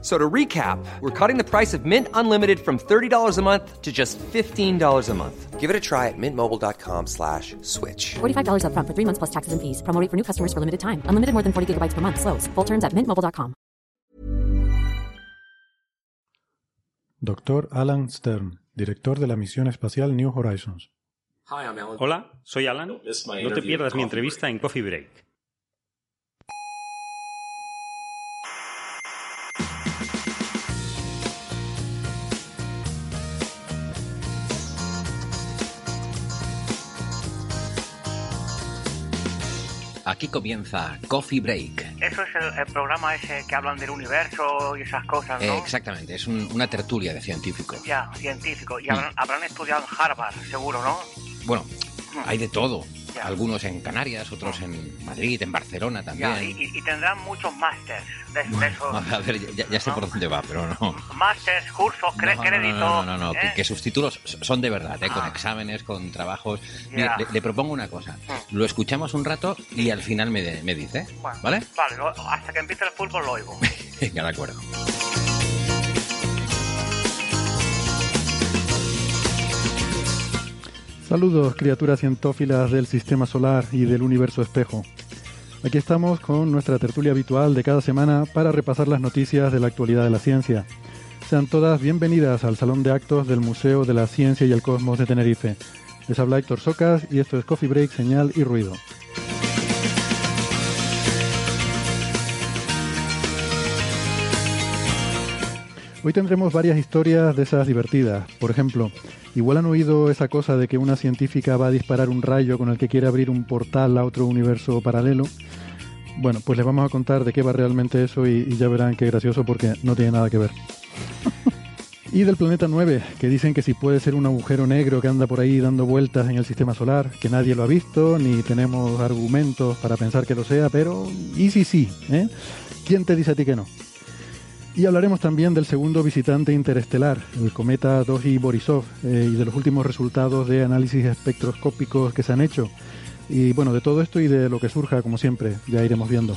So to recap, we're cutting the price of Mint Unlimited from $30 a month to just $15 a month. Give it a try at mintmobile.com slash switch. $45 upfront for three months plus taxes and fees. Promo rate for new customers for limited time. Unlimited more than 40 gigabytes per month. Slows. Full terms at mintmobile.com. Dr. Alan Stern, director de la misión espacial New Horizons. Hi, I'm Alan. Hola, soy Alan. No te pierdas mi entrevista en Coffee Break. Aquí comienza Coffee Break. Eso es el, el programa ese que hablan del universo y esas cosas, ¿no? Eh, exactamente, es un- una tertulia de científicos. Ya, científico. Y habrán, habrán estudiado en Harvard, seguro, ¿no? Bueno, hay de todo. Ya. Algunos en Canarias, otros en Madrid, en Barcelona también. Ya, y, tendrán muchos másters de, de esos. A ver, ya, ya sé por dónde va, pero no. Másters, cursos, cre- No, no, créditos. no, no, no, no, ¿eh? que, que sus títulos son de verdad, ¿eh? con Ah. exámenes, con trabajos. Mire, le, le propongo una cosa. Lo escuchamos un rato y al final me, me dice, Bueno, ¿vale? Vale, hasta que empiece el fútbol lo oigo. Venga, de acuerdo. Saludos, criaturas cientófilas del sistema solar y del universo espejo. Aquí estamos con nuestra tertulia habitual de cada semana para repasar las noticias de la actualidad de la ciencia. Sean todas bienvenidas al Salón de Actos del Museo de la Ciencia y el Cosmos de Tenerife. Les habla Héctor Socas y esto es Coffee Break, Señal y Ruido. Hoy tendremos varias historias de esas divertidas. Por ejemplo, igual han oído esa cosa de que una científica va a disparar un rayo con el que quiere abrir un portal a otro universo paralelo. Bueno, pues les vamos a contar de qué va realmente eso y, y ya verán qué gracioso porque no tiene nada que ver. y del planeta 9, que dicen que si puede ser un agujero negro que anda por ahí dando vueltas en el sistema solar, que nadie lo ha visto, ni tenemos argumentos para pensar que lo sea, pero ¿y si sí? ¿eh? ¿Quién te dice a ti que no? Y hablaremos también del segundo visitante interestelar, el cometa Doji Borisov, eh, y de los últimos resultados de análisis espectroscópicos que se han hecho. Y bueno, de todo esto y de lo que surja, como siempre, ya iremos viendo.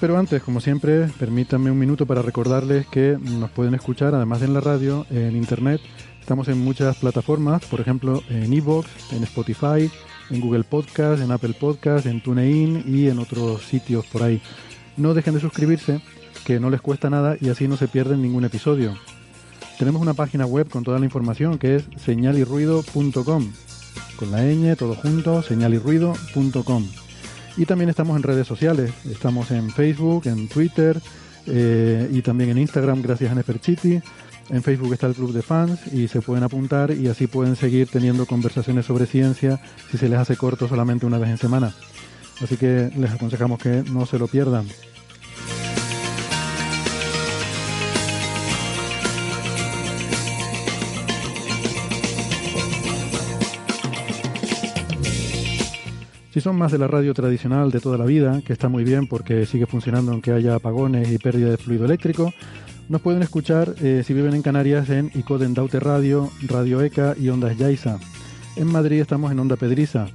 Pero antes, como siempre, permítanme un minuto para recordarles que nos pueden escuchar, además de en la radio, en internet. Estamos en muchas plataformas, por ejemplo, en Evox, en Spotify, en Google Podcast, en Apple Podcast, en TuneIn y en otros sitios por ahí. No dejen de suscribirse, que no les cuesta nada y así no se pierden ningún episodio. Tenemos una página web con toda la información que es señalirruido.com. Con la ñ, todo junto, señalirruido.com. Y también estamos en redes sociales. Estamos en Facebook, en Twitter eh, y también en Instagram gracias a Neferchiti. En Facebook está el club de fans y se pueden apuntar y así pueden seguir teniendo conversaciones sobre ciencia si se les hace corto solamente una vez en semana. Así que les aconsejamos que no se lo pierdan. Si son más de la radio tradicional de toda la vida, que está muy bien porque sigue funcionando aunque haya apagones y pérdida de fluido eléctrico, nos pueden escuchar eh, si viven en Canarias en Icoden Daute Radio, Radio ECA y Ondas Yaiza. En Madrid estamos en Onda Pedriza,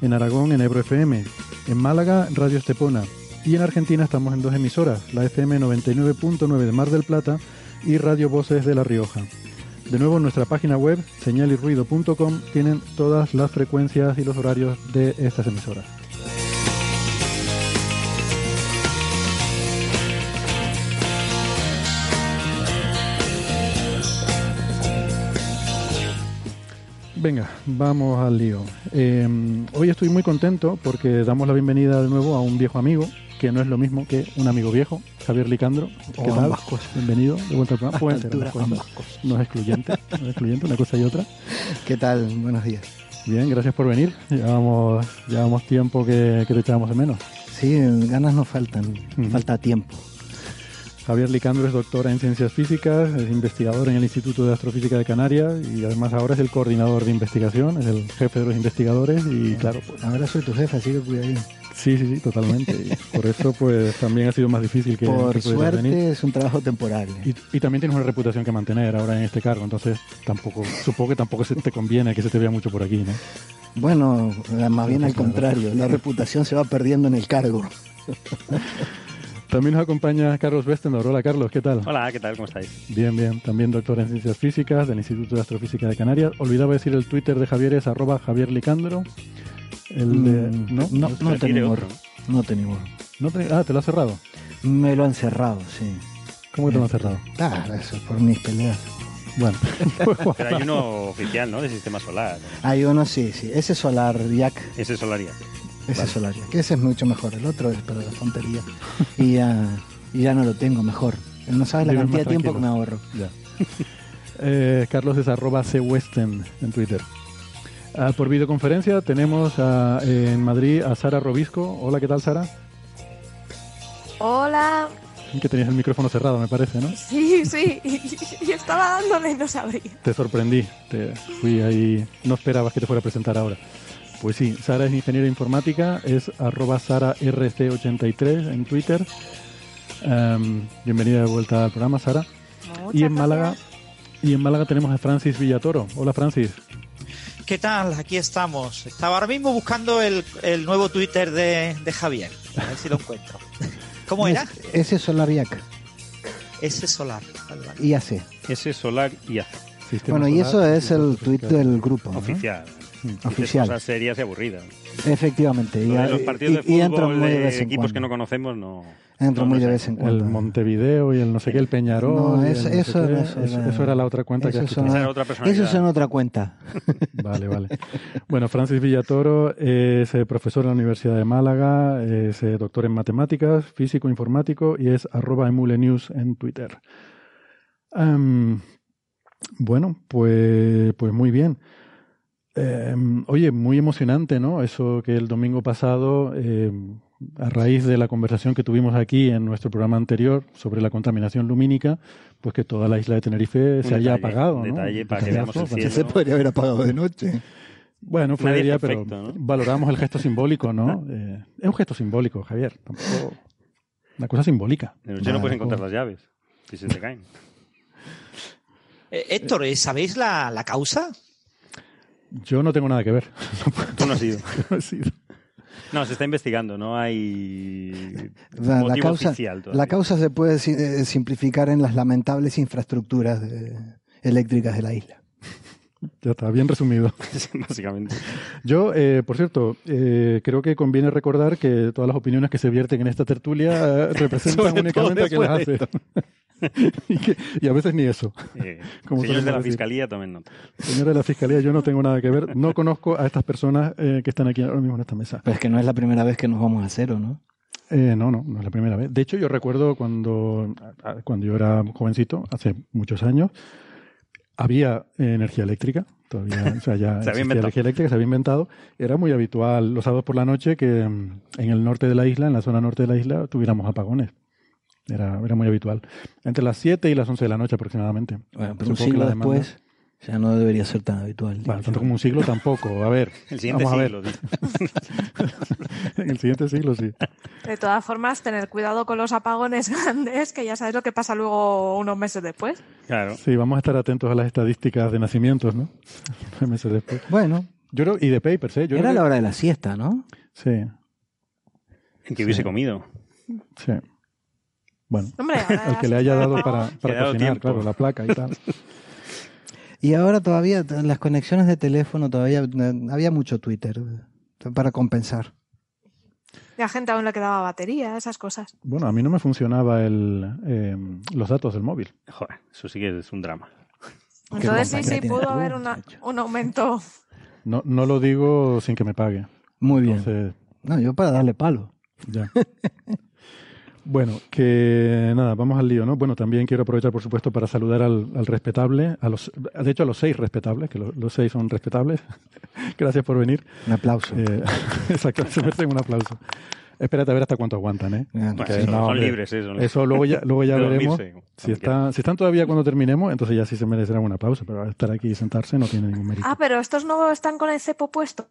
en Aragón en Ebro FM, en Málaga Radio Estepona y en Argentina estamos en dos emisoras, la FM 99.9 de Mar del Plata y Radio Voces de La Rioja. De nuevo en nuestra página web, señalirruido.com, tienen todas las frecuencias y los horarios de estas emisoras. Venga, vamos al lío. Eh, hoy estoy muy contento porque damos la bienvenida de nuevo a un viejo amigo, que no es lo mismo que un amigo viejo, Javier Licandro. ¿Qué O tal? cosas. Bienvenido de vuelta al programa. Pueden ser ambas altura, cosas. ambas cosas. No es excluyente, no es excluyente, una cosa y otra. ¿Qué tal? Buenos días. Bien, gracias por venir. Llevamos, llevamos tiempo que, que te echábamos de menos. Sí, ganas no faltan, falta tiempo. Javier Licandro es doctora en ciencias físicas, es investigador en el Instituto de Astrofísica de Canarias y además ahora es el coordinador de investigación, es el jefe de los investigadores y claro, pues, Ahora soy tu jefe, así que cuidadín. sí, sí, sí, totalmente. Y por eso pues también ha sido más difícil que, Por que suerte venir. es un trabajo temporal. Y, y también tienes una reputación que mantener ahora en este cargo, entonces tampoco, supongo que tampoco se te conviene que se te vea mucho por aquí, ¿no? Bueno, más bien al Claro. contrario, la reputación se va perdiendo en el cargo. También nos acompaña Carlos Westendor. Hola Carlos, ¿qué tal? Hola, ¿qué tal? ¿Cómo estáis? Bien, bien. También doctor en ciencias físicas del Instituto de Astrofísica de Canarias. Olvidaba decir el Twitter de Javier es arroba Javier Licandro. El de, Mm, ¿no? no, no tenemos. No tenemos. ¿No te- ah, te lo has cerrado. Me lo han cerrado, sí. ¿Cómo que te lo has cerrado? Claro, eso es por mis peleas. Bueno, Pero hay uno oficial, ¿no? De sistema solar. Hay uno, sí, sí. Ese Solar Jack, Ese solaría. Ese Solar Jack. Ese es mucho mejor. El otro es para la tontería. Y ya, y ya no lo tengo mejor. No sabes la cantidad de tiempo que me ahorro. ya. Eh, Carlos es arroba cwesten en Twitter. Ah, por videoconferencia tenemos a- en Madrid a Sara Robisco. Hola, ¿qué tal Sara? Hola. Que tenías el micrófono cerrado, me parece, ¿no? Sí, sí. Y, y estaba dándole y no sabría. Te sorprendí, te fui ahí, no esperabas que te fuera a presentar ahora. Pues sí, Sara es ingeniera informática, es arroba sararc83 en Twitter. Em, bienvenida de vuelta al programa, Sara. y en Málaga, y en Málaga tenemos a Francis Villatoro. Hola Francis. ¿Qué tal? Aquí estamos. Estaba ahora mismo buscando el, el nuevo Twitter de, de Javier. A ver si lo encuentro. ¿Cómo era? Ese Solar Jack. Ese solar. IAC. Ese solar y hace. Sistema Bueno, y eso es el tweet del grupo. Oficial. Oficial. Cosas serias y aburridas. Efectivamente. Y, los partidos de y- y entro fútbol muy de de vez en equipos cuando. que no conocemos, no. Entro no, muy no de vez en cuando. El Montevideo y el no sé qué, el Peñarol. No, el eso- no sé eso- qué. eso era- eso era la otra cuenta que Eso has son- quitado. Esa era otra. Eso es en otra cuenta. Vale, vale. Bueno, Francis Villatoro es eh, profesor en la Universidad de Málaga, es eh, doctor en matemáticas, físico informático y es arroba emulenews en Twitter. Bueno, pues, pues muy bien. Em, oye, muy emocionante, ¿no? Eso que el domingo pasado, em, a raíz de la conversación que tuvimos aquí en nuestro programa anterior sobre la contaminación lumínica, pues que toda la isla de Tenerife se haya apagado, un ¿no? detalle para que veamos el cielo. Se podría haber apagado de noche. bueno, fue día, pero perfecto, ¿no? valoramos el gesto simbólico, ¿no? Eh, es un gesto simbólico, Javier. Tampoco... Una cosa simbólica. De noche no puedes encontrar las llaves. Si se te caen. Eh, Héctor, ¿eh, ¿sabéis la, la causa? Yo no tengo nada que ver. Tú no has ido. No se está investigando. No hay La, la motivo causa, oficial todavía. la causa se puede eh, simplificar en las lamentables infraestructuras de- eléctricas de la isla. Ya está, bien resumido. Básicamente. Yo, eh, por cierto, eh, creo que conviene recordar que todas las opiniones que se vierten en esta tertulia eh, representan únicamente a quien las hace. y, que- y a veces ni eso. Eh, Como señores de la decir. fiscalía, tomen nota. Señores de la Fiscalía, yo no tengo nada que ver. No conozco a estas personas eh, que están aquí ahora mismo en esta mesa. Pero es que no es la primera vez que nos vamos a cero, ¿no? Eh, no, no, no es la primera vez. De hecho, yo recuerdo cuando, cuando yo era jovencito, hace muchos años, había eh, energía eléctrica. Todavía, o sea, ya Se había inventado. energía eléctrica, se había inventado. Era muy habitual los sábados por la noche que mm, en el norte de la isla, en la zona norte de la isla, tuviéramos apagones. Era, era muy habitual. Entre las 7 y las 11 de la noche aproximadamente. Bueno, pero un Supongo siglo demanda- después ya no debería ser tan habitual. Bueno, tanto como un siglo tampoco. A ver, El siguiente vamos a ver. en el siguiente siglo sí. De todas formas, tener cuidado con los apagones grandes, que ya sabes lo que pasa luego unos meses después. Claro. Sí, vamos a estar atentos a las estadísticas de nacimientos, ¿no? Nueve meses después. Bueno, Yo creo, y de papers, ¿eh? Yo era creo la hora de la siesta, ¿no? Sí, En que hubiese comido. sí. Bueno, Hombre, al que le haya dado para, dado cocinar, tiempo. claro, la placa y tal. Y ahora todavía, las conexiones de teléfono, todavía eh, había mucho Twitter eh, para compensar. la gente aún le quedaba batería, esas cosas. Bueno, a mí no me funcionaba el, eh, los datos del móvil. Joder, eso sí que es un drama. Entonces sí, sí, pudo tú, haber una- un aumento. No, no lo digo sin que me pague. Muy bien. Entonces, No, yo para darle palo. ya. Bueno, que nada, vamos al lío, ¿no? Bueno, también quiero aprovechar, por supuesto, para saludar al, al respetable, a los, de hecho a los seis respetables, que lo- los seis son respetables. Gracias por venir. Un aplauso. Eh, exacto, se merecen un aplauso. Espérate a ver hasta cuánto aguantan, ¿eh? Bueno, Que sí, son hombre, libres. Son Eso luego ya, luego ya veremos. dormirse, Si, cuando está, si están todavía cuando terminemos, entonces ya sí se merecerán una pausa, pero estar aquí y sentarse no tiene ningún mérito. Ah, pero estos no están con el cepo puesto.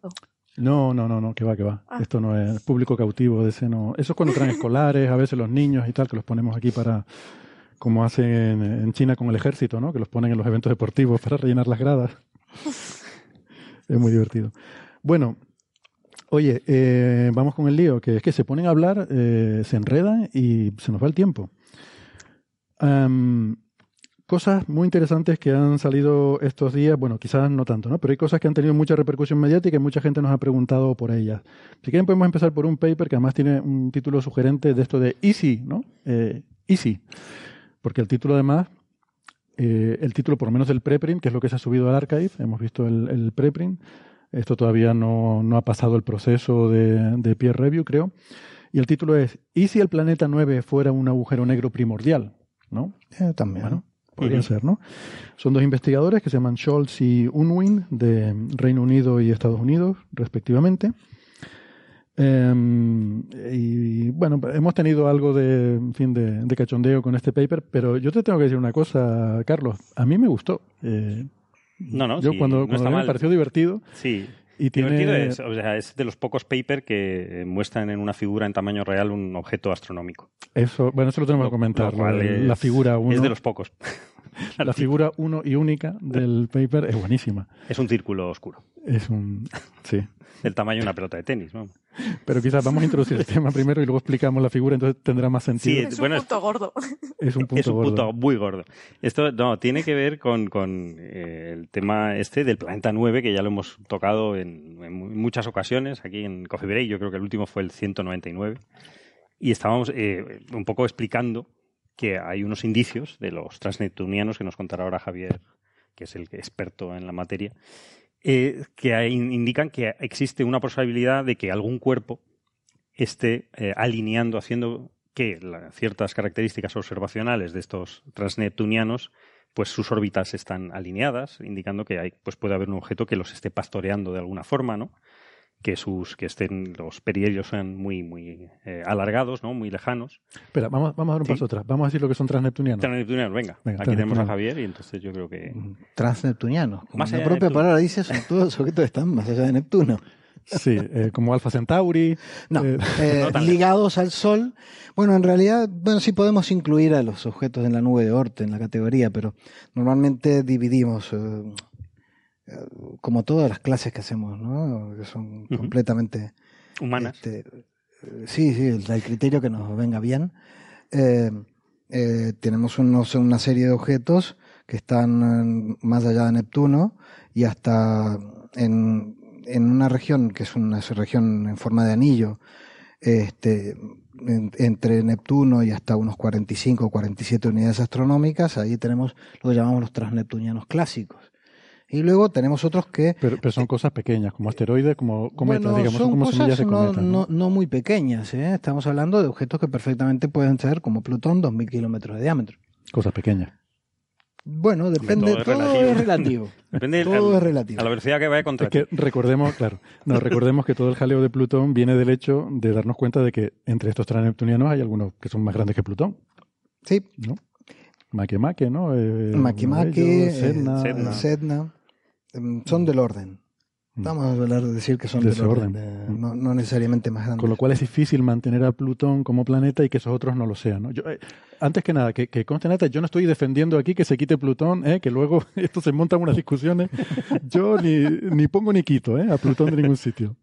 No, no, no, no, que va, que va. Ah. Esto no es público cautivo, de ese no. Eso es cuando traen escolares, a veces los niños y tal, que los ponemos aquí para, como hacen en, China con el ejército, ¿no? Que los ponen en los eventos deportivos para rellenar las gradas. es muy divertido. Bueno, oye, eh, vamos con el lío, que es que se ponen a hablar, eh, se enredan y se nos va el tiempo. Cosas muy interesantes que han salido estos días, bueno, quizás no tanto, ¿no? Pero hay cosas que han tenido mucha repercusión mediática y mucha gente nos ha preguntado por ellas. Si quieren podemos empezar por un paper que además tiene un título sugerente de esto de Easy, ¿no? Eh, easy. Porque el título además, eh, el título por lo menos del preprint, que es lo que se ha subido al archive, hemos visto el, el preprint, esto todavía no, no ha pasado el proceso de, de peer review, creo. Y el título es ¿Y si el planeta 9 fuera un agujero negro primordial? ¿No? Eh, también. Bueno, podría ser, ¿no? Son dos investigadores que se llaman Scholz y Unwin de Reino Unido y Estados Unidos, respectivamente. Em, y bueno, hemos tenido algo de, en fin, de, de cachondeo con este paper, pero yo te tengo que decir una cosa, Carlos. A mí me gustó. Eh, No, no, yo sí, cuando, no cuando está me mal. pareció divertido. Sí. Y tiene- Divertido es, o sea, es de los pocos papers que eh, muestran en una figura en tamaño real un objeto astronómico. Eso, bueno, eso lo tenemos que comentar. Lo es- la figura 1. Es de los pocos. La figura 1 y única del paper es buenísima. Es un círculo oscuro. Es un. Sí. Del tamaño de una pelota de tenis, ¿no? Pero quizás vamos a introducir el tema primero y luego explicamos la figura, entonces tendrá más sentido. Sí, Es bueno, un punto gordo. es un punto es un gordo. punto muy gordo. Esto no tiene que ver con, con, eh, el tema este del planeta 9, que ya lo hemos tocado en, en mu- muchas ocasiones aquí en Coffee Break. Yo creo que el último fue el 199. Y estábamos eh, un poco explicando que hay unos indicios de los transneptunianos que nos contará ahora Javier, que es el experto en la materia, eh, que indican que existe una posibilidad de que algún cuerpo esté eh, alineando, haciendo que ciertas características observacionales de estos transneptunianos, pues sus órbitas están alineadas, indicando que pues puede haber un objeto que los esté pastoreando de alguna forma, ¿no? Que sus, que estén los perihelios sean muy, muy eh, alargados, ¿no? Muy lejanos. Espera, vamos, vamos a dar un Sí. paso atrás. Vamos a decir lo que son transneptunianos. Transneptunianos, venga, Venga, aquí tenemos a transneptunianos. Javier y entonces yo creo que Transneptunianos. Como Más la propia Neptuno. palabra dice, son todos los objetos que están más allá de Neptuno. Sí, eh, como Alpha Centauri. No, eh, eh, no ligados al Sol. Bueno, en realidad, bueno, sí podemos incluir a los objetos en la nube de Oort en la categoría, pero normalmente dividimos, como todas las clases que hacemos, ¿no? Que son Ujú. completamente humanas. Este, sí, sí, el, el criterio que nos venga bien. Eh, eh, tenemos unos- una serie de objetos que están más allá de Neptuno y hasta en, en una región que es una región en forma de anillo, este, en- entre Neptuno y hasta unos 45 o 47 unidades astronómicas, ahí tenemos lo que llamamos los transneptunianos clásicos. Y luego tenemos otros que pero, pero son cosas pequeñas, como asteroides, como cometas, bueno, digamos, son, son como cosas semillas de no, cometas. ¿no? no- no muy pequeñas. ¿eh? Estamos hablando de objetos que perfectamente pueden ser, como Plutón, 2.000 kilómetros de diámetro. Cosas pequeñas. Bueno, depende, todo es todo, relativo. es relativo. Depende del- todo al- es relativo. A la velocidad que vaya contra Es que recordemos, claro, no, recordemos que todo el jaleo de Plutón viene del hecho de darnos cuenta de que entre estos transneptunianos hay algunos que son más grandes que Plutón, Sí, ¿no? Makemake, ¿no? Eh, eh, Sedna, em, son del orden. Mm. Vamos a hablar de decir que son De del orden, orden. de- no, no necesariamente más grandes. Con lo cual es difícil mantener a Plutón como planeta y que esos otros no lo sean. ¿no? Yo, eh, antes que nada, que, que conste neta, yo no estoy defendiendo aquí que se quite Plutón, ¿eh? que luego esto se montan unas discusiones. Yo ni, ni pongo ni quito ¿eh? a Plutón de ningún sitio.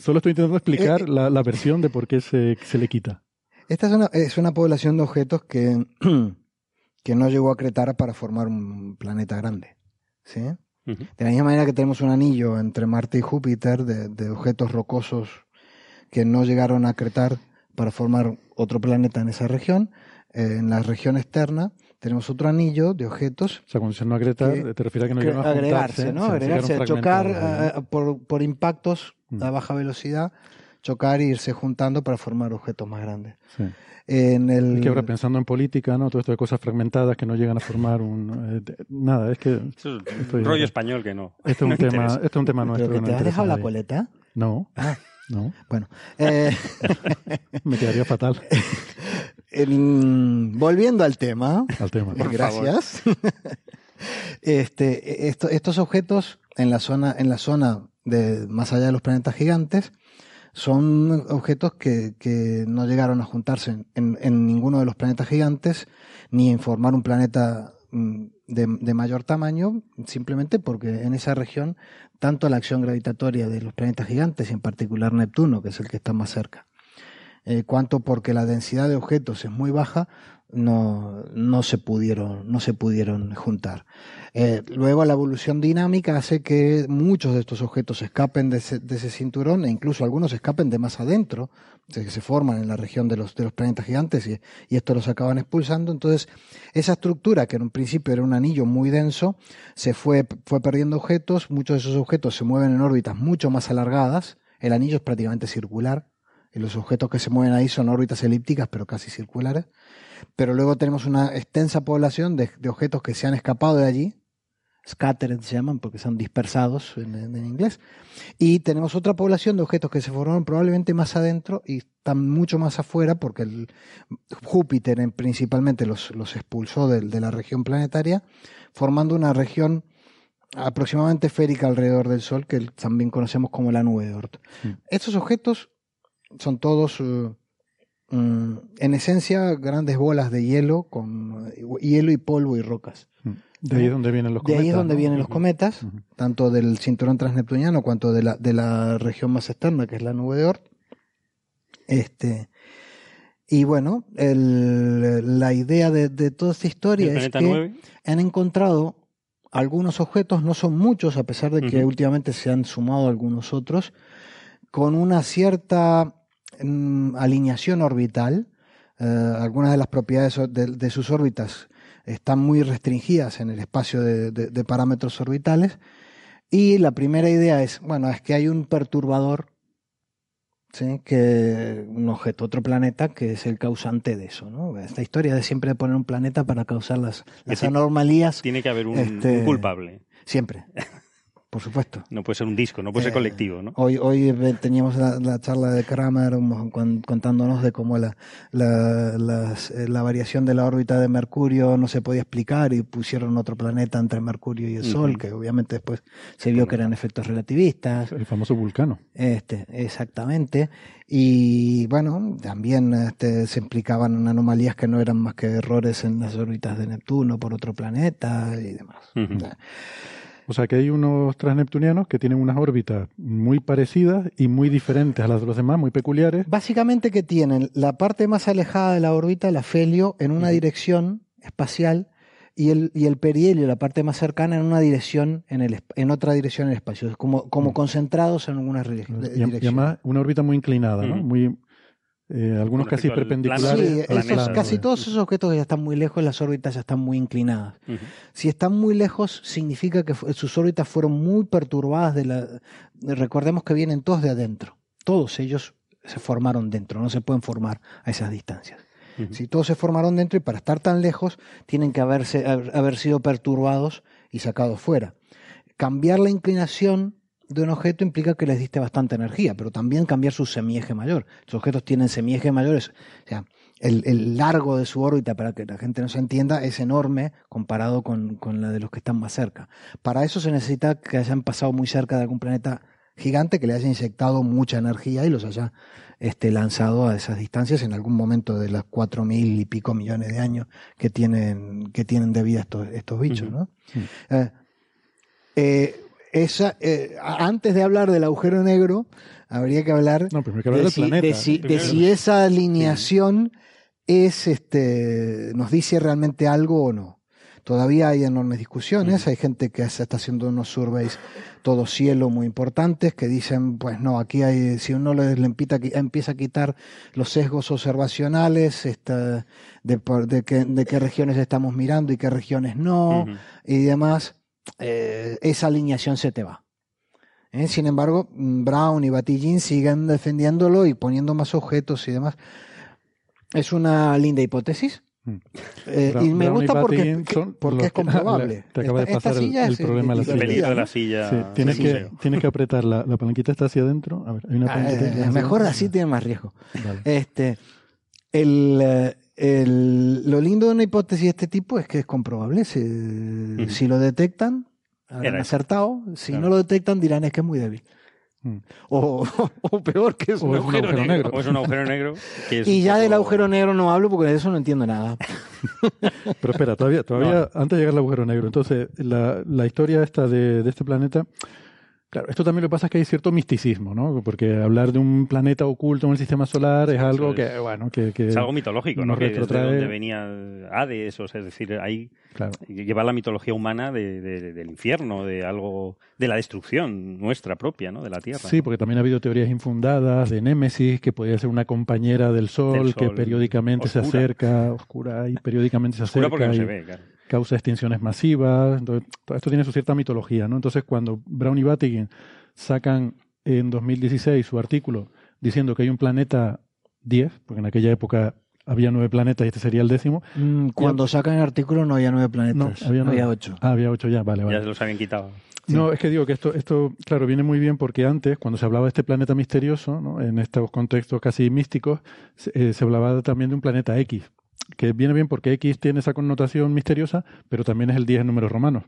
Solo estoy intentando explicar la, la versión de por qué se, se le quita. Esta es una, es una población de objetos que, que no llegó a Cretar para formar un planeta grande. ¿sí? De la misma manera que tenemos un anillo entre Marte y Júpiter de, de objetos rocosos que no llegaron a Cretar para formar otro planeta en esa región, eh, en la región externa tenemos otro anillo de objetos O sea, cuando dices no Que- te refieres a que no que llegan a agregarse, juntarse, ¿no? se- se Agregarse, quedaron chocar fragmentados, ¿no? eh, por, por impactos Mm. a baja velocidad, chocar e irse juntando para formar objetos más grandes. Sí. En el, Es que ahora pensando en política, ¿no? Todo esto de cosas fragmentadas que no llegan a formar un... eh, de- nada, es que... Estoy- un rollo español que no. Este es un no tema, este es un tema nuestro. ¿Pero que no te has dejado la coleta? No, Ah, No, Bueno, eh, me quedaría fatal en- volviendo al tema, al tema. gracias. este, esto- estos objetos en la zona, en la zona de más allá de los planetas gigantes, son objetos que, que no llegaron a juntarse en, en- ninguno de los planetas gigantes, ni en formar un planeta mm, de, de mayor tamaño, simplemente porque en esa región, tanto la acción gravitatoria de los planetas gigantes, y en particular Neptuno, que es el que está más cerca, eh, cuanto porque la densidad de objetos es muy baja, no, no se pudieron, no se pudieron juntar. Eh, luego la evolución dinámica hace que muchos de estos objetos escapen de ese, de ese cinturón e incluso algunos escapen de más adentro, que se forman en la región de los, de los planetas gigantes y, y esto los acaban expulsando. Entonces, esa estructura, que en un principio era un anillo muy denso, se fue, fue perdiendo objetos, muchos de esos objetos se mueven en órbitas mucho más alargadas, el anillo es prácticamente circular, y los objetos que se mueven ahí son órbitas elípticas, pero casi circulares. Pero luego tenemos una extensa población de, de objetos que se han escapado de allí, scattered se llaman porque son dispersados en, en- en inglés, y tenemos otra población de objetos que se formaron probablemente más adentro y están mucho más afuera porque el Júpiter en- principalmente los, los expulsó del- de, la región planetaria, formando una región aproximadamente esférica alrededor del Sol que también conocemos como la nube de Oort. Estos objetos son todos, eh, mm, en esencia, grandes bolas de hielo con hielo y polvo y rocas. De ahí es donde vienen los De cometas. ahí es donde ¿no? vienen los cometas, tanto del cinturón transneptuniano cuanto de la, de la región más externa, que es la nube de Oort. Este, y bueno, el- la idea de, de toda esta historia ¿El es que 9? han encontrado algunos objetos, no son muchos, a pesar de que últimamente se han sumado algunos otros, con una cierta alineación orbital. Eh, algunas de las propiedades de, de sus órbitas están muy restringidas en el espacio de, de- de parámetros orbitales. Y la primera idea es, bueno, es que hay un perturbador, ¿sí? que un objeto, otro planeta, que es el causante de eso. ¿no? Esta historia de siempre poner un planeta para causar las, las anomalías. Tiene que haber un, Este, un culpable. Siempre, por supuesto. No puede ser un disco, no puede ser Eh, colectivo, ¿no? Hoy, hoy eh, teníamos la, la charla de Kramer um, con- contándonos de cómo la, la, las- eh, la variación de la órbita de Mercurio no se podía explicar y pusieron otro planeta entre Mercurio y el Sol, que obviamente después se vio que eran efectos relativistas. El famoso vulcano. Este, exactamente. Y bueno, también este, se implicaban anomalías que no eran más que errores en las órbitas de Neptuno por otro planeta y demás. O sea que hay unos transneptunianos que tienen unas órbitas muy parecidas y muy diferentes a las de los demás, muy peculiares. Básicamente que tienen la parte más alejada de la órbita, el afelio, en una dirección espacial y el, y el perihelio, la parte más cercana, en una dirección, en, el, en otra dirección en el espacio, Es como, como concentrados en algunas dire- Y, direcciones. además una órbita muy inclinada, ¿no? Muy, eh, algunos casi perpendiculares. Sí, esos- casi todos esos objetos que ya están muy lejos, las órbitas ya están muy inclinadas. Si están muy lejos, significa que sus órbitas fueron muy perturbadas de la. Recordemos que vienen todos de adentro. Todos ellos se formaron dentro, no se pueden formar a esas distancias. Si todos se formaron dentro y para estar tan lejos, tienen que haberse, haber, haber sido perturbados y sacados fuera. Cambiar la inclinación de un objeto implica que les diste bastante energía, pero también cambiar su semieje mayor. Los objetos tienen semieje mayores, o sea, el, el largo de su órbita, para que la gente no se entienda, es enorme comparado con, con la de los que están más cerca. Para eso se necesita que hayan pasado muy cerca de algún planeta gigante que le haya inyectado mucha energía y los haya este, lanzado a esas distancias en algún momento de las cuatro mil y pico millones de años que tienen, que tienen de vida estos, estos bichos. ¿no? Eh, eh, esa, eh, antes de hablar del agujero negro, habría que hablar No, que de, del si, planeta. de si- de Primero- si esa alineación es este nos dice realmente algo o no. Todavía hay enormes discusiones, hay gente que se está haciendo unos surveys todo cielo muy importantes que dicen, pues no, aquí hay, si uno le, le empita- empieza a quitar los sesgos observacionales, esta, de, por- de, qué, de qué regiones estamos mirando y qué regiones no, y demás, eh, esa alineación se te va. ¿Eh? Sin embargo, Brown y Batillín siguen defendiéndolo y poniendo más objetos y demás. Es una linda hipótesis. Eh, Brown- y me Brown gusta porque, Pattin son porque es que- comprobable. Te acaba de Esta- esta pasar el, silla el es, problema de la eh, silla. El de la silla. Sí, tienes, sí, que, sí. tienes que apretar la, la palanquita está hacia adentro. A ver, hay una Ah, palanquita. eh, hacia mejor así tiene más riesgo. Vale. Este, el, eh, el- lo lindo de una hipótesis de este tipo es que es comprobable. Si, si lo detectan, habrán Era eso. acertado. Si Claro. no lo detectan, dirán es que es muy débil. Mm. O, o peor, que es O un, es un agujero, agujero negro. negro. O es un agujero negro. que es Y ya del agujero negro no hablo porque de eso no entiendo nada. Pero espera, todavía, todavía antes de llegar al agujero negro. Entonces, la, la historia esta de, de este planeta. Claro, esto también lo que pasa es que hay cierto misticismo, ¿no? Porque hablar de un planeta oculto en el sistema solar es algo es- que, bueno, que, que Es algo mitológico, ¿no? Que desde retrotrae- donde venía Hades, o sea, es decir, ahí Claro. lleva la mitología humana de- de- del infierno, de algo, de la destrucción nuestra propia, ¿no? De la Tierra. Sí, porque también ha habido teorías infundadas de Némesis, que podía ser una compañera del Sol, Del que Sol, periódicamente se oscura. acerca, oscura, y periódicamente se Oscura acerca porque no y se ve, claro. Causa extinciones masivas. Entonces, todo esto tiene su cierta mitología, ¿no? Entonces, cuando Brown y Battigan sacan en 2016 su artículo diciendo que hay un planeta 10, porque en aquella época había nueve planetas y este sería el décimo. Mm, Cuando sacan el artículo no había nueve planetas, No, había nueve. ocho. Ah, había ocho ya, vale, vale. Ya se los habían quitado. No, es que digo que esto, esto, claro, viene muy bien porque antes, cuando se hablaba de este planeta misterioso, ¿no? en estos contextos casi místicos, se, eh, se hablaba también de un planeta X, que viene bien porque X tiene esa connotación misteriosa, pero también es el 10 en números romanos.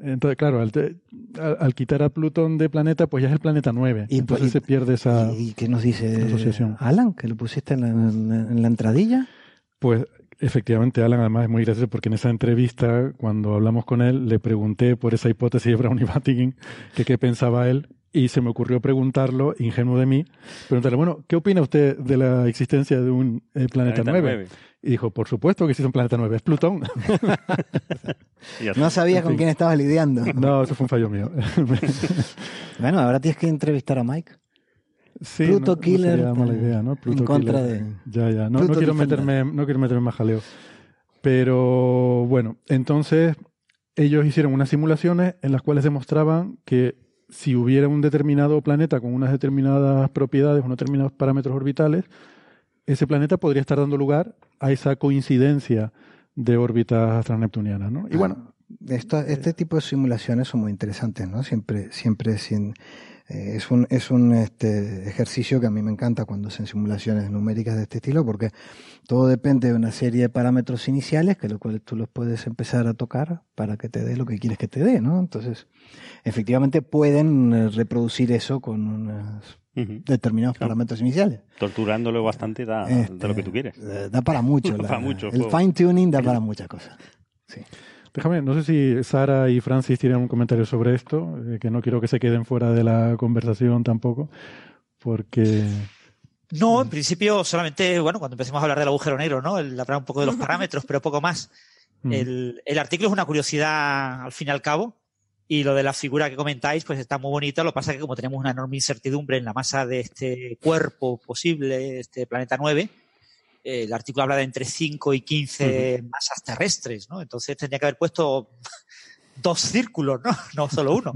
Entonces, claro, al, te- al- al quitar a Plutón de planeta, pues ya es el planeta 9. Y, Entonces y- se pierde esa... ¿Y qué nos dice asociación. Alan? Que lo pusiste en la, en la- en la entradilla. Pues efectivamente, Alan además es muy gracioso porque en esa entrevista, cuando hablamos con él, le pregunté por esa hipótesis de Brown y Battigan, que qué pensaba él, y se me ocurrió preguntarlo, ingenuo de mí, preguntarle, bueno, ¿qué opina usted de la existencia de un eh, planeta, Planeta 9? nueve. Y dijo, por supuesto que existe un planeta 9, es Plutón. No sabías En con fin. quién estabas lidiando. no, eso fue un fallo mío. Bueno, ahora tienes que entrevistar a Mike. sí, Pluto no, no Killer, mala eh, idea, ¿no? Pluto en contra Killer. de- Ya, ya, no, no quiero Defender. meterme, no quiero meterme en más jaleo. Pero bueno, entonces ellos hicieron unas simulaciones en las cuales demostraban que si hubiera un determinado planeta con unas determinadas propiedades, unos determinados parámetros orbitales, ese planeta podría estar dando lugar a esa coincidencia de órbitas transneptunianas, ¿no? Y bueno, Esto- este tipo de simulaciones son muy interesantes, ¿no? Siempre, siempre sin, eh, es un, es un este, ejercicio que a mí me encanta cuando hacen simulaciones numéricas de este estilo, porque todo depende de una serie de parámetros iniciales, que lo cual tú los puedes empezar a tocar para que te dé lo que quieres que te dé, ¿no? Entonces, efectivamente pueden eh, reproducir eso con Ujú. determinados Claro. parámetros iniciales. Torturándolo bastante da, Este, da lo que tú quieres. eh, Da para mucho. Da la- para mucho el juego. fine tuning da para muchas cosas. Sí. Déjame, no sé si Sara y Francis tienen un comentario sobre esto, eh, que no quiero que se queden fuera de la conversación tampoco, porque... No, en principio solamente, bueno, cuando empecemos a hablar del agujero negro, ¿no? El hablar un poco de los parámetros, pero poco más. Mm. El, el artículo es una curiosidad al fin y al cabo. Y lo de la figura que comentáis, pues está muy bonito. Lo que pasa es que como tenemos una enorme incertidumbre en la masa de este cuerpo posible, este planeta 9, eh, el artículo habla de entre 5 y 15 masas terrestres, ¿no? Entonces tendría que haber puesto dos círculos, ¿no? No solo uno.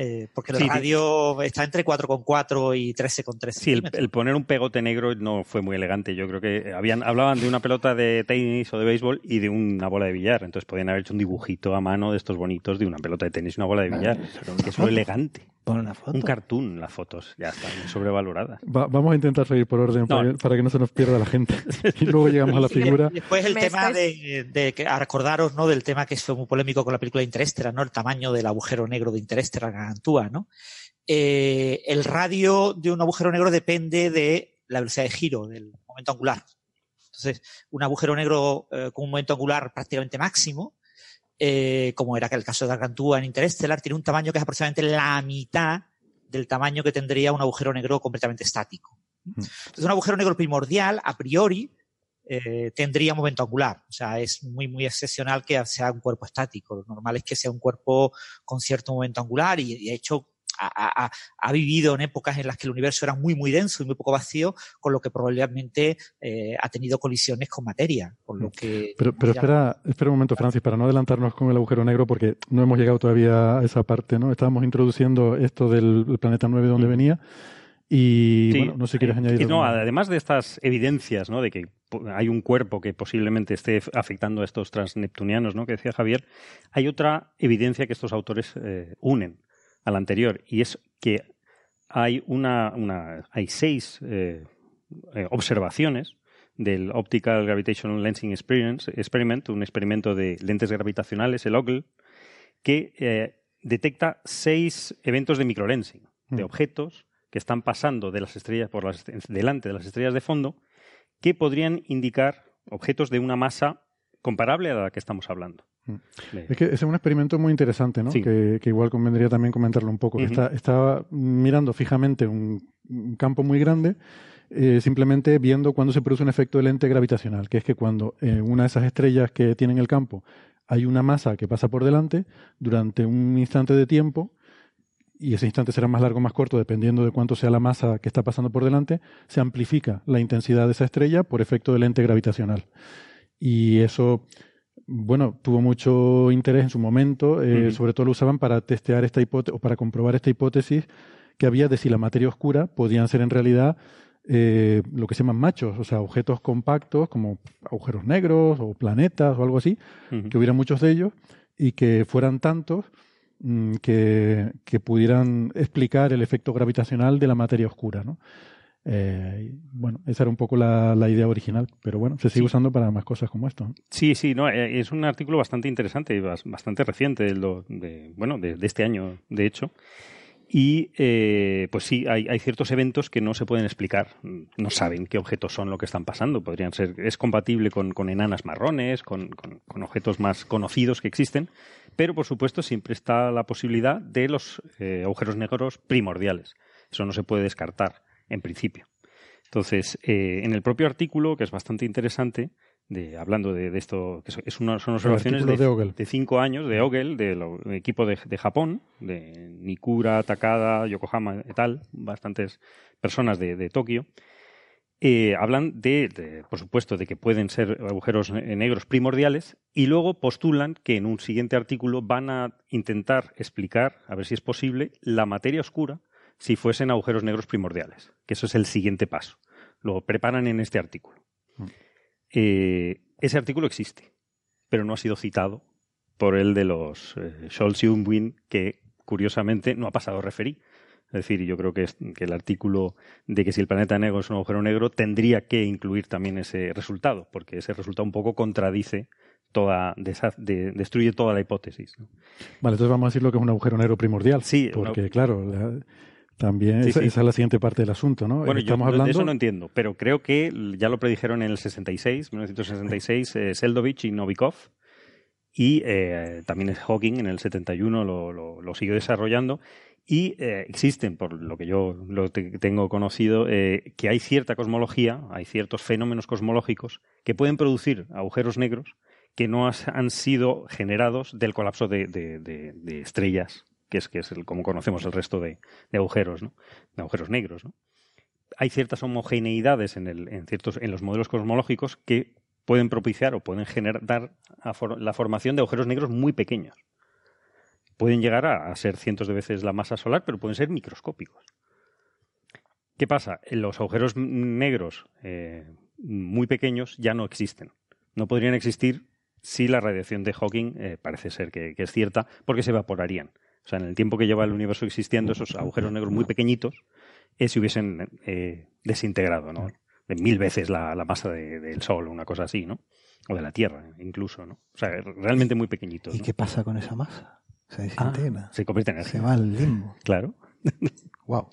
Eh, porque el Sí, radio está entre 4,4 y 13,3 Sí, el, poner un pegote negro no fue muy elegante. Yo creo que habían hablaban de una pelota de tenis o de béisbol y de una bola de billar. Entonces podían haber hecho un dibujito a mano de estos bonitos de una pelota de tenis y una bola de billar. que es lo elegante. Pon una foto. Un cartoon, las fotos. Ya están sobrevaloradas. Va- vamos a intentar seguir por orden No. para, que, para que no se nos pierda la gente. y luego llegamos a la Y figura. Después el Me tema estáis- de, de a recordaros, ¿no? Del tema que fue muy polémico con la película de Interestelar, ¿no? El tamaño del agujero negro de Interestelar Gargantúa, ¿no? Eh, el radio de un agujero negro depende de la velocidad de giro, del momento angular. Entonces, un agujero negro eh, con un momento angular prácticamente máximo, eh, como era el caso de Gargantúa en Interestelar, tiene un tamaño que es aproximadamente la mitad del tamaño que tendría un agujero negro completamente estático. Entonces, un agujero negro primordial, a priori, eh, tendría momento angular. O sea, es muy, muy excepcional que sea un cuerpo estático. Lo normal es que sea un cuerpo con cierto momento angular y, y de hecho, ha, ha- ha vivido en épocas en las que el universo era muy, muy denso y muy poco vacío, con lo que probablemente eh, ha tenido colisiones con materia. Con lo que Pero, pero espera, espera un momento, Francis, para no adelantarnos con el agujero negro, porque no hemos llegado todavía a esa parte, ¿no? Estábamos introduciendo esto del planeta 9 de donde venía. Y Sí. bueno, no sé si quieres Y añadir no, además de estas evidencias, ¿no? De que hay un cuerpo que posiblemente esté afectando a estos transneptunianos, ¿no? Que decía Javier. Hay otra evidencia que estos autores eh, unen a la anterior y es que hay una, una hay seis eh, eh, observaciones del Optical Gravitational Lensing Experience, Experiment, un experimento de lentes gravitacionales, el OGL, que eh, detecta seis eventos de microlensing, de Mm. objetos que están pasando de las estrellas por las, delante de las estrellas de fondo, que podrían indicar objetos de una masa comparable a la que estamos hablando. Mm. Es que ese es un experimento muy interesante, ¿no? Sí. Que, que igual convendría también comentarlo un poco. Ujú. está, está mirando fijamente un, un campo muy grande, eh, simplemente viendo cuándo se produce un efecto de lente gravitacional, que es que cuando en una de esas estrellas que tienen el campo hay una masa que pasa por delante, durante un instante de tiempo, y ese instante será más largo o más corto dependiendo de cuánto sea la masa que está pasando por delante, se amplifica la intensidad de esa estrella por efecto de lente gravitacional. Y eso, bueno, tuvo mucho interés en su momento, eh, sobre todo lo usaban para testear esta hipótesis o para comprobar esta hipótesis que había de si la materia oscura podían ser en realidad eh, lo que se llaman machos, o sea, objetos compactos como agujeros negros o planetas o algo así, que hubiera muchos de ellos y que fueran tantos mm, que, que pudieran explicar el efecto gravitacional de la materia oscura, ¿no? Eh, bueno, esa era un poco la, la idea original, pero bueno, se sigue Sí. usando para más cosas como esto. Sí, sí, no, eh, es un artículo bastante interesante y bas- bastante reciente, do- de, bueno, de, de este año, de hecho. Y eh, pues sí, hay, hay ciertos eventos que no se pueden explicar, no saben qué objetos son lo que están pasando. Podrían ser, es compatible con, con enanas marrones, con, con- objetos más conocidos que existen, pero por supuesto siempre está la posibilidad de los eh, agujeros negros primordiales. Eso no se puede descartar en principio. Entonces, eh, en el propio artículo, que es bastante interesante, de, hablando de, de esto, que es- una- son observaciones de, de de cinco años de Ogel, del equipo de, de Japón, de Nikura, Takada, Yokohama y tal, bastantes personas de, de Tokio, eh, hablan de, por supuesto, de que pueden ser agujeros ne- negros primordiales y luego postulan que en un siguiente artículo van a intentar explicar, a ver si es posible, la materia oscura si fuesen agujeros negros primordiales, que eso es el siguiente paso. Lo preparan en este artículo. Eh, ese artículo existe, pero no ha sido citado por el de los eh, Scholz y Unwin, que curiosamente no ha pasado a referí. Es decir, yo creo que, es- que el artículo de que si el planeta negro es un agujero negro tendría que incluir también ese resultado, porque ese resultado un poco contradice toda, desa- de- destruye toda la hipótesis. ¿no? Vale, entonces vamos a decir lo que es un agujero negro primordial. Sí, porque una- claro, la- también Sí, esa, sí. esa es la siguiente parte del asunto, ¿no? Bueno, yo Estamos no- hablando de eso no entiendo, pero creo que ya lo predijeron en el 66, 1966, eh, Seldovich y Novikov, y eh, también Hawking en el 71 lo, lo, lo siguió desarrollando, y eh, existen, por lo que yo lo te- tengo conocido, eh, que hay cierta cosmología, hay ciertos fenómenos cosmológicos que pueden producir agujeros negros que no has- han sido generados del colapso de, de- de- de estrellas, que es, que es el- como conocemos el resto de, agujeros, ¿no? de agujeros negros. ¿no? hay ciertas homogeneidades en, el- en ciertos, en los modelos cosmológicos que pueden propiciar o pueden generar la formación de agujeros negros muy pequeños. Pueden llegar a, ser cientos de veces la masa solar, pero pueden ser microscópicos. ¿Qué pasa? Los agujeros negros eh, muy pequeños ya no existen. No podrían existir si la radiación de Hawking eh, parece ser que es cierta, porque se evaporarían. O sea, en el tiempo que lleva el universo existiendo, esos agujeros negros muy pequeñitos eh, se hubiesen eh, desintegrado, ¿no? De mil veces la, la masa de- del Sol, una cosa así, ¿no? O de la Tierra, incluso, ¿no? O sea, realmente muy pequeñitos. ¿Y ¿no? qué pasa con esa masa? Se Ah, desintegra. se convierte en Se energía. va al limbo. Claro. Wow.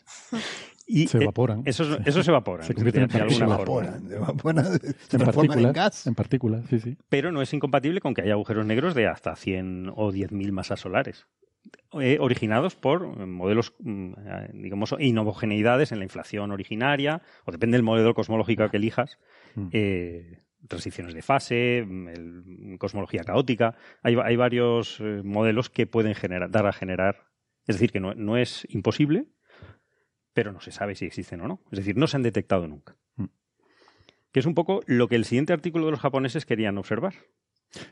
Y, Se eh, evaporan. Eso, eso se evapora. Se convierten en Se alguna forma. evaporan, se evaporan, se en transforman en gas. en partículas, sí, sí. pero no es incompatible con que haya agujeros negros de hasta 100 o 10.000 masas solares, eh, originados por eh, modelos, mm, digamos, inhomogeneidades en la inflación originaria, o depende del modelo cosmológico que elijas, Mm. eh, transiciones de fase, mm, el- cosmología caótica. Hay, hay varios eh, modelos que pueden generar, dar a generar, es decir, que no, no es imposible, pero no se sabe si existen o no. Es decir, no se han detectado nunca. Mm. Que es un poco lo que el siguiente artículo de los japoneses querían observar.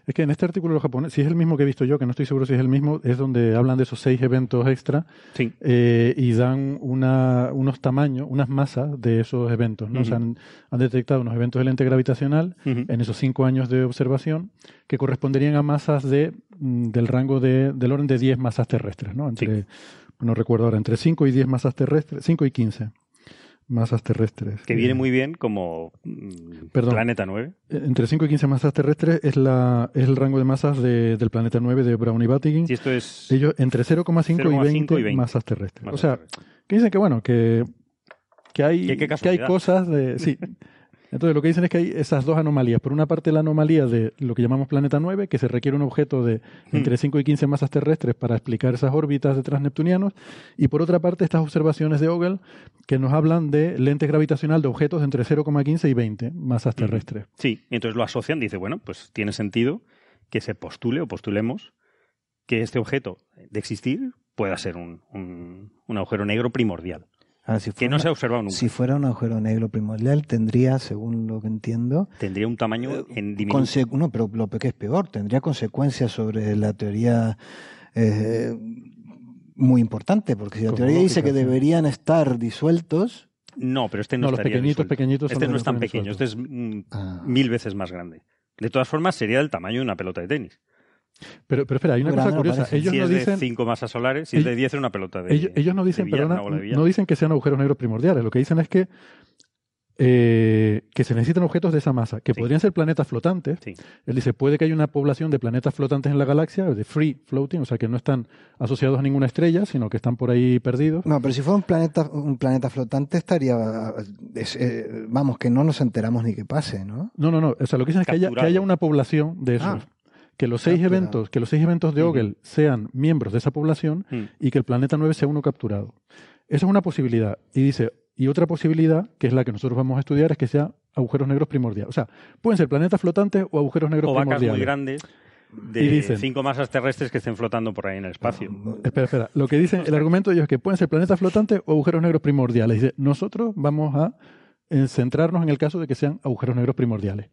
Es que en este artículo japonés, si es el mismo que he visto yo, que no estoy seguro si es el mismo, es donde hablan de esos seis eventos extra Sí. eh, y dan una, unos tamaños, unas masas de esos eventos. ¿no? O sea, han, han detectado unos eventos de lente gravitacional en esos cinco años de observación que corresponderían a masas de, mm, del rango de, del orden de 10 masas terrestres. ¿no? Entre, no recuerdo ahora, entre 5 y 10 masas terrestres, 5 y 15 masas terrestres. Que Eh, viene muy bien como mm, Perdón. Planeta 9. Entre 5 y 15 masas terrestres es, la, es el rango de masas de- del planeta 9 de Brown y Battigin. Y esto es Ellos entre 0,5 y 20, 0,5 y 20 masas terrestres. masas o sea, terrestres. que dicen que bueno, que, que hay, Que hay cosas de... Sí. Entonces lo que dicen es que hay esas dos anomalías. Por una parte la anomalía de lo que llamamos planeta 9, que se requiere un objeto de Hmm. entre 5 y 15 masas terrestres para explicar esas órbitas de transneptunianos. Y por otra parte estas observaciones de Ogle que nos hablan de lentes gravitacional de objetos de entre 0,15 y 20 masas terrestres. Sí, entonces lo asocian, dice, bueno, pues tiene sentido que se postule o postulemos que este objeto de existir pueda ser un, un- un agujero negro primordial, Ahora, si que fuera no una- se ha observado nunca. Si fuera un agujero negro primordial, tendría, según lo que entiendo, Tendría un tamaño en diminuto. no, pero lo que es peor, tendría consecuencias sobre la teoría eh, muy importante, porque si la teoría dice que deberían estar disueltos, No, pero este no, No, los pequeñitos, disuelto. pequeñitos Este no es tan pequeño, este es mm, Ah. mil veces más grande. De todas formas, sería del tamaño de una pelota de tenis. Pero, pero espera, hay una cosa curiosa. Ellos si no es de dicen... 5 masas solares, si es de 10 era una pelota de ellos, ellos no dicen, de perdona, de no dicen que sean agujeros negros primordiales. Lo que dicen es que eh, que se necesitan objetos de esa masa, que Sí. podrían ser planetas flotantes. Sí. Él dice, puede que haya una población de planetas flotantes en la galaxia, de free floating, o sea, que no están asociados a ninguna estrella, sino que están por ahí perdidos. no, pero si fuera un planeta, un planeta flotante estaría, es- eh, vamos, que no nos enteramos ni que pase, ¿no? No, no, no. O sea, lo que dicen es que haya, que haya una población de esos. Ah. Que los seis Capturado. eventos, que los seis eventos de. Ogle sean miembros de esa población Mm. y que el planeta 9 sea uno capturado. Esa es una posibilidad. Y dice, y otra posibilidad, que es la que nosotros vamos a estudiar, es que sea agujeros negros primordiales. O sea, pueden ser planetas flotantes o agujeros negros o vacas primordiales. muy grandes Y de dicen- 5 masas terrestres que estén flotando por ahí en el espacio. Espera, espera. Lo que dicen, el argumento de ellos es que pueden ser planetas flotantes o agujeros negros primordiales. Dice, nosotros vamos a eh, centrarnos en el caso de que sean agujeros negros primordiales.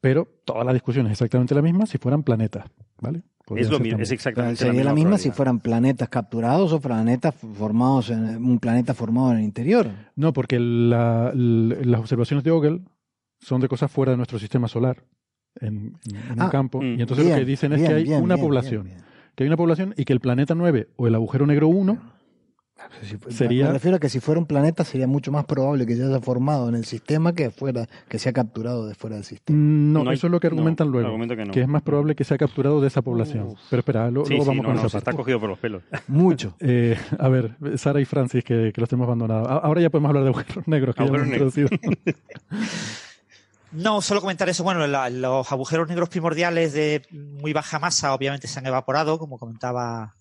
Pero toda la discusión es exactamente la misma si fueran planetas, ¿vale? Es lo ser mismo, es exactamente Sería la misma si fueran planetas capturados o planetas formados en un planeta formado en el interior. No, porque la- las observaciones de Ogle son de cosas fuera de nuestro sistema solar, en, un Ah, campo. mm. Y entonces lo que dicen es bien, que hay bien, una bien, población. bien, bien. Que hay una población y que el planeta 9 o el agujero negro 1 Si fu- Sería- Me refiero a que si fuera un planeta sería mucho más probable que se haya formado en el sistema que fuera que sea capturado de fuera del sistema. Mm, No, hay- eso es lo que no, argumentan luego. argumento que no. es más probable que sea capturado de esa población. Pero espera, lo- Sí, luego sí, vamos no, con no, esa se está cogido por los pelos. Mucho. Eh, a ver, Sara y Francis, que, que los tenemos abandonados. Ahora ya podemos hablar de agujeros negros que ya hemos Agujeros introducido. No, solo comentar eso. Bueno, la- los agujeros negros primordiales de muy baja masa obviamente se han evaporado, como comentaba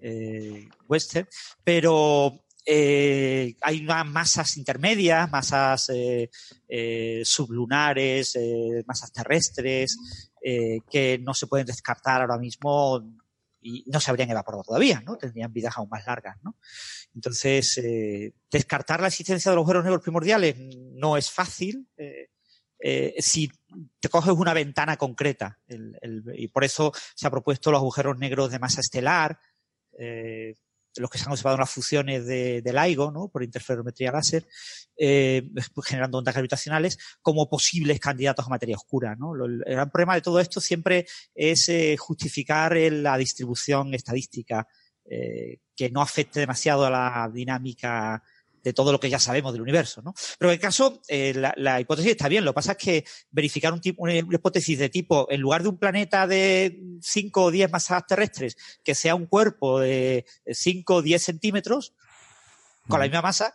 eh, Wester, pero eh, hay unas masas intermedias, masas eh, eh, sublunares, masas terrestres, que no se pueden descartar ahora mismo y no se habrían evaporado todavía, ¿no? Tendrían vidas aún más largas, ¿no? Entonces, descartar la existencia de los agujeros negros primordiales no es fácil. si te coges una ventana concreta. Y por eso se ha propuesto los agujeros negros de masa estelar, eh, los que se han observado en las fusiones de, del LIGO, por interferometría láser, eh, pues generando ondas gravitacionales, como posibles candidatos a materia oscura. ¿no? El gran problema de todo esto siempre es eh, justificar la distribución estadística que no afecte demasiado a la dinámica de todo lo que ya sabemos del universo, ¿no? Pero en el caso, eh, la, la hipótesis está bien. Lo que pasa es que verificar un tipo, una hipótesis de tipo, en lugar de un planeta de 5 o 10 masas terrestres, que sea un cuerpo de 5 o 10 centímetros, con la misma masa,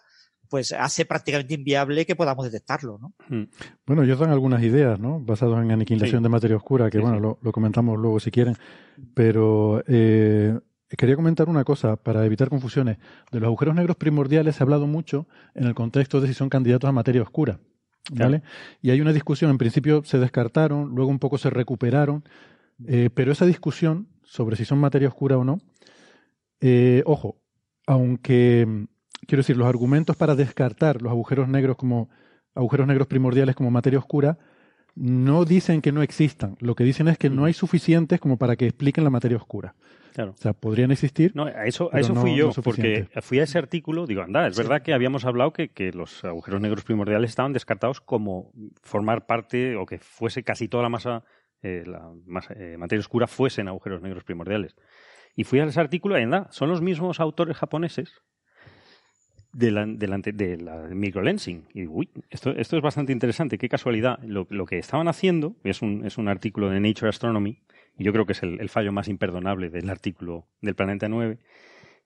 pues hace prácticamente inviable que podamos detectarlo, ¿no? Mm. Bueno, ellos dan algunas ideas, ¿no? Basados en aniquilación Sí. de materia oscura, que Sí, bueno, sí. Lo, lo comentamos luego si quieren. Pero eh, quería comentar una cosa para evitar confusiones. De los agujeros negros primordiales se ha hablado mucho en el contexto de si son candidatos a materia oscura. ¿Vale? Y hay una discusión, en principio se descartaron, luego un poco se recuperaron, eh, pero esa discusión sobre si son materia oscura o no, eh, ojo, aunque mm, quiero decir, los argumentos para descartar los agujeros negros como agujeros negros primordiales como materia oscura no dicen que no existan. Lo que dicen es que no hay suficientes como para que expliquen la materia oscura. Claro. O sea, podrían existir. No, a eso, a eso fui no yo, porque fui a ese artículo, digo, anda, es verdad que habíamos hablado que, que los agujeros negros primordiales estaban descartados como formar parte o que fuese casi toda la masa, eh, la masa- eh, materia oscura fuesen agujeros negros primordiales. Y fui a ese artículo y anda, son los mismos autores japoneses de la, de la, microlensing. Y uy, esto, esto es bastante interesante, qué casualidad. Lo, lo que estaban haciendo, es un, es un artículo de Nature Astronomy, y yo creo que es el, el fallo más imperdonable del artículo del Planeta 9,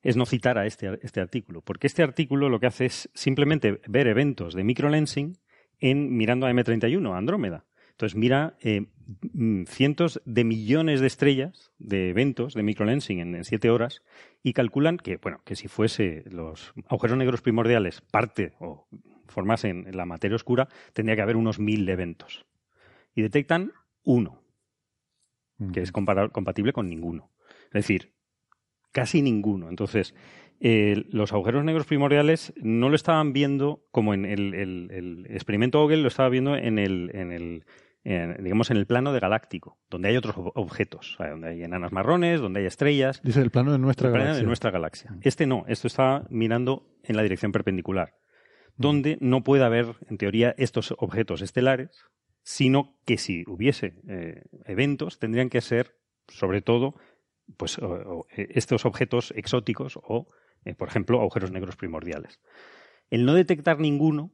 es no citar a este, este artículo. Porque este artículo lo que hace es simplemente ver eventos de microlensing en, mirando a M31, a Andrómeda. Entonces mira eh, mm, cientos de millones de estrellas de eventos de microlensing en, en siete horas y calculan que, bueno, que si fuese los agujeros negros primordiales parte o formasen la materia oscura, tendría que haber unos mil eventos. Y detectan uno, que es compatible con ninguno. Es decir, casi ninguno. Entonces, eh, los agujeros negros primordiales no lo estaban viendo como en el, el- el experimento Vogel, lo estaba viendo en el, en el en, digamos en el plano de galáctico, donde hay otros ob- objetos, donde hay enanas marrones, donde hay estrellas. Dice el plano de nuestra El plano galaxia. de nuestra galaxia. Este no, esto está mirando en la dirección perpendicular, donde no puede haber, en teoría, estos objetos estelares, sino que si hubiese eh, eventos, tendrían que ser, sobre todo, pues o- o, eh, estos objetos exóticos o, eh, por ejemplo, agujeros negros primordiales. El no detectar ninguno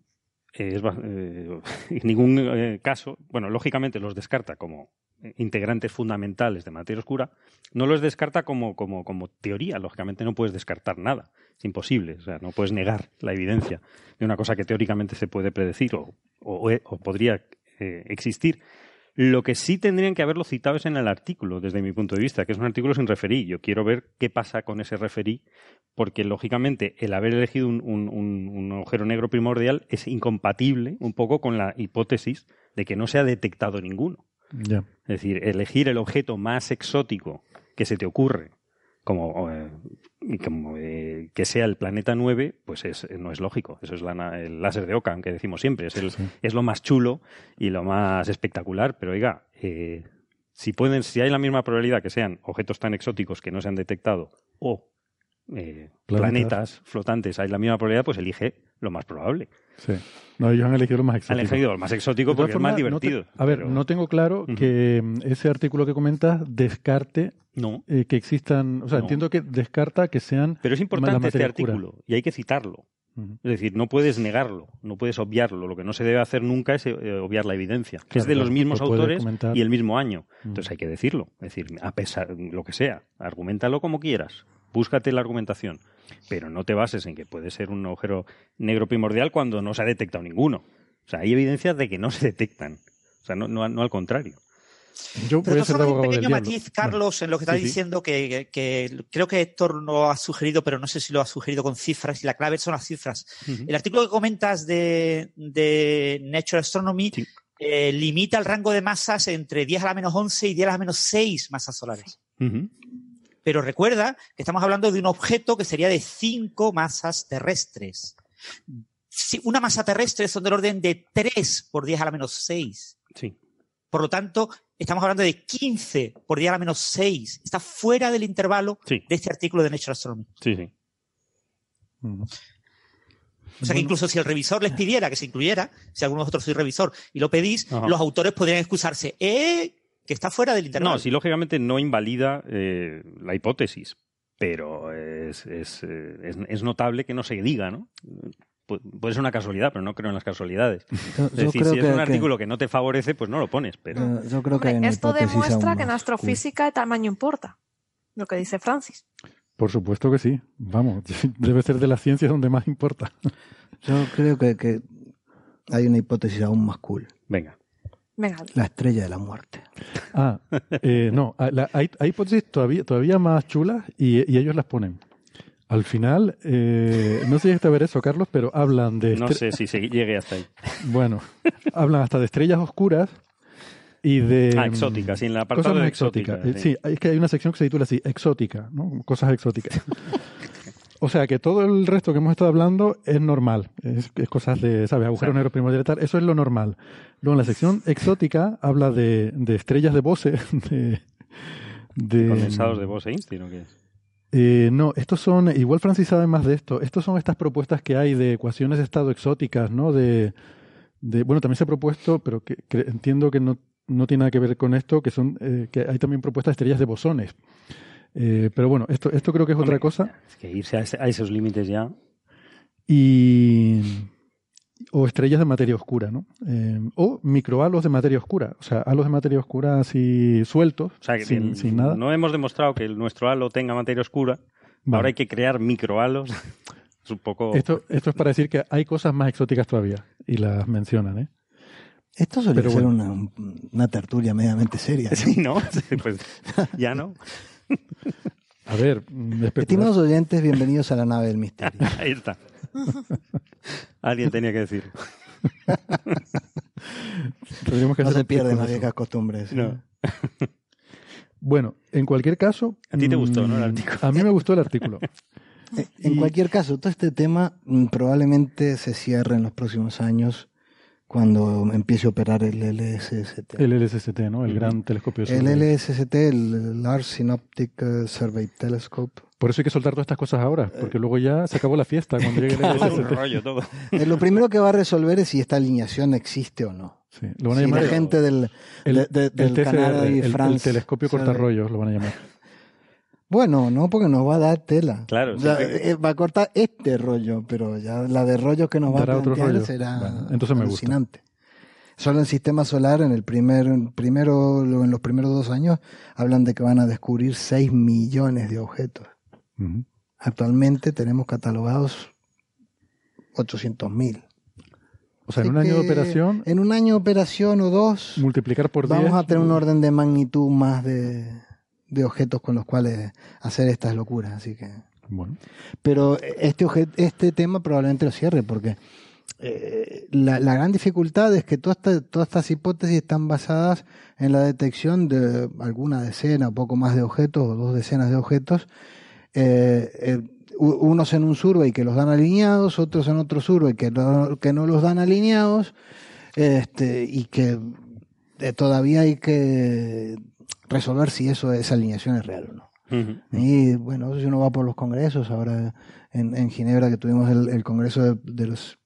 eh, es eh, en ningún eh, caso, bueno, lógicamente los descarta como integrantes fundamentales de materia oscura, no los descarta como, como, como teoría, lógicamente no puedes descartar nada, es imposible, o sea, no puedes negar la evidencia de una cosa que teóricamente se puede predecir o, o- o podría eh, existir. Lo que sí tendrían que haberlo citado es en el artículo, desde mi punto de vista, que es un artículo sin referí. Yo quiero ver qué pasa con ese referí, porque lógicamente el haber elegido un, un- un- un agujero negro primordial es incompatible un poco con la hipótesis de que no se ha detectado ninguno. Es decir, elegir el objeto más exótico que se te ocurre, como, eh, y como eh, que sea el planeta 9, pues es, no es lógico. Eso es la el láser de Ockham que decimos siempre. Es, el- es lo más chulo y lo más espectacular. Pero oiga, eh, si pueden, si hay la misma probabilidad que sean objetos tan exóticos que no se han detectado o eh, planetas flotantes, hay la misma probabilidad, pues elige lo más probable. Sí. No, ellos han elegido lo más exótico. Han elegido lo más exótico porque es más formas, no te- divertido. a ver, pero- no tengo claro que mm, ese artículo que comentas descarte No. eh, que existan. O sea, No. entiendo que descarta que sean. Pero es importante este oscura. artículo y hay que citarlo. Es decir, no puedes negarlo, no puedes obviarlo. Lo que no se debe hacer nunca es eh, obviar la evidencia, es de los mismos lo autores comentar. y el mismo año. Entonces hay que decirlo. Es decir, a pesar lo que sea, argumentalo como quieras, búscate la argumentación, pero no te bases en que puede ser un agujero negro primordial cuando no se ha detectado ninguno. O sea, hay evidencias de que no se detectan. O sea, no, no, no al contrario. Yo Pero abogado un pequeño matiz, Carlos, en lo que está Sí, sí. diciendo, que, que creo que Héctor lo ha sugerido, pero no sé si lo ha sugerido con cifras, y la clave son las cifras. El artículo que comentas de, de Nature Astronomy Sí. eh, limita el rango de masas entre 10 a la menos 11 y 10 a la menos 6 masas solares. Ujú. Pero recuerda que estamos hablando de un objeto que sería de 5 masas terrestres. Si- Una masa terrestre son del orden de 3 por 10 a la menos 6. Sí. Por lo tanto, estamos hablando de 15 por 10 a la menos 6. Está fuera del intervalo Sí. de este artículo de Nature Astronomy. Sí. O sea que incluso si el revisor les pidiera que se incluyera, si alguno de vosotros sois revisor y lo pedís, Ajá. los autores podrían excusarse. ¡Eh! Que está fuera del intervalo. No, sí, lógicamente no invalida eh, la hipótesis, pero es, es, eh, es- es notable que no se diga, ¿no? Pu- Puede ser una casualidad, pero no creo en las casualidades. Yo, Es decir, creo si es que, un artículo que no te favorece, pues no lo pones, pero... yo creo Hombre, esto demuestra que en astrofísica el tamaño importa. Lo que dice Francis. Por supuesto que sí. Vamos, debe ser de las ciencias donde más importa. Yo creo que, que hay una hipótesis aún más cool. Venga. Venga, La estrella de la muerte. Ah, eh, no, ah, la- hay, hay hipótesis todavía, todavía más chulas y, y ellos las ponen. Al final, eh, no sé si a ver eso, Carlos, pero hablan de... No sé si se llegue hasta ahí. Bueno, hablan hasta de estrellas oscuras y de... Ah, exóticas, sí, en Cosas más de exóticas. exóticas, Eh, sí. Sí, es que hay una sección que se titula así, exótica, ¿no? Cosas exóticas. O sea que todo el resto que hemos estado hablando es normal. Es, es cosas de, ¿sabes? Primordiales y tal. Eso es lo normal. Luego en la sección exótica habla de, de estrellas de Bose. De, de- Condensados de Bose-Einstein, ¿o qué es? Eh, no, estos son, igual Francis sabe más de esto, estos son estas propuestas que hay de ecuaciones de estado exóticas, ¿no? De, de bueno, también se ha propuesto, pero que, que entiendo que no, no tiene nada que ver con esto, que son, eh, que hay también propuestas de estrellas de bosones. Eh, pero bueno, esto, esto creo que es otra cosa. Es que irse a, ese- a esos límites ya. Y, o estrellas de materia oscura, ¿no? Eh, o microhalos de materia oscura, o sea, halos de materia oscura así sueltos, O sea, que sin, el- sin nada. no hemos demostrado que el- nuestro halo tenga materia oscura. Vale. Ahora hay que crear microhalos. es un poco. Esto, esto es para decir que hay cosas más exóticas todavía, y las mencionan, ¿eh? Esto suele Pero ser bueno. una, una tertulia mediamente seria. ¿no? Sí, ¿no? Sí, pues ya no. A ver, mm. Estimados oyentes, bienvenidos a la nave del misterio. Ahí está. Alguien tenía que decir. Que No se pierden las viejas costumbres. No. Bueno, en cualquier caso. A ti te gustó, ¿no, el mm, artículo? A mí me gustó el artículo. En Y- cualquier caso, todo este tema mm, probablemente se cierre en los próximos años cuando empiece a operar el LSST. El LSST, ¿no? El gran telescopio. El Survey. LSST, el Large Synoptic eh, Survey Telescope. Por eso hay que soltar todas estas cosas ahora, porque luego ya se acabó la fiesta cuando llegue el LSST. rollo, todo. Eh, lo primero que va a resolver es si esta alineación existe o no. Sí, lo van a Si llamar la gente del, el, de- de- el del TCR, Canadá y el- el, telescopio cortarrollos, lo van a llamar. Bueno, no, porque nos va a dar tela. Claro, siempre- eh, va a cortar este rollo, pero ya la de rollo que nos va Dará a otro plantear rollo. será Bueno, entonces me gusta. alucinante. Solo en sistema solar, en el primer, primero, en los primeros dos años, hablan de que van a descubrir 6 millones de objetos. Actualmente tenemos catalogados 800 mil. O sea, en un año de operación, En un año de operación o dos, multiplicar por vamos 10. a tener un orden de magnitud más de, de objetos con los cuales hacer estas locuras. Así que. Bueno, Pero este, este tema probablemente lo cierre porque eh, la, la gran dificultad es que todas esta- todas estas hipótesis están basadas en la detección de alguna decena o poco más de objetos o dos decenas de objetos, eh, eh, unos en un survey que los dan alineados, otros en otro survey que no, que no los dan alineados, este, y que todavía hay que resolver si eso esa alineación es real o no. Y bueno, si uno va por los congresos, ahora en, en Ginebra que tuvimos el, el congreso de, de los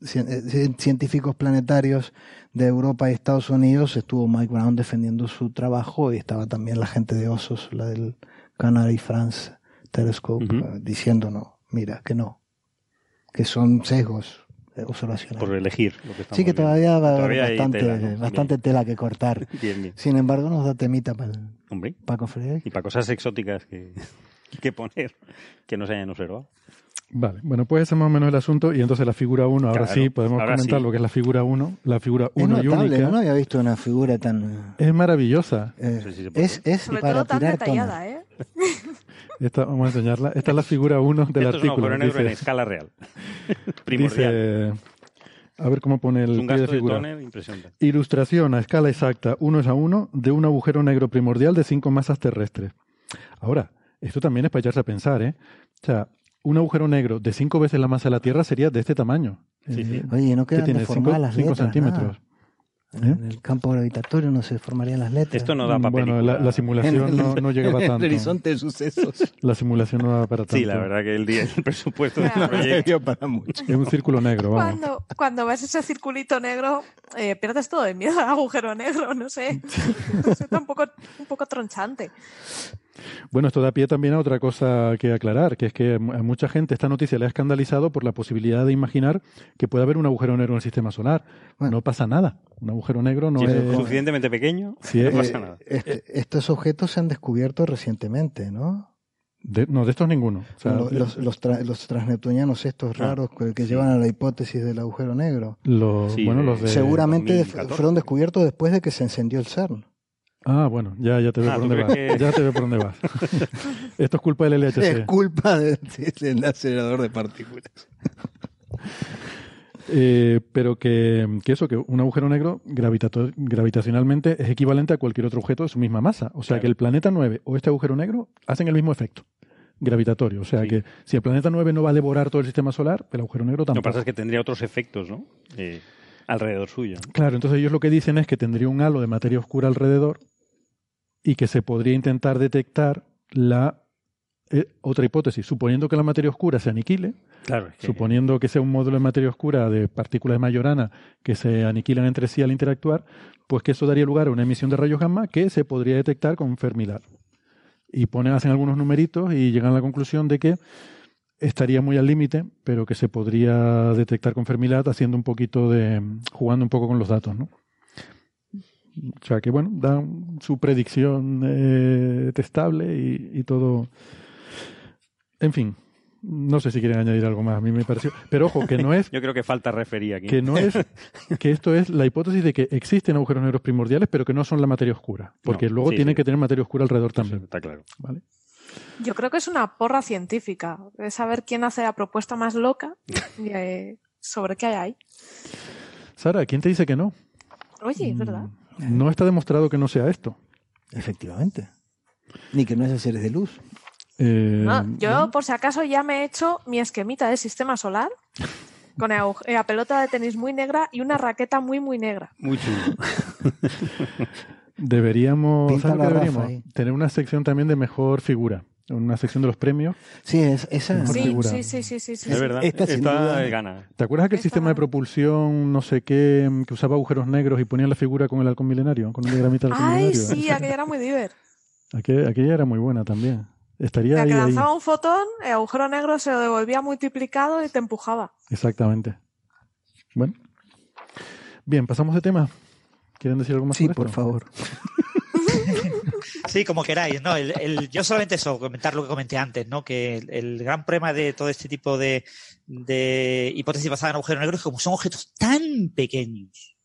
cien- eh, científicos planetarios de Europa y Estados Unidos, estuvo Mike Brown defendiendo su trabajo y estaba también la gente de OSOS, la del Canary France Telescope, eh, diciendo no, mira, que no, que son sesgos eh. Por elegir lo que estamos Sí que viendo. todavía va a haber bastante, tela, ¿no? bastante tela que cortar. Bien, bien. bien. Sin embargo, nos da temita para Paco Freire. y para cosas exóticas que, que poner que no se hayan observado. Vale. Bueno, pues ese es más o menos el asunto. Y entonces la figura 1, ahora Claro, sí, podemos ahora comentar sí. lo que es la figura 1. La figura Es 1 y única. ¿no? No había visto una figura tan... Es maravillosa. eh, No sé si se puede. es, es Sobre para todo tan tirar detallada, tono. ¿eh? Esta, vamos a enseñarla. Esta es la figura 1 del Esto es un artículo. agujero negro en Dice, escala real. Primordial. dice- a ver cómo pone es el un pie de gasto de figura. tóner impresionante. Ilustración a escala exacta, uno es a uno, de un agujero negro primordial de cinco masas terrestres. Ahora, esto también es para echarse a pensar, ¿eh? O sea, un agujero negro de cinco veces la masa de la Tierra sería de este tamaño. Sí, sí. Oye, no ¿Qué quedan tiene? deformadas Cinco, las cinco letras, centímetros. nada. En el campo gravitatorio no se formarían las letras. Esto no da para bueno, la, la simulación no, no llegaba En el tanto. horizonte de sucesos. La simulación no daba para tanto. Sí, la verdad que el día el presupuesto del Claro. proyecto. Dio para mucho. Es un círculo negro, vamos. Cuando, cuando ves ese circulito negro, eh, pierdes todo el miedo al agujero negro, no sé. Resulta un poco, un poco tronchante. Bueno, esto da pie también a otra cosa que aclarar, que es que a mucha gente esta noticia le ha escandalizado por la posibilidad de imaginar que puede haber un agujero negro en el sistema solar. Bueno. No pasa nada. Un agujero negro no Si es es... suficientemente pequeño, Sí, no eh, pasa nada. Este- estos objetos se han descubierto recientemente, ¿no? de- no, de estos ninguno. O sea, los, los, los, tra- los transneptunianos estos Ah, raros que, llevan a la hipótesis del agujero negro. los, Sí, bueno, de- los de... Seguramente 2014. fueron descubiertos después de que se encendió el CERN. Ah, bueno, ya, ya te veo Ah, por ¿tú dónde vas. que- Ya te veo por dónde vas. Esto es culpa del Es LHC. culpa de- del acelerador de partículas. Eh, pero que, que eso, que un agujero negro gravitato- gravitacionalmente es equivalente a cualquier otro objeto de su misma masa. O sea Claro. que el planeta 9 o este agujero negro hacen el mismo efecto. gravitatorio. O sea que si el planeta 9 no va a devorar todo el sistema solar, el agujero negro Lo que tampoco. pasa es que tendría otros efectos, ¿no? Eh, alrededor suyo. Claro, entonces ellos lo que dicen es que tendría un halo de materia oscura alrededor y que se podría intentar detectar la eh, otra hipótesis, suponiendo que la materia oscura se aniquile, Claro, es que- suponiendo que sea un módulo de materia oscura de partículas de Majorana que se aniquilan entre sí al interactuar, pues que eso daría lugar a una emisión de rayos gamma que se podría detectar con Fermilab. Y ponen, hacen algunos numeritos y llegan a la conclusión de que estaría muy al límite, pero que se podría detectar con Fermilab haciendo un poquito de. jugando un poco con los datos, ¿no? O sea que bueno, dan su predicción eh, testable y, y todo. En fin, no sé si quieren añadir algo más. A mí me pareció. Pero ojo, que no es Yo creo que falta referir aquí. que no es que esto es la hipótesis de que existen agujeros negros primordiales, pero que no son la materia oscura, porque No, luego sí, tienen sí. que tener materia oscura alrededor también. Está claro. ¿vale? Yo creo que es una porra científica. Es saber quién hace la propuesta más loca sobre qué hay ahí. Sara, ¿quién te dice que no? Oye, es verdad. No está demostrado que no sea esto. Efectivamente. Ni que no es de seres de luz. Eh, No, yo, por si acaso, ya me he hecho mi esquemita del sistema solar con la, agu- la pelota de tenis muy negra y una raqueta muy, muy negra. Muy chulo. Deberíamos. Tener una sección también de mejor figura, una sección de los premios. Sí, es, esa Sí, figura. sí, sí, sí, sí, sí. es verdad. esta sin Esta duda- gana. ¿Te acuerdas aquel Esta sistema de propulsión, no sé qué, que usaba agujeros negros y ponía la figura con el halcón milenario, con el diagramita del halcón Ay, milenario? sí, aquella era muy diver. Aquella, aquella era muy buena también. Estaría La ahí, que ahí. lanzaba un fotón, el agujero negro se lo devolvía multiplicado y te empujaba. Exactamente. Bueno. Bien, pasamos de tema. ¿Quieren decir algo más Sí, sobre por esto? favor. Sí, como queráis, ¿no? Yo solamente eso, comentar lo que comenté antes, ¿no? Que el, gran problema de todo este tipo de, hipótesis basadas en agujeros negros es como son objetos tan pequeños,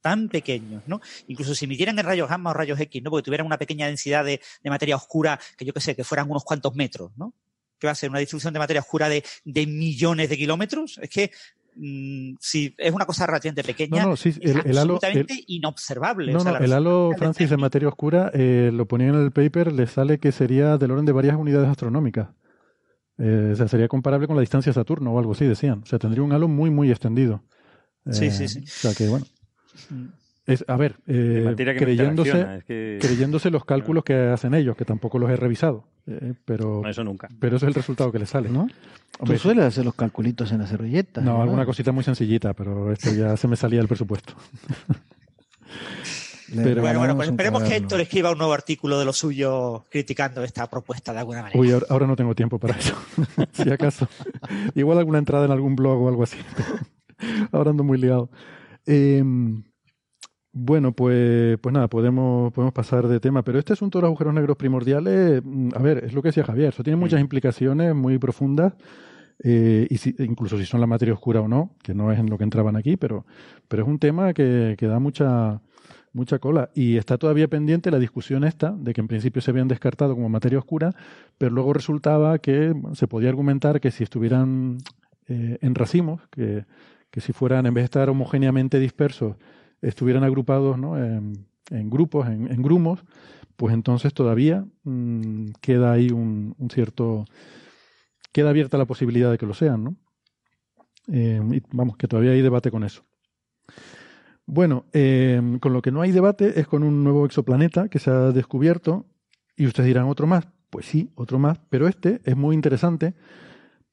tan pequeños, ¿no? Incluso si midieran en rayos gamma o rayos X, ¿no? Porque tuvieran una pequeña densidad de, de materia oscura, que yo qué sé, que fueran unos cuantos metros, ¿no? Que va a ser una distribución de materia oscura de, de millones de kilómetros. Es que mm, si es una cosa relativamente pequeña, No, no, sí, es el, halo, absolutamente el- inobservable. no, O sea, no, la el halo Francis de del materia oscura eh, lo ponían en el paper, le sale que sería del orden de varias unidades astronómicas. Eh, o sea, sería comparable con la distancia de Saturno o algo así, decían. O sea, tendría un halo muy, muy extendido. Sí, Eh, sí, sí. O sea, que bueno. Es, a ver, eh, creyéndose, interacciona, es que- creyéndose los cálculos que hacen ellos, que tampoco los he revisado, eh, pero, No, eso nunca. pero ese es el resultado que les sale, ¿no? Tú Hombre, sueles hacer los calculitos en la servilleta. No, alguna cosita muy sencillita, pero esto ya se me salía del presupuesto. Pero- Bueno, bueno, pues esperemos que. Héctor escriba un nuevo artículo de lo suyo criticando esta propuesta de alguna manera. Uy, ahora, ahora no tengo tiempo para eso. si acaso. Igual alguna entrada en algún blog o algo así. ahora ando muy liado. Eh, bueno, pues, pues nada, podemos, podemos pasar de tema. Pero este asunto de los agujeros negros primordiales, mm, a ver, es lo que decía Javier. Eso tiene muchas implicaciones muy profundas. eh, y si- incluso si son la materia oscura o no, que no es en lo que entraban aquí, pero, pero es un tema que, que da mucha, mucha cola. Y está todavía pendiente la discusión esta de que en principio se habían descartado como materia oscura, pero luego resultaba que bueno, se podía argumentar que si estuvieran eh, en racimos, que, que si fueran, en vez de estar homogéneamente dispersos, estuvieran agrupados ¿no? en, en grupos, en, en grumos, pues entonces todavía mm, queda ahí un, un cierto... Queda abierta la posibilidad de que lo sean, ¿no? Eh, y vamos, que todavía hay debate con eso. Bueno, eh, con lo que no hay debate es con un nuevo exoplaneta que se ha descubierto y ustedes dirán otro más. Pues sí, otro más, pero este es muy interesante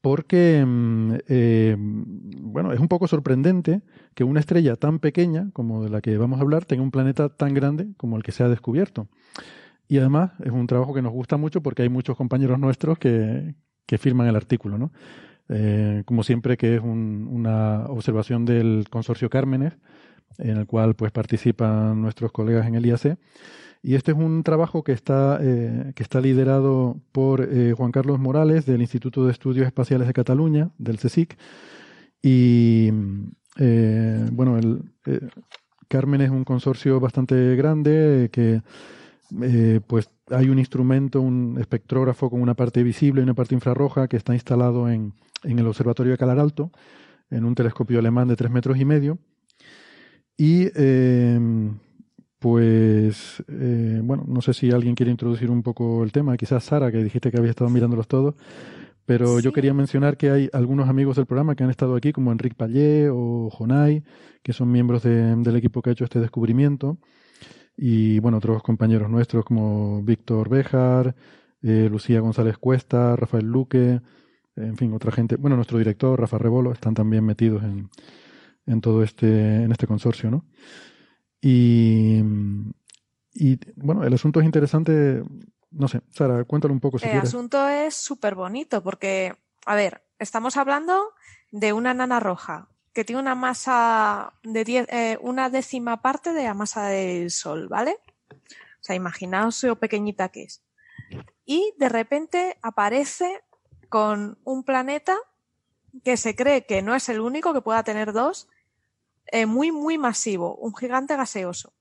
porque, mm, eh, bueno, es un poco sorprendente que una estrella tan pequeña como de la que vamos a hablar tenga un planeta tan grande como el que se ha descubierto. Y además es un trabajo que nos gusta mucho porque hay muchos compañeros nuestros que, que firman el artículo, ¿no? Eh, como siempre que es un- una observación del consorcio Cármenes, en el cual pues participan nuestros colegas en el IAC. Y este es un trabajo que está, eh, que está liderado por eh, Juan Carlos Morales del Instituto de Estudios Espaciales de Cataluña, del CSIC. Y eh, bueno, el, Carmen es un consorcio bastante grande que pues hay un instrumento, un espectrógrafo con una parte visible y una parte infrarroja que está instalado en, en el Observatorio de Calar Alto, en un telescopio alemán de tres metros y medio. Y Pues, eh, bueno, no sé si alguien quiere introducir un poco el tema. Quizás Sara, que dijiste que había estado mirándolos todos. Pero yo quería mencionar que hay algunos amigos del programa que han estado aquí, como Enrique Pallé o Jonay, que son miembros de- del equipo que ha hecho este descubrimiento. Y bueno, otros compañeros nuestros como Víctor Béjar, eh, Lucía González Cuesta, Rafael Luque, en fin, otra gente. Bueno, nuestro director, Rafa Rebolo, están también metidos en, en todo este, en este consorcio, ¿no? Y, y bueno, el asunto es interesante. No sé, Sara, cuéntalo un poco si El quieres. asunto es súper bonito porque, a ver, estamos hablando de una nana roja que tiene una masa de diez- eh, una décima parte de la masa del Sol, ¿vale? O sea, imaginaos lo pequeñita que es. Y de repente aparece con un planeta que se cree que no es el único que pueda tener dos, eh, muy, muy masivo, un gigante gaseoso.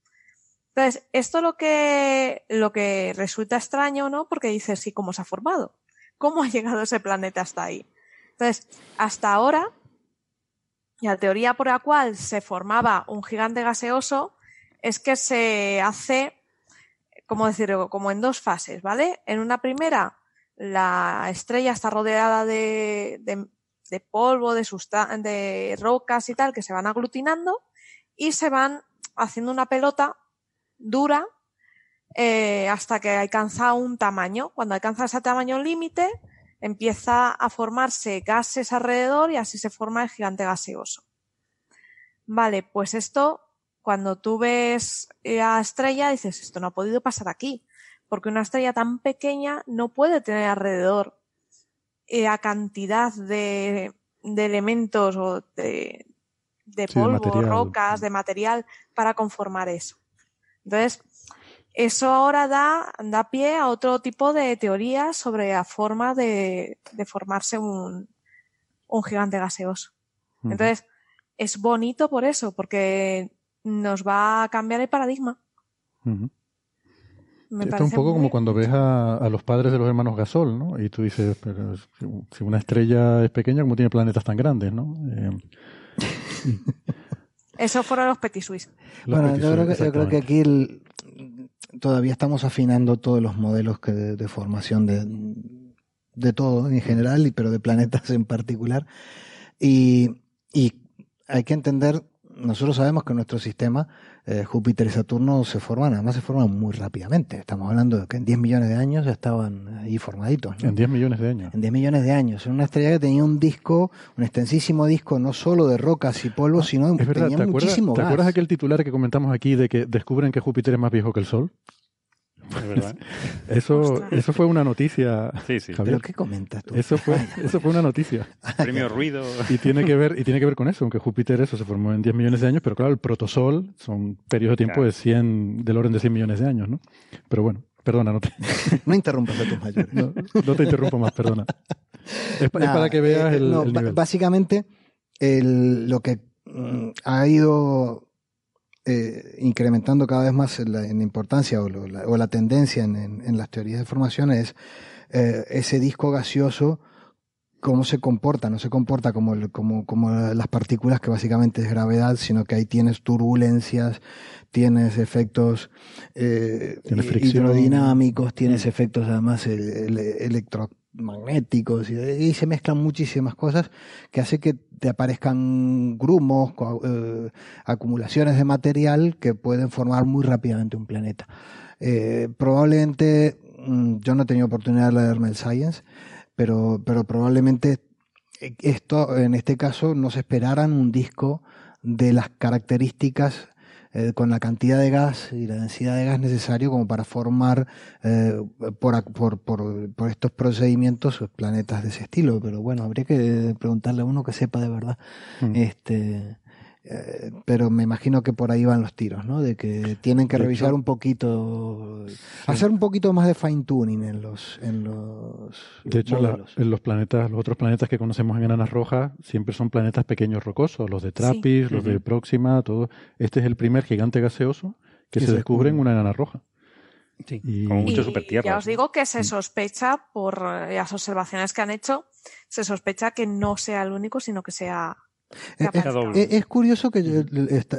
Entonces, esto lo que, lo que resulta extraño, ¿no? Porque dices, sí, ¿cómo se ha formado? ¿Cómo ha llegado ese planeta hasta ahí? Entonces, hasta ahora, la teoría por la cual se formaba un gigante gaseoso es que se hace, ¿cómo decirlo? Como en dos fases, ¿vale? En una primera, la estrella está rodeada de, de, de polvo, de, de rocas y tal, que se van aglutinando y se van haciendo una pelota dura eh, hasta que alcanza un tamaño. Cuando alcanza ese tamaño límite, empieza a formarse gases alrededor y así se forma el gigante gaseoso. Vale, pues esto, cuando tú ves la estrella, dices, esto no ha podido pasar aquí, porque una estrella tan pequeña no puede tener alrededor la cantidad de, de elementos o de, de polvo, rocas, de material para conformar eso. Entonces, eso ahora da, da pie a otro tipo de teorías sobre la forma de, de formarse un, un gigante gaseoso. Entonces, es bonito por eso, porque nos va a cambiar el paradigma. Me Esto es un poco muy- como cuando ves a, a los padres de los hermanos Gasol, ¿no? Y tú dices, pero si una estrella es pequeña, ¿cómo tiene planetas tan grandes, no? Eh, Eso fueron los Petit Suisse. los Bueno, Petit yo creo, que, yo creo que aquí el- todavía estamos afinando todos los modelos que de, de formación de, de todo en general, y pero de planetas en particular. Y, y hay que entender, nosotros sabemos que nuestro sistema, eh, Júpiter y Saturno, se forman, además se forman muy rápidamente. Estamos hablando de que en 10 millones de años ya estaban ahí formaditos. ¿no? En 10 millones de años. en 10 millones de años. Era una estrella que tenía un disco, un extensísimo disco, no solo de rocas y polvo, sino Es verdad, tenía ¿te acuerdas, muchísimo ¿te gas. acuerdas aquel titular que comentamos aquí de que descubren que Júpiter es más viejo que el Sol? Es verdad. Eso, Ostras. eso fue una noticia. Sí, sí. Javier. ¿Pero qué comentas tú? Eso fue, eso fue una noticia. Premio ruido. Y tiene que ver, y tiene que ver con eso, aunque Júpiter eso se formó en 10 millones de años, pero claro, el protosol son periodos de tiempo Claro. de 100, del orden de 100 millones de años, ¿no? Pero bueno, perdona, no te, No interrumpas a tus mayores. no, no te interrumpo más, perdona. Es, pa- es Nada, para que veas eh, el, no, el ba- nivel. Básicamente, el- lo que mm, ha ido eh, incrementando cada vez más en la, en importancia o, lo- la, o la tendencia en, en- en las teorías de formación es eh, ese disco gaseoso, cómo se comporta, no se comporta como, el- como, como las partículas que básicamente es gravedad, sino que ahí tienes turbulencias, tienes efectos eh, Tienes hidrodinámicos, tienes Mm. efectos además el- el- electromagnéticos y, se mezclan muchísimas cosas que hace que te aparezcan grumos, eh, acumulaciones de material que pueden formar muy rápidamente un planeta. Eh, probablemente, mm, yo no he tenido oportunidad de leerme el Science, pero, pero probablemente esto, en este caso, no se esperaran un disco de las características eh, con la cantidad de gas y la densidad de gas necesario como para formar eh, por, por, por, por estos procedimientos planetas de ese estilo. Pero bueno, habría que preguntarle a uno que sepa de verdad. Mm. Este, eh, pero me imagino que por ahí van los tiros, ¿no? De que tienen que De revisar hecho- un poquito, hacer un poquito más de fine tuning en los, en los De hecho, la- en los planetas, los otros planetas que conocemos en enanas rojas siempre son planetas pequeños rocosos, los de Trappist, los de. Próxima, todo. Este es el primer gigante gaseoso que Que se se descubre en una enana roja. Sí, Y- como Y mucho supertierra. ya os digo que Mm. se sospecha, por eh, las observaciones que han hecho, se sospecha que no sea el único, sino que sea Es, Capaz. es- es- curioso que yo-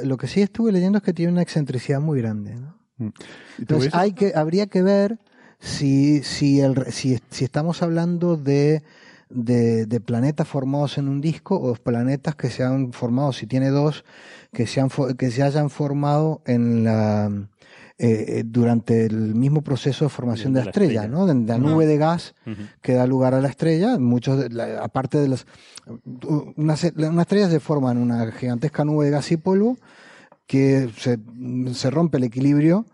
lo que sí estuve leyendo es que tiene una excentricidad muy grande. ¿no? Mm. ¿Y tú Entonces hay que, habría que ver si, si, el, re- si, si estamos hablando de, de, de planetas formados en un disco o planetas que se han formado, si tiene dos, que se, han, que se hayan formado en la, eh, durante el mismo proceso de formación de De la estrella, estrella. ¿no? De, de la nube de gas que da lugar a la estrella. Muchos, de la- aparte de las, una, una estrella se forma en una gigantesca nube de gas y polvo que se, se rompe el equilibrio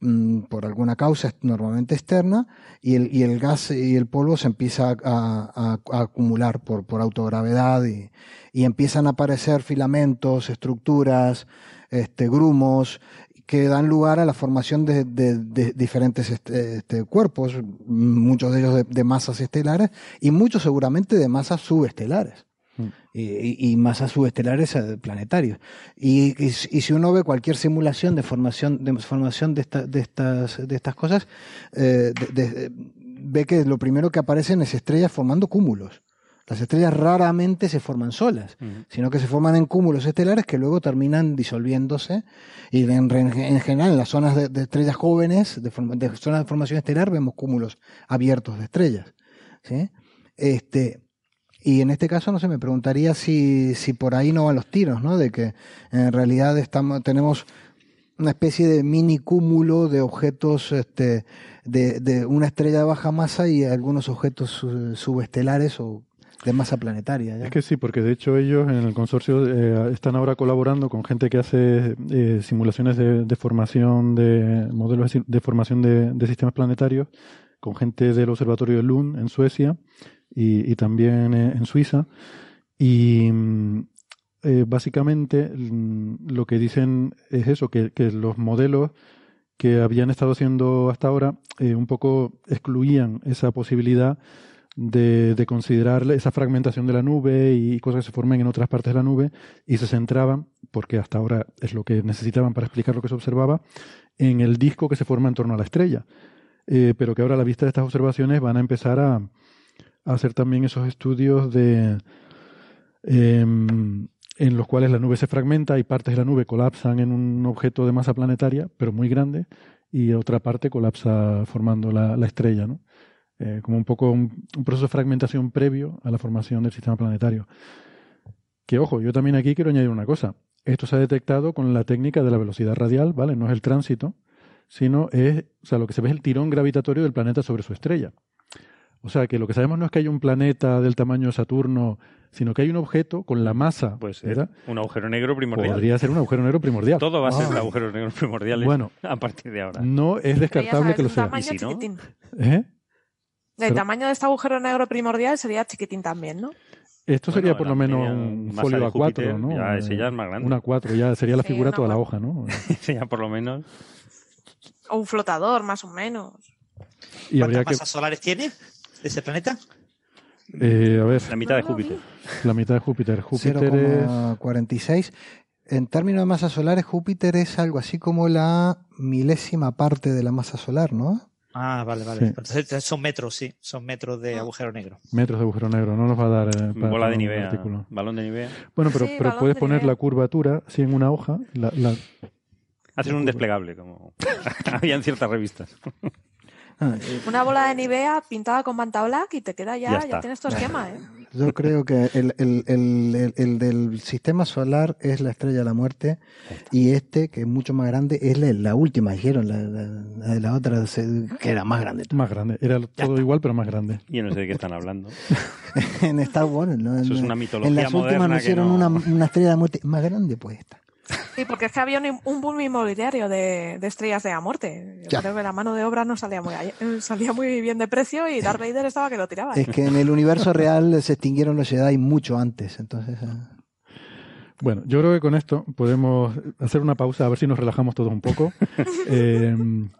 mm, por alguna causa normalmente externa y el, y el gas y el polvo se empieza a, a- a acumular por, por autogravedad y, y empiezan a aparecer filamentos, estructuras, este, grumos que dan lugar a la formación de, de- de diferentes este, este, cuerpos, muchos de ellos de, de masas estelares y muchos seguramente de masas subestelares y, y- y masas subestelares eh, planetarios. Y, y si y si uno ve cualquier simulación de formación de, formación de, esta- de, estas, de estas cosas, eh, ve que lo primero que aparecen es estrellas formando cúmulos. Las estrellas raramente se forman solas, sino que se forman en cúmulos estelares que luego terminan disolviéndose. Y en, en general, en las zonas de, de estrellas jóvenes, de, de zonas de formación estelar, vemos cúmulos abiertos de estrellas. ¿sí? Este, y en este caso, no sé, me preguntaría si, si por ahí no van los tiros, ¿no? De que en realidad estamos, tenemos una especie de mini cúmulo de objetos este, de, de una estrella de baja masa y algunos objetos su- subestelares o de masa planetaria. ¿ya? Es que sí, porque de hecho ellos en el consorcio eh, están ahora colaborando con gente que hace eh, simulaciones de, de formación de modelos de, formación de, de sistemas planetarios, con gente del Observatorio de Lund en Suecia y, también eh, en Suiza. Y mm, básicamente mm, lo que dicen es eso, que, los modelos que habían estado haciendo hasta ahora un poco excluían esa posibilidad de, de considerar esa fragmentación de la nube y cosas que se formen en otras partes de la nube y se centraban, porque hasta ahora es lo que necesitaban para explicar lo que se observaba, en el disco que se forma en torno a la estrella. Eh, pero que ahora a la vista de estas observaciones van a empezar a, hacer también esos estudios de em, en los cuales la nube se fragmenta y partes de la nube colapsan en un objeto de masa planetaria, pero muy grande, y otra parte colapsa formando la, la estrella, ¿no? Eh, como un poco un, un proceso de fragmentación previo a la formación del sistema planetario. Que ojo, yo también aquí quiero añadir una cosa. Esto se ha detectado con la técnica de la velocidad radial, ¿vale? No es el tránsito, sino es, o sea, lo que se ve es el tirón gravitatorio del planeta sobre su estrella. O sea, que lo que sabemos no es que hay un planeta del tamaño de Saturno, sino que hay un objeto con la masa. Pues ¿verdad? un agujero negro primordial. Podría ser un agujero negro primordial. Todo va a ser Ah. agujeros negros primordiales Bueno. a partir de ahora. No es descartable que lo un sea. ¿Y si no? ¿Eh? El Pero- tamaño de este agujero negro primordial sería chiquitín también, ¿no? Esto Bueno, sería por lo menos un folio de A4, Júpiter, ¿no? ya, ese ya es más grande. Un A4, ya sería la Sí, figura toda la A4. hoja, ¿no? ya por lo menos. O un flotador, más o menos. Y ¿Cuántas que... masas solares tiene ese planeta? eh, a ver, La mitad de Júpiter. la mitad de Júpiter. Júpiter es... 0,46. En términos de masa solar, Júpiter es algo así como la milésima parte de la masa solar, ¿no? Ah, vale, vale. Sí. Entonces son metros, sí. Son metros de agujero negro. Metros de agujero negro, no nos va a dar... eh, para- Bola de Nivea. artículo. Balón de Nivea. Bueno, pero, Sí, pero puedes de poner Nivea. la curvatura así en una hoja. La, la- Hacer un desplegable, como había en ciertas revistas. Una bola de Nivea pintada con manta black y te queda ya, Ya tienes tu esquema, ¿eh? Yo creo que el, el, el, el, el del sistema solar es la estrella de la muerte y este, que es mucho más grande, es la, la última, dijeron, la, de la otra, se- que era más grande. más grande. Era todo igual, pero más grande. Yo no sé de qué están hablando. en Star Wars, ¿no? Eso es una mitología En las últimas nos hicieron no- una, una estrella de la muerte más grande, pues esta. Sí, porque es que había un, un boom inmobiliario de, de estrellas de la muerte. Yo Ya. creo que la mano de obra no salía muy, eh, salía muy bien de precio y Darth Vader estaba que lo tiraba. Es que en el universo real se extinguieron los Jedi mucho antes, entonces... Bueno, yo creo que con esto podemos hacer una pausa, a ver si nos relajamos todos un poco eh,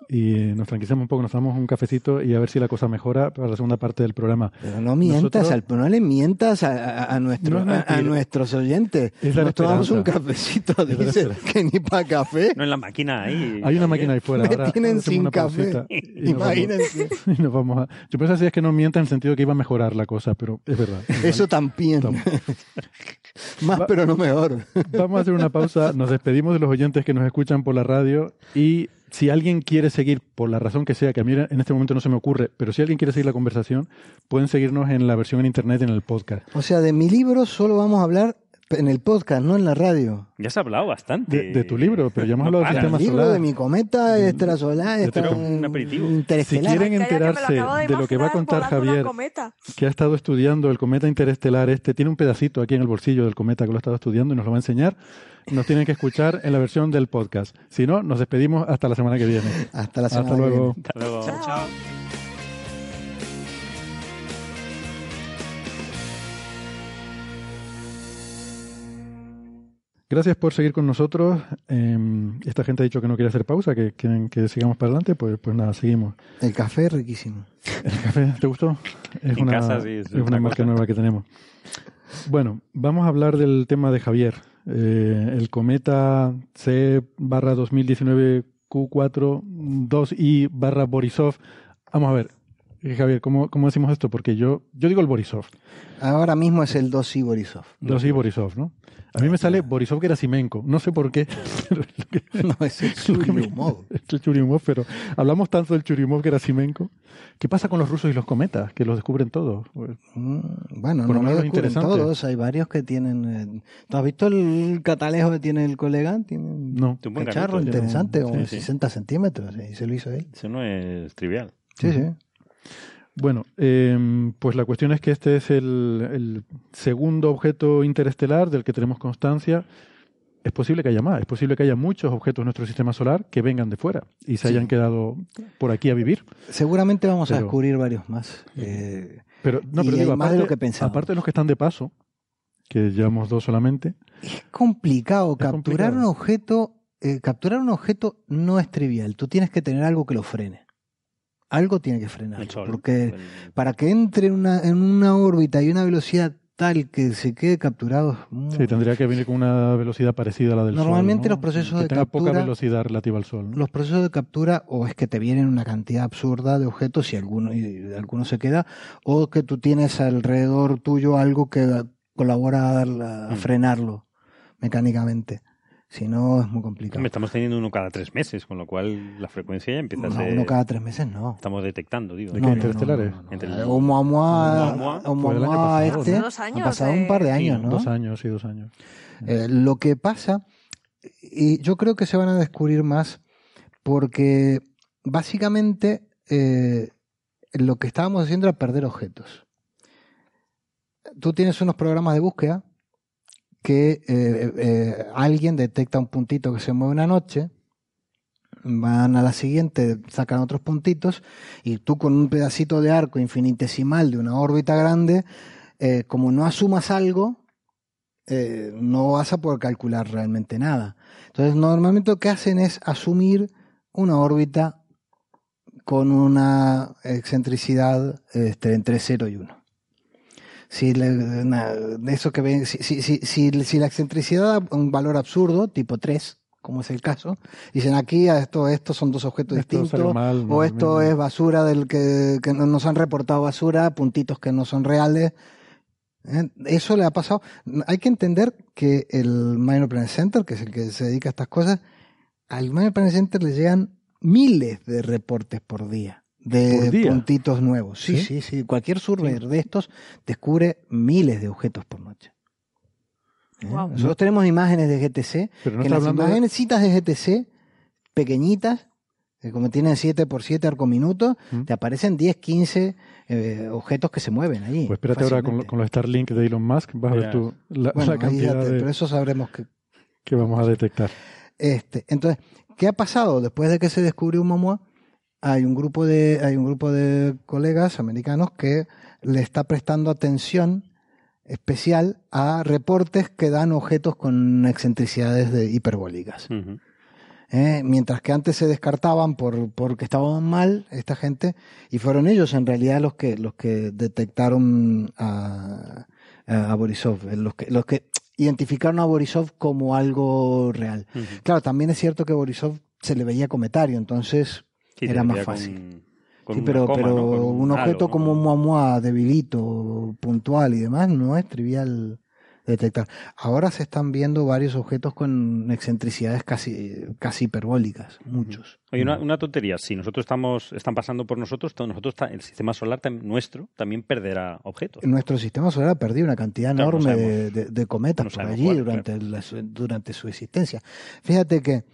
y nos tranquilizamos un poco, nos damos un cafecito y a ver si la cosa mejora para la segunda parte del programa. Pero no mientas, Nosotros- al- no le mientas a, a- a nuestro- No a, nuestros oyentes. Es la Nos tomamos un cafecito, Es la dice esperanza. que ni para café. No en la máquina ahí. Hay una máquina ahí fuera. Me ahora tienen sin café. pausita y nos vamos- Imagínense. y nos vamos a... Yo pensaba si es que no mienta en el sentido de que iba a mejorar la cosa, pero es verdad. Eso también. Tam- Más, Va- pero no mejor. Vamos a hacer una pausa, nos despedimos de los oyentes que nos escuchan por la radio. Y si alguien quiere seguir, por la razón que sea, que a mí en este momento no se me ocurre, pero si alguien quiere seguir la conversación, pueden seguirnos en la versión en internet, en el podcast. O sea, de mi libro solo vamos a hablar en el podcast, no en la radio. Ya has hablado bastante. De, de tu libro, pero ya hemos No hablado del paras. sistema El libro solar. de mi cometa extrasolar, de extra, un aperitivo. Si quieren enterarse de lo que va a contar Javier, que ha estado estudiando el cometa interestelar este, tiene un pedacito aquí en el bolsillo del cometa que lo ha estado estudiando y nos lo va a enseñar, nos tienen que escuchar en la versión del podcast. Si no, nos despedimos hasta la semana que viene. Hasta la semana Hasta que luego. Hasta luego. Chao. Gracias por seguir con nosotros. Eh, esta gente ha dicho que no quiere hacer pausa, que quieren que sigamos para adelante, pues, pues nada, seguimos. El café es riquísimo. ¿El café te gustó? Es En una, casa sí, es es una marca cosa. nueva que tenemos. Bueno, vamos a hablar del tema de Javier. Eh, el cometa C barra 2019 Q4 2I barra Borisov. Vamos a ver, Javier, ¿cómo, ¿cómo decimos esto? Porque yo, yo digo el Borisov. Ahora mismo es el 2 Borisov. 2I Borisov, ¿no? A mí me sale Borisov Gerasimenko. No sé por qué. No, es el Churyumov. es el Churyumov, pero hablamos tanto del Churyumov Gerasimenko. ¿Qué pasa con los rusos y los cometas? Que los descubren todos. Pues, Mm, Bueno, Por no lo menos descubren todos. Hay varios que tienen. eh, ¿Tú has visto el catalejo que tiene el colega? Tiene un No. Un cacharro interesante, como sí, de sí. 60 centímetros, y se lo hizo él. Eso no es trivial. Sí, sí. Bueno, eh, pues la cuestión es que este es el, el segundo objeto interestelar del que tenemos constancia. Es posible que haya más, es posible que haya muchos objetos en nuestro sistema solar que vengan de fuera y se Sí. hayan quedado por aquí a vivir. Seguramente vamos a descubrir varios más. Eh, Pero no, pero digo, más de aparte, lo que pensábamos. aparte de los que están de paso, que llevamos dos solamente, es complicado. Es capturar complicado. un objeto. eh, capturar un objeto no es trivial. Tú tienes que tener algo que lo frene. Algo tiene que frenar. Porque El- para que entre en una, en una órbita y una velocidad tal que se quede capturado. sí, tendría que venir con una velocidad parecida a la del Sol. Normalmente ¿no? los procesos que de tenga poca captura- velocidad relativa al Sol. ¿no? Los procesos de captura o es que te vienen una cantidad absurda de objetos y alguno, y alguno se queda, o que tú tienes alrededor tuyo algo que colabora a, a Mm. frenarlo mecánicamente. Si no, es muy complicado. Estamos teniendo uno cada tres meses, con lo cual la frecuencia ya empieza a No, ser... uno cada tres meses no. Estamos detectando, digo. ¿De qué no, interestelares? no. Entre el- Oumuamua- el pasado, este ¿no? Dos años, ha pasado eh. un par de Sí, años, ¿no? Dos años, sí, dos años. Eh, lo que pasa, y yo creo que se van a descubrir más, porque básicamente eh, lo que estábamos haciendo era perder objetos. Tú tienes unos programas de búsqueda que eh, eh, alguien detecta un puntito que se mueve una noche, van a la siguiente, sacan otros puntitos, y tú con un pedacito de arco infinitesimal de una órbita grande, eh, como no asumas algo, no vas a poder calcular realmente nada. Entonces, normalmente lo que hacen es asumir una órbita con una excentricidad este, entre 0 y 1. Si, de eso que ven, si, si, si, si- si la excentricidad da un valor absurdo, tipo 3, como es el caso, dicen aquí esto, estos son dos objetos Esto distintos, mal, o esto es basura del que, que no- nos han reportado basura, puntitos que no son reales. ¿eh? Eso le ha pasado. Hay que entender que el Minor Planet Center, que es el que se dedica a estas cosas, al Minor Planet Center le llegan miles de reportes por día de puntitos nuevos. Sí, ¿Sí? sí, sí. Cualquier surveyor de estos descubre miles de objetos por noche. ¿Eh? Nosotros tenemos imágenes de GTC, Pero no que las hablando de- imágenes de GTC pequeñitas, que como tienen 7 por 7 arcominutos, ¿Mm? te aparecen 10, 15 eh, objetos que se mueven allí. Pues espérate ahora con, con los Starlink de Elon Musk, vas a ver tú la, Bueno, la ahí ya cantidad de- pero eso sabremos que que vamos a detectar. Este, entonces, ¿qué ha pasado? Después de que se descubrió Momoa, hay un grupo de, hay un grupo de colegas americanos que le está prestando atención especial a reportes que dan objetos con excentricidades de hiperbólicas. ¿eh? Mientras que antes se descartaban por porque estaban mal esta gente y fueron ellos en realidad los que los que detectaron a, a Borisov, eh, los que los que identificaron a Borisov como algo real. Claro, también es cierto que Borisov se le veía cometario, entonces Sí, era más fácil. Con, con Sí, pero, coma, pero ¿no? Con un objeto ¿no? como Muamua debilito, puntual y demás, no es trivial detectar. Ahora se están viendo varios objetos con excentricidades casi, casi hiperbólicas, muchos. Oye, una, una tontería. Si nosotros estamos, están pasando por nosotros, nosotros el sistema solar nuestro también perderá objetos. Nuestro sistema solar ha perdido una cantidad Claro, no enorme sabemos. de, de- de cometas No por allí cuál, durante, la durante su existencia. Fíjate que,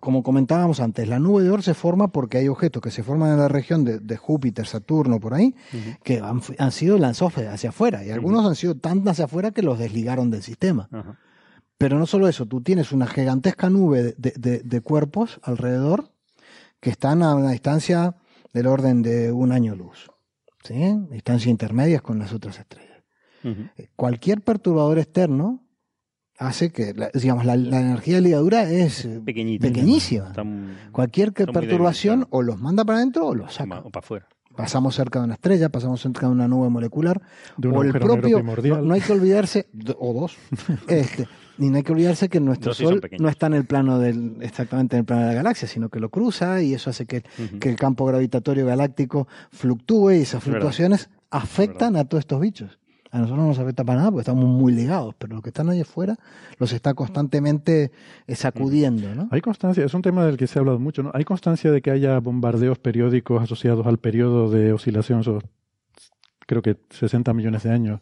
como comentábamos antes, la nube de Oort se forma porque hay objetos que se forman en la región de, de Júpiter, Saturno, por ahí, que han, sido lanzados hacia afuera. Y algunos han sido tan hacia afuera que los desligaron del sistema. Pero no solo eso, tú tienes una gigantesca nube de, de- cuerpos alrededor que están a una distancia del orden de un año luz. ¿Sí? Distancia intermedias con las otras estrellas. Eh, Cualquier perturbador externo hace que, la- digamos, la, la energía de ligadura es Pequeñita. pequeñísima. Cualquier perturbación o los manda para adentro o los saca. o para afuera. Pasamos cerca de una estrella, pasamos cerca de una nube molecular, De un o el propio. No, no hay que olvidarse, o dos, este, y no hay que olvidarse que nuestro Sol no está en el plano del, exactamente en el plano de la galaxia, sino que lo cruza y eso hace que, el campo gravitatorio galáctico fluctúe y esas verdad. fluctuaciones afectan a todos estos bichos. A nosotros no nos afecta para nada porque estamos muy ligados, pero los que están ahí afuera los está constantemente eh, sacudiendo, ¿no? Hay constancia, es un tema del que se ha hablado mucho, ¿no? Hay constancia de que haya bombardeos periódicos asociados al periodo de oscilación, esos, creo que 60 millones de años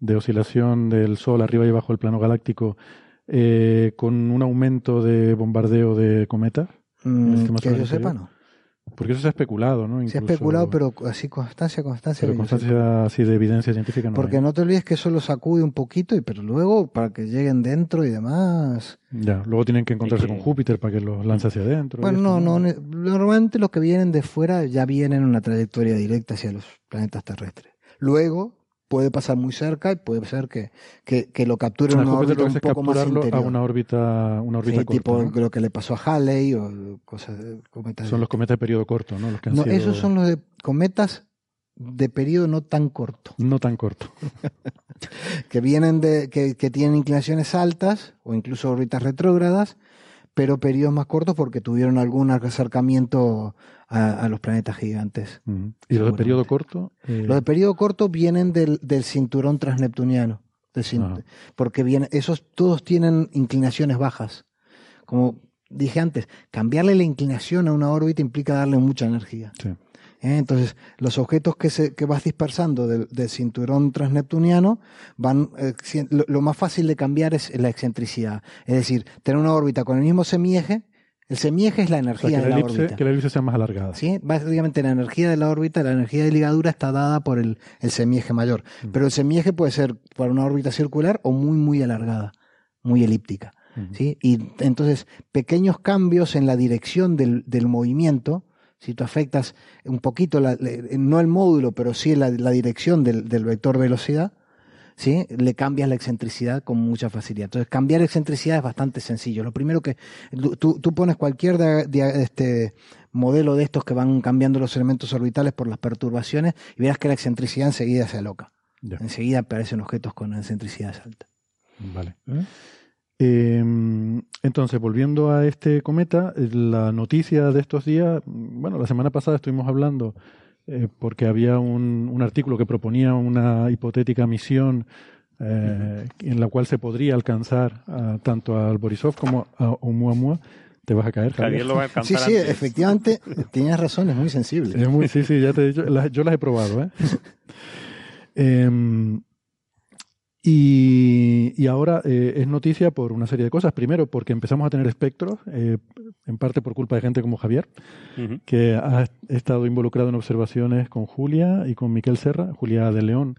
de oscilación del Sol arriba y abajo del plano galáctico, eh, con un aumento de bombardeo de cometas. Mm, el que yo sepa, no. Porque eso se ha especulado, ¿no? Se ha especulado, pero así constancia, constancia. pero constancia así de evidencia científica no Porque hay. no te olvides que eso lo sacude un poquito, y pero luego para que lleguen dentro y demás. Ya, luego tienen que encontrarse que- con Júpiter para que los lance hacia adentro. Bueno, no, no, normalmente los que vienen de fuera ya vienen en una trayectoria directa hacia los planetas terrestres. Luego puede pasar muy cerca y puede ser que, que, que lo capture en una órbita un poco más capturarlo a interior. una órbita, una órbita Sí, corta, tipo ¿no? lo que le pasó a Halley o cosas de cometas. Son los cometas de periodo corto, ¿no? Los que han no, sido esos son los de cometas de periodo no tan corto. no tan corto. que vienen de, que, que tienen inclinaciones altas o incluso órbitas retrógradas, pero periodos más cortos porque tuvieron algún acercamiento a, a los planetas gigantes. Y los de periodo corto. eh, Los de periodo corto vienen del, del cinturón transneptuniano, del porque vienen, esos todos tienen inclinaciones bajas. Como dije antes, cambiarle la inclinación a una órbita implica darle mucha energía. sí. ¿eh? Entonces, los objetos que, se, que vas dispersando del, del cinturón transneptuniano van. eh, lo más fácil de cambiar es la excentricidad. Es decir, tener una órbita con el mismo semieje. El semieje es la O sea, energía de la elipse, órbita. que la elipse sea más alargada. ¿sí? Básicamente la energía de la órbita, la energía de ligadura está dada por el, el semieje mayor. Mm. Pero el semieje puede ser para una órbita circular o muy, muy alargada, muy elíptica. Ujú. ¿sí? Y entonces, pequeños cambios en la dirección del, del movimiento, si tú afectas un poquito, la- no el módulo, pero sí la, la dirección del, del vector velocidad, ¿sí? le cambias la excentricidad con mucha facilidad. Entonces, cambiar excentricidad es bastante sencillo. Lo primero que tú, tú pones cualquier este, modelo de estos que van cambiando los elementos orbitales por las perturbaciones y verás que la excentricidad enseguida se aloca. Ya, Enseguida aparecen objetos con excentricidades altas. vale. Eh, entonces, volviendo a este cometa, la noticia de estos días, bueno, la semana pasada estuvimos hablando eh, porque había un, un artículo que proponía una hipotética misión eh, en la cual se podría alcanzar a- tanto al Borisov como a Oumuamua. Te vas a caer, Javier. Javier lo va a Sí, alcanzar sí, antes. efectivamente, tienes razón, es muy sensible. Es muy, sí, sí, ya te he dicho, las- yo las he probado, ¿eh? Y, y ahora eh, es noticia por una serie de cosas. Primero, porque empezamos a tener espectros, eh, en parte por culpa de gente como Javier, que ha estado involucrado en observaciones con Julia y con Miquel Serra, Julia de León,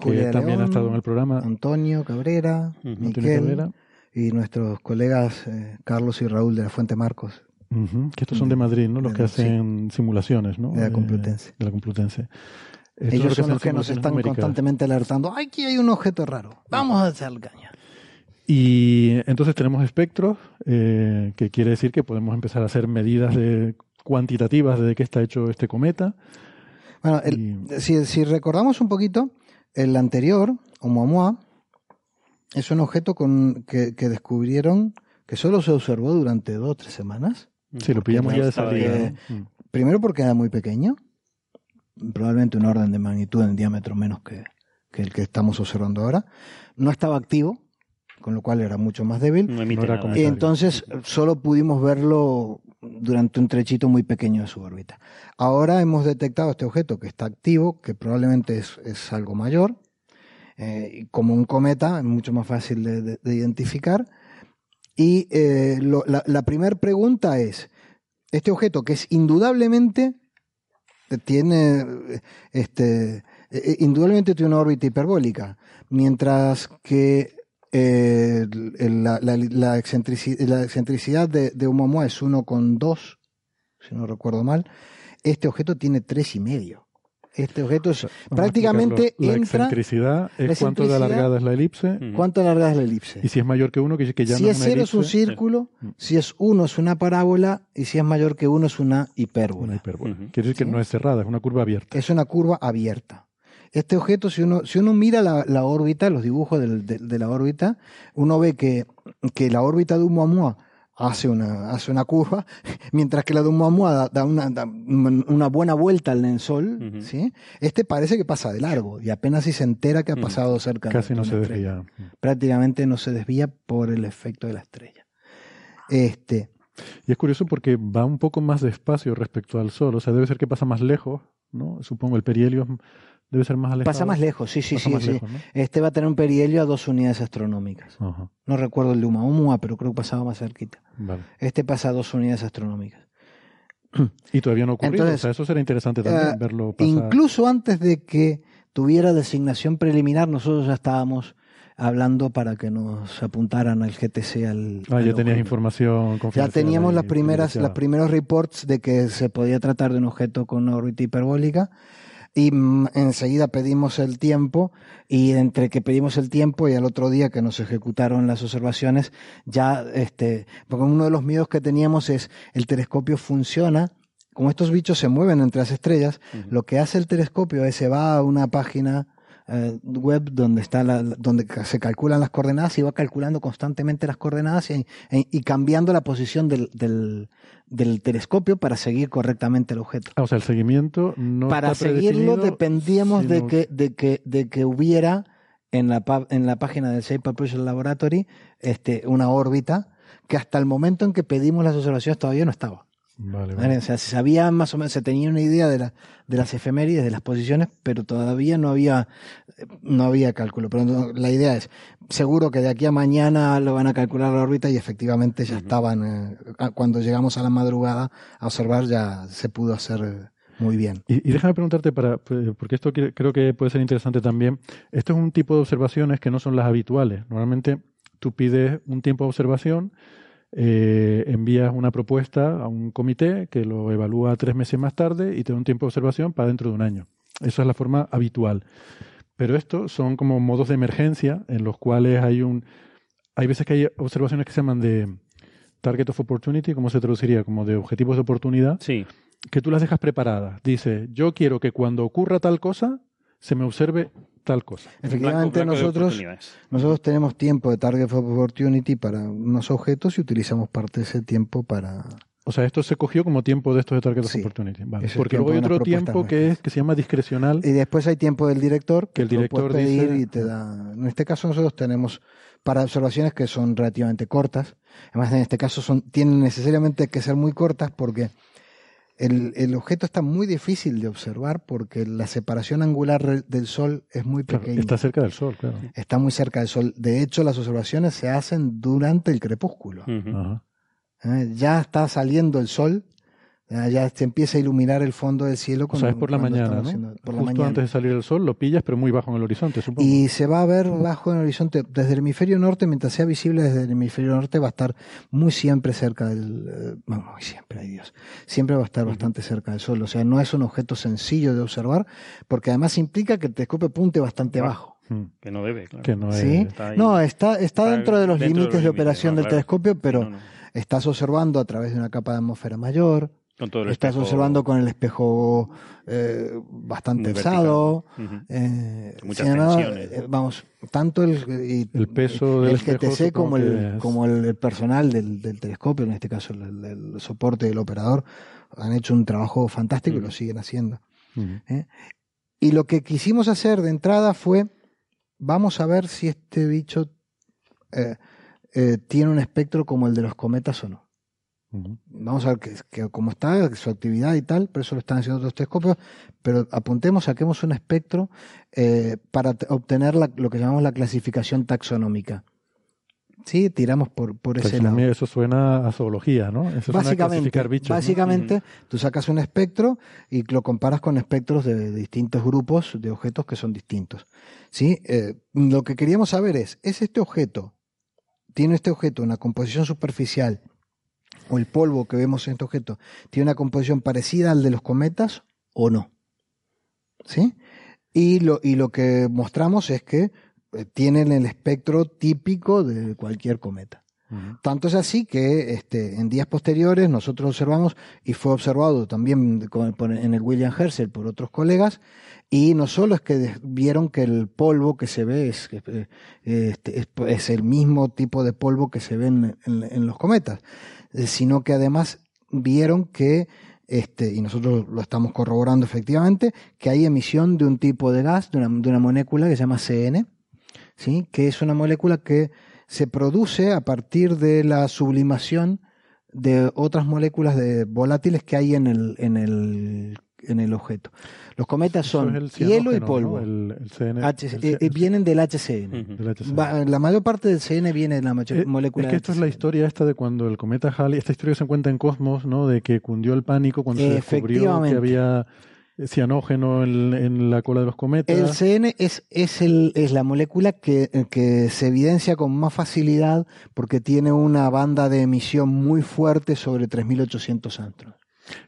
que de también León, ha estado en el programa. Antonio Cabrera. Antonio Miquel Cabrera. y nuestros colegas eh, Carlos y Raúl de la Fuente Marcos. Que estos son de Madrid, ¿no? Los que sí. hacen simulaciones, ¿no? De la Eh, Complutense. de la Complutense. Esto es lo Ellos son los que nos están numéricas. constantemente alertando. Aquí hay un objeto raro. Vamos a hacer caña. Y entonces tenemos espectros, eh, que quiere decir que podemos empezar a hacer medidas de, cuantitativas de qué está hecho este cometa. Bueno, el- si, si recordamos un poquito, el anterior, Oumuamua, es un objeto con, que, que descubrieron que solo se observó durante dos o tres semanas. Sí, lo pillamos ya de salida. ¿no? Mm. Primero porque era muy pequeño, probablemente un orden de magnitud en diámetro menos que, que el que estamos observando ahora. No estaba activo, con lo cual era mucho más débil. No emite No era nada. como- Y entonces solo pudimos verlo durante un trechito muy pequeño de su órbita. Ahora hemos detectado este objeto que está activo, que probablemente es, es algo mayor. eh, como un cometa, es mucho más fácil de, de- de identificar. Y eh, lo- la, la primera pregunta es, este objeto que es indudablemente tiene eh, este eh, indudablemente tiene una órbita hiperbólica, mientras que eh, la, la- la excentrici- la excentricidad de, de Oumuamua es 1,2, si no recuerdo mal. Este objeto tiene tres y medio. Este objeto es prácticamente. La entra. excentricidad es la cuánto de alargada es la elipse. ¿Cuánto alargada es la elipse? Y si es mayor que uno, que, que ya si no es una cero es un elipse, círculo, Mm. si es uno es una parábola y si es mayor que uno es una hipérbola. una hipérbola. Ujú. Quiere decir que Sí. no es cerrada, es una curva abierta. es una curva abierta. Este objeto, si uno, si uno mira la, la órbita, los dibujos del- de, de la órbita, uno ve que, que la órbita de Oumuamua hace una, hace una curva, mientras que la de Oumuamua da, da una, da una buena vuelta al Sol, Ujú. ¿sí? Este parece que pasa de largo y apenas si se entera que ha pasado cerca de- Casi de no una se estrella. desvía. Prácticamente no se desvía por el efecto de la estrella. Este, Y es curioso porque va un poco más despacio respecto al Sol. O sea, debe ser que pasa más lejos, ¿no? Supongo el perihelio debe ser más alejado. pasa más lejos, sí, sí, Pasa sí. sí. lejos, ¿no? Este va a tener un perihelio a dos unidades astronómicas. No recuerdo el de Oumuamua, pero creo que pasaba más cerquita. vale. Este pasa a dos unidades astronómicas. Y todavía no ha ocurrido. Entonces, o sea, eso será interesante también, eh, verlo pasar. Incluso antes de que tuviera designación preliminar, nosotros ya estábamos hablando para que nos apuntaran al GTC al. Ah, ya tenías información Ya teníamos las primeras, los primeros reports de que se podía tratar de un objeto con una órbita hiperbólica y enseguida pedimos el tiempo y entre que pedimos el tiempo y al otro día que nos ejecutaron las observaciones, ya este, porque uno de los miedos que teníamos es el telescopio funciona, como estos bichos se mueven entre las estrellas, lo que hace el telescopio es se va a una página eh, web donde está la, donde se calculan las coordenadas y va calculando constantemente las coordenadas y, y- y cambiando la posición del, del, del telescopio para seguir correctamente el objeto. Ah, o sea, el seguimiento no para está seguirlo dependíamos de que, de que, de que hubiera en la, en la página del Shape Propulsion Laboratory este, una órbita que hasta el momento en que pedimos las observaciones todavía no estaba. Vale, ¿Vale? vale. O sea, se sabía más o menos, se tenía una idea de, la, de las efemérides, de las posiciones, pero todavía no había, no había cálculo. Pero no- la idea es, seguro que de aquí a mañana lo van a calcular la órbita y efectivamente ya estaban, eh, cuando llegamos a la madrugada a observar ya se pudo hacer eh, muy bien. Y, y déjame preguntarte, para, eh, porque esto creo que puede ser interesante también. Esto es un tipo de observaciones que no son las habituales. Normalmente tú pides un tiempo de observación, eh, envías una propuesta a un comité que lo evalúa tres meses más tarde y te da un tiempo de observación para dentro de un año. Esa es la forma habitual. Pero estos son como modos de emergencia en los cuales hay un... Hay veces que hay observaciones que se llaman de target of opportunity, ¿cómo se traduciría? Como de objetivos de oportunidad Sí. que tú las dejas preparadas. Dice, yo quiero que cuando ocurra tal cosa, se me observe tal cosa. Efectivamente, Blanco- blanco de nosotros, nosotros tenemos tiempo de target of opportunity para unos objetos y utilizamos parte de ese tiempo para... O sea, esto se cogió como tiempo de estos de Target of Sí. Opportunity. Vale. El Porque luego hay otro tiempo que, es, que se llama discrecional. Y después hay tiempo del director, Que el tú lo director puedes pedir dice- y te da... En este caso nosotros tenemos para observaciones que son relativamente cortas. Además, en este caso son tienen necesariamente que ser muy cortas porque el, el objeto está muy difícil de observar porque la separación angular del Sol es muy Claro, pequeña. está cerca del Sol, claro. Está muy cerca del Sol. De hecho, las observaciones se hacen durante el crepúsculo. ¿eh? Ya está saliendo el Sol Ya, se empieza a iluminar el fondo del cielo. O Cuando, sea, es por la mañana, ¿no? haciendo- por la Justo mañana. antes de salir el sol lo pillas, pero muy bajo en el horizonte, supongo. Y se va a ver bajo en el horizonte, desde el hemisferio norte, mientras sea visible desde el hemisferio norte, va a estar muy siempre cerca del. eh, bueno, muy siempre, ay Dios. Siempre va a estar bastante cerca del Sol. O sea, no es un objeto sencillo de observar, porque además implica que el telescopio apunte bastante Ah. bajo. Mm. Que no debe, claro. Que no. ¿Sí? está ahí. No, está, está Está dentro de los dentro de límites los de límites, operación no, del claro. telescopio, pero No, no. estás observando a través de una capa de atmósfera mayor, estás espejo observando con el espejo eh, bastante vertical. Ujú. eh, Muchas tensiones. eh, vamos, tanto el, y- El peso del el espejo, GTC como el, que es- como el, el personal del, del telescopio, en este caso el, el- el soporte del operador, han hecho un trabajo fantástico y lo siguen haciendo. ¿eh? Y lo que quisimos hacer de entrada fue, vamos a ver si este bicho eh, eh, tiene un espectro como el de los cometas o no. Vamos a ver que, que cómo está, su actividad y tal, pero eso lo están haciendo otros telescopios, pero apuntemos, saquemos un espectro eh, para obtener la- lo que llamamos la clasificación taxonómica. Sí, tiramos por, por ese lado. Eso suena a zoología, ¿no? Eso suena a Básicamente, clasificar bichos. básicamente tú sacas un espectro y lo comparas con espectros de, distintos grupos de objetos que son distintos. ¿Sí? Eh, lo que queríamos saber es, ¿es este objeto, tiene este objeto una composición superficial o el polvo que vemos en este objeto tiene una composición parecida al de los cometas o no? ¿Sí? Y lo, y lo que mostramos es que eh, tienen el espectro típico de cualquier cometa. Tanto es así que este, en días posteriores nosotros observamos y fue observado también en el William Herschel por otros colegas y no solo es que vieron que el polvo que se ve es, eh, este, es, es el mismo tipo de polvo que se ve en, en- en los cometas, sino que además vieron que este, y nosotros lo estamos corroborando efectivamente, que hay emisión de un tipo de gas, de una, de una molécula que se llama CN, ¿sí? que es una molécula que se produce a partir de la sublimación de otras moléculas de volátiles que hay en el, en el, en el objeto. Los cometas son es hielo y polvo. ¿no? El, el CN. H- el eh, eh, vienen del HCN. Ujú. del HCN. Va- la mayor parte del CN viene de la Eh, molécula Es que esto es la HCN. historia esta de cuando el cometa Halley, esta historia se encuentra en Cosmos, ¿no? De que cundió el pánico cuando se descubrió que había cianógeno en, en la cola de los cometas. El CN es, es, el, es la molécula que, que se evidencia con más facilidad porque tiene una banda de emisión muy fuerte sobre 3800 angstrom.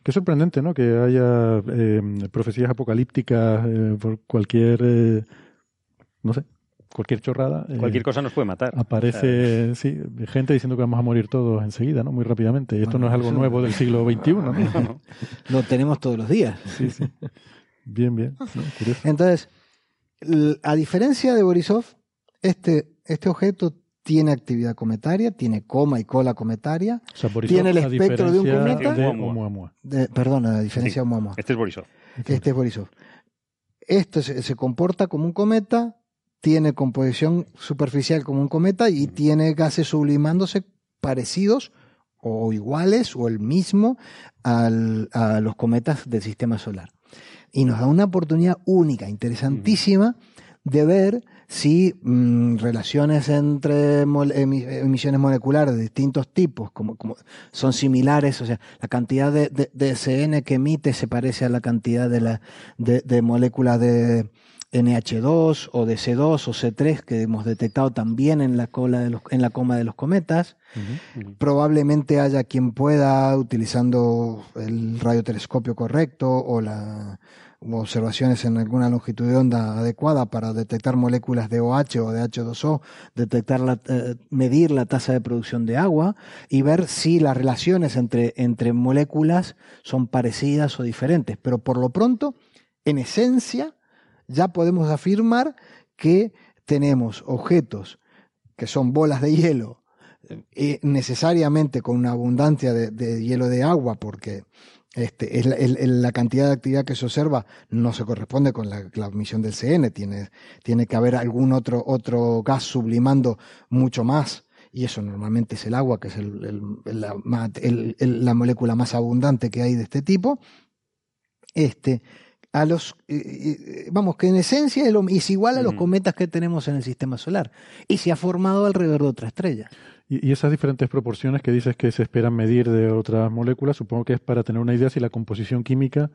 Qué sorprendente, ¿no? Que haya eh, profecías apocalípticas eh, por cualquier, eh, no sé, cualquier chorrada. eh, Cualquier cosa nos puede matar. Aparece, sí, gente diciendo que vamos a morir todos enseguida, ¿no? Muy rápidamente. Y esto no es algo nuevo del siglo XXI, ¿no? No, no. Lo tenemos todos los días. Sí, sí. Bien, bien. ¿no? Curioso. Entonces, a diferencia de Borisov, este, este objeto tiene actividad cometaria, tiene coma y cola cometaria. O sea, Borisov, Tiene el a espectro de un cometa. de Oumuamua. Oumuamua. De, perdón, a diferencia Sí. de Oumuamua. Este es Borisov. Este es Borisov. Este se, se comporta como un cometa, tiene composición superficial como un cometa y tiene gases sublimándose parecidos o iguales o el mismo al- a los cometas del sistema solar. Y nos da una oportunidad única, interesantísima, de ver si mm, relaciones entre mol- emisiones moleculares de distintos tipos como, como son similares, o sea, la cantidad de, de- de CN que emite se parece a la cantidad de, la, de, de moléculas de NH2 o de C2 o C3 que hemos detectado también en la cola de los, en la coma de los cometas. Probablemente haya quien pueda, utilizando el radiotelescopio correcto o la observaciones en alguna longitud de onda adecuada para detectar moléculas de OH o de H2O, detectar la, eh, medir la tasa de producción de agua y ver si las relaciones entre, entre moléculas son parecidas o diferentes. Pero por lo pronto, en esencia, ya podemos afirmar que tenemos objetos que son bolas de hielo eh, necesariamente con una abundancia de, de hielo de agua, porque este, es la, el- la cantidad de actividad que se observa no se corresponde con la, la emisión del CN, tiene, tiene que haber algún otro, otro gas sublimando mucho más, y eso normalmente es el agua, que es el- el- la, el- molécula más abundante que hay de este tipo. Este, a los, eh, eh, vamos, que en esencia es, igual a los Ujú. cometas que tenemos en el sistema solar y se ha formado alrededor de otra estrella. Y, esas diferentes proporciones que dices que se esperan medir de otras moléculas, supongo que es para tener una idea si la composición química,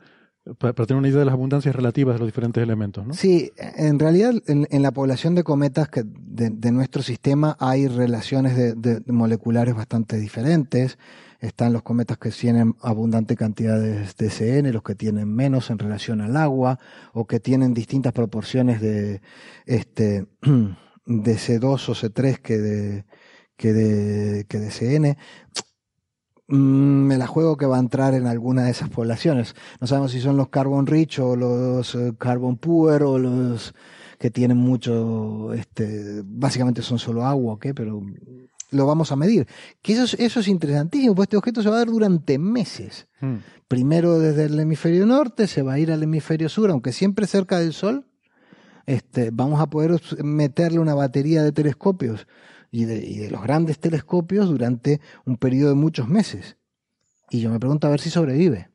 para, tener una idea de las abundancias relativas de los diferentes elementos, ¿no? Sí, en realidad en, la población de cometas de, nuestro sistema hay relaciones de, de- moleculares bastante diferentes. Están los cometas que tienen abundante cantidad de, de CN, los que tienen menos en relación al agua, o que tienen distintas proporciones de, este, de C2 o C3 que de, que de, que de CN. Mm, Me la juego que va a entrar en alguna de esas poblaciones. No sabemos si son los carbon rich o los eh, carbon poor o los que tienen mucho, este, básicamente son solo agua, ¿ok? Pero lo vamos a medir. Que eso es, eso es interesantísimo, pues este objeto se va a dar durante meses. Hmm. Primero desde el hemisferio norte, se va a ir al hemisferio sur, aunque siempre cerca del Sol. Este, vamos a poder meterle una batería de telescopios y de, y de los grandes telescopios durante un periodo de muchos meses. Y yo me pregunto a ver si sobrevive.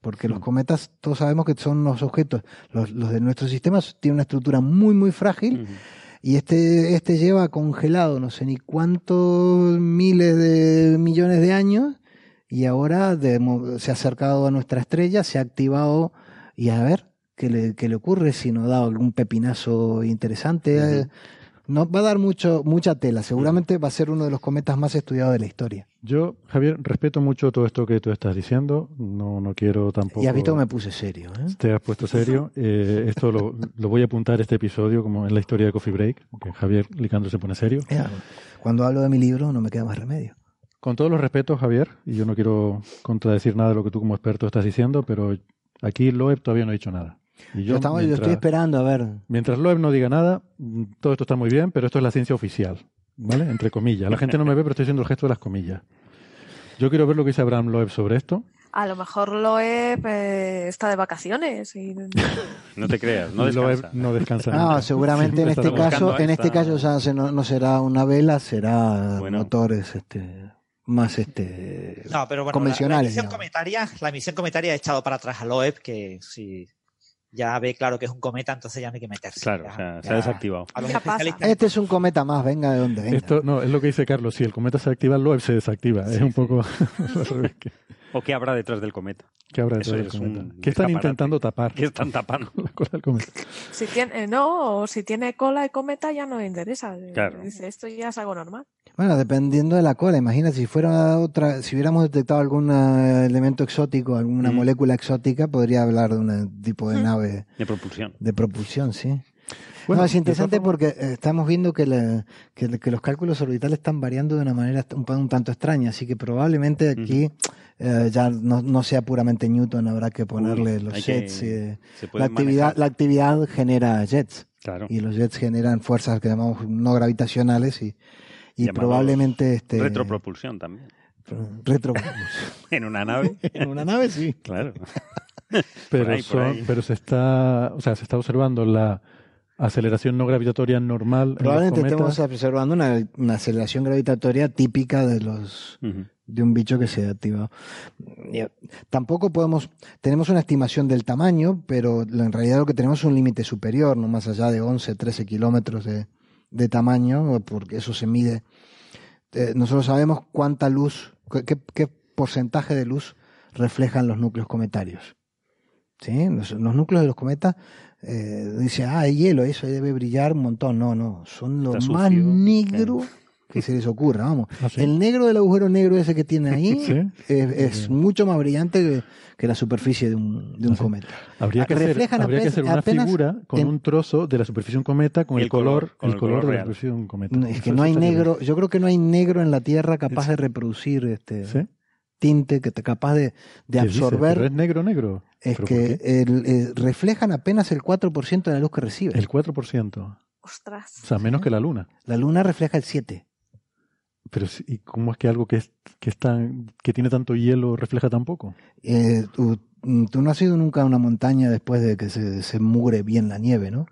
Porque los cometas, todos sabemos que son los objetos, los, los de nuestro sistema tienen una estructura muy, muy frágil. Y este, este lleva congelado no sé ni cuántos miles de millones de años y ahora de se ha acercado a nuestra estrella, se ha activado y a ver qué le, qué le ocurre, si nos da algún pepinazo interesante. No, va a dar mucho, mucha tela, seguramente va a ser uno de los cometas más estudiados de la historia. Yo, Javier, respeto mucho todo esto que tú estás diciendo. No, no quiero tampoco. Y has visto que me puse serio. ¿eh? Te has puesto serio. Eh, esto lo, lo voy a apuntar este episodio como en la historia de Coffee Break, que Javier Licandro se pone serio. Cuando hablo de mi libro no me queda más remedio. Con todos los respetos, Javier, y yo no quiero contradecir nada de lo que tú como experto estás diciendo, pero aquí Loeb todavía no ha dicho nada. Y Yo, estamos- yo mientras, estoy esperando a ver. mientras Loeb no diga nada, todo esto está muy bien, pero esto es la ciencia oficial, ¿vale? Entre comillas. La gente no me ve, pero estoy haciendo el gesto de las comillas. Yo quiero ver lo que dice Abraham Loeb sobre esto. A lo mejor Loeb eh, está de vacaciones y No te creas, no Loeb descansa. no descansa. No, seguramente en este está buscando caso, en este caso ya se- no, no será una vela, será Bueno. motores este más este No, pero bueno, la- La, convencionales. emisión digamos. cometaria, la emisión cometaria ha echado para atrás a Loeb, que si ya ve claro que es un cometa, entonces ya no hay que meterse. Claro, Ya- o sea, se ha desactivado. Este es un cometa más, venga de donde venga. Esto, no, es lo que dice Carlos. Si el cometa se activa, Loeb se desactiva. es un poco ¿O qué habrá detrás del cometa? que habrá Eso detrás del un cometa. ¿Qué están escaparate. intentando tapar? ¿Qué están tapando? La cola del cometa. si tiene, no, o si tiene cola de cometa ya no le interesa. Claro. Dice, esto ya es algo normal. Bueno, dependiendo de la cola, imagina si fuera otra, si hubiéramos detectado algún eh, elemento exótico, alguna Mm. molécula exótica, podría hablar de un tipo de nave De propulsión. de propulsión, sí. Bueno, no, es interesante porque eh, estamos viendo que, la- que, que los cálculos orbitales están variando de una manera un, tanto extraña, así que probablemente aquí eh, ya no, no sea puramente Newton, habrá que ponerle Uy, los que- jets. y, eh, Se la, pueden actividad, manejar. la actividad genera jets Claro. y los jets generan fuerzas que llamamos no gravitacionales y, y Llamados probablemente este Retropropulsión también. retro En una nave. en una nave sí Claro. pero, Por ahí, por son- ahí. pero se está, o sea, se está observando la aceleración no gravitatoria normal. en los probablemente cometas. estemos observando una, una aceleración gravitatoria típica de los de un bicho que se ha activado. Ya, Tampoco podemos, tenemos una estimación del tamaño, pero lo- en realidad lo que tenemos es un límite superior, no más allá de 11, 13 kilómetros de, de tamaño, porque eso se mide. Eh, nosotros sabemos cuánta luz, qué, qué- qué porcentaje de luz reflejan los núcleos cometarios. ¿Sí? Los, los núcleos de los cometas, eh, dice, ah, hay hielo, eso ahí debe brillar un montón. No, no, son lo Está más sucio, negro que se les ocurra, vamos. ¿Ah, sí? El negro del agujero negro ese que tiene ahí Sí. es, es mucho más brillante que, que la superficie de un, de un Ah, sí. cometa. Habría que, hacer, reflejan habría que apenas- hacer una figura con en- un trozo de la superficie de un cometa con el, el color, con el color, color de la superficie de un cometa. No, es que Eso- no hay negro, yo creo que no hay negro en la Tierra capaz de reproducir este tinte, que te capaz de, de absorber. ¿Pero es negro negro? es ¿Pero por que el- eh, reflejan apenas el 4% de la luz que recibe. El 4%. Ostras. O sea, menos que la luna. La luna refleja el 7%. Pero ¿y cómo es que algo que es, que es tan, que tiene tanto hielo refleja tan poco? Eh, tú, tú no has ido nunca a una montaña después de que se, se mugre bien la nieve, ¿no?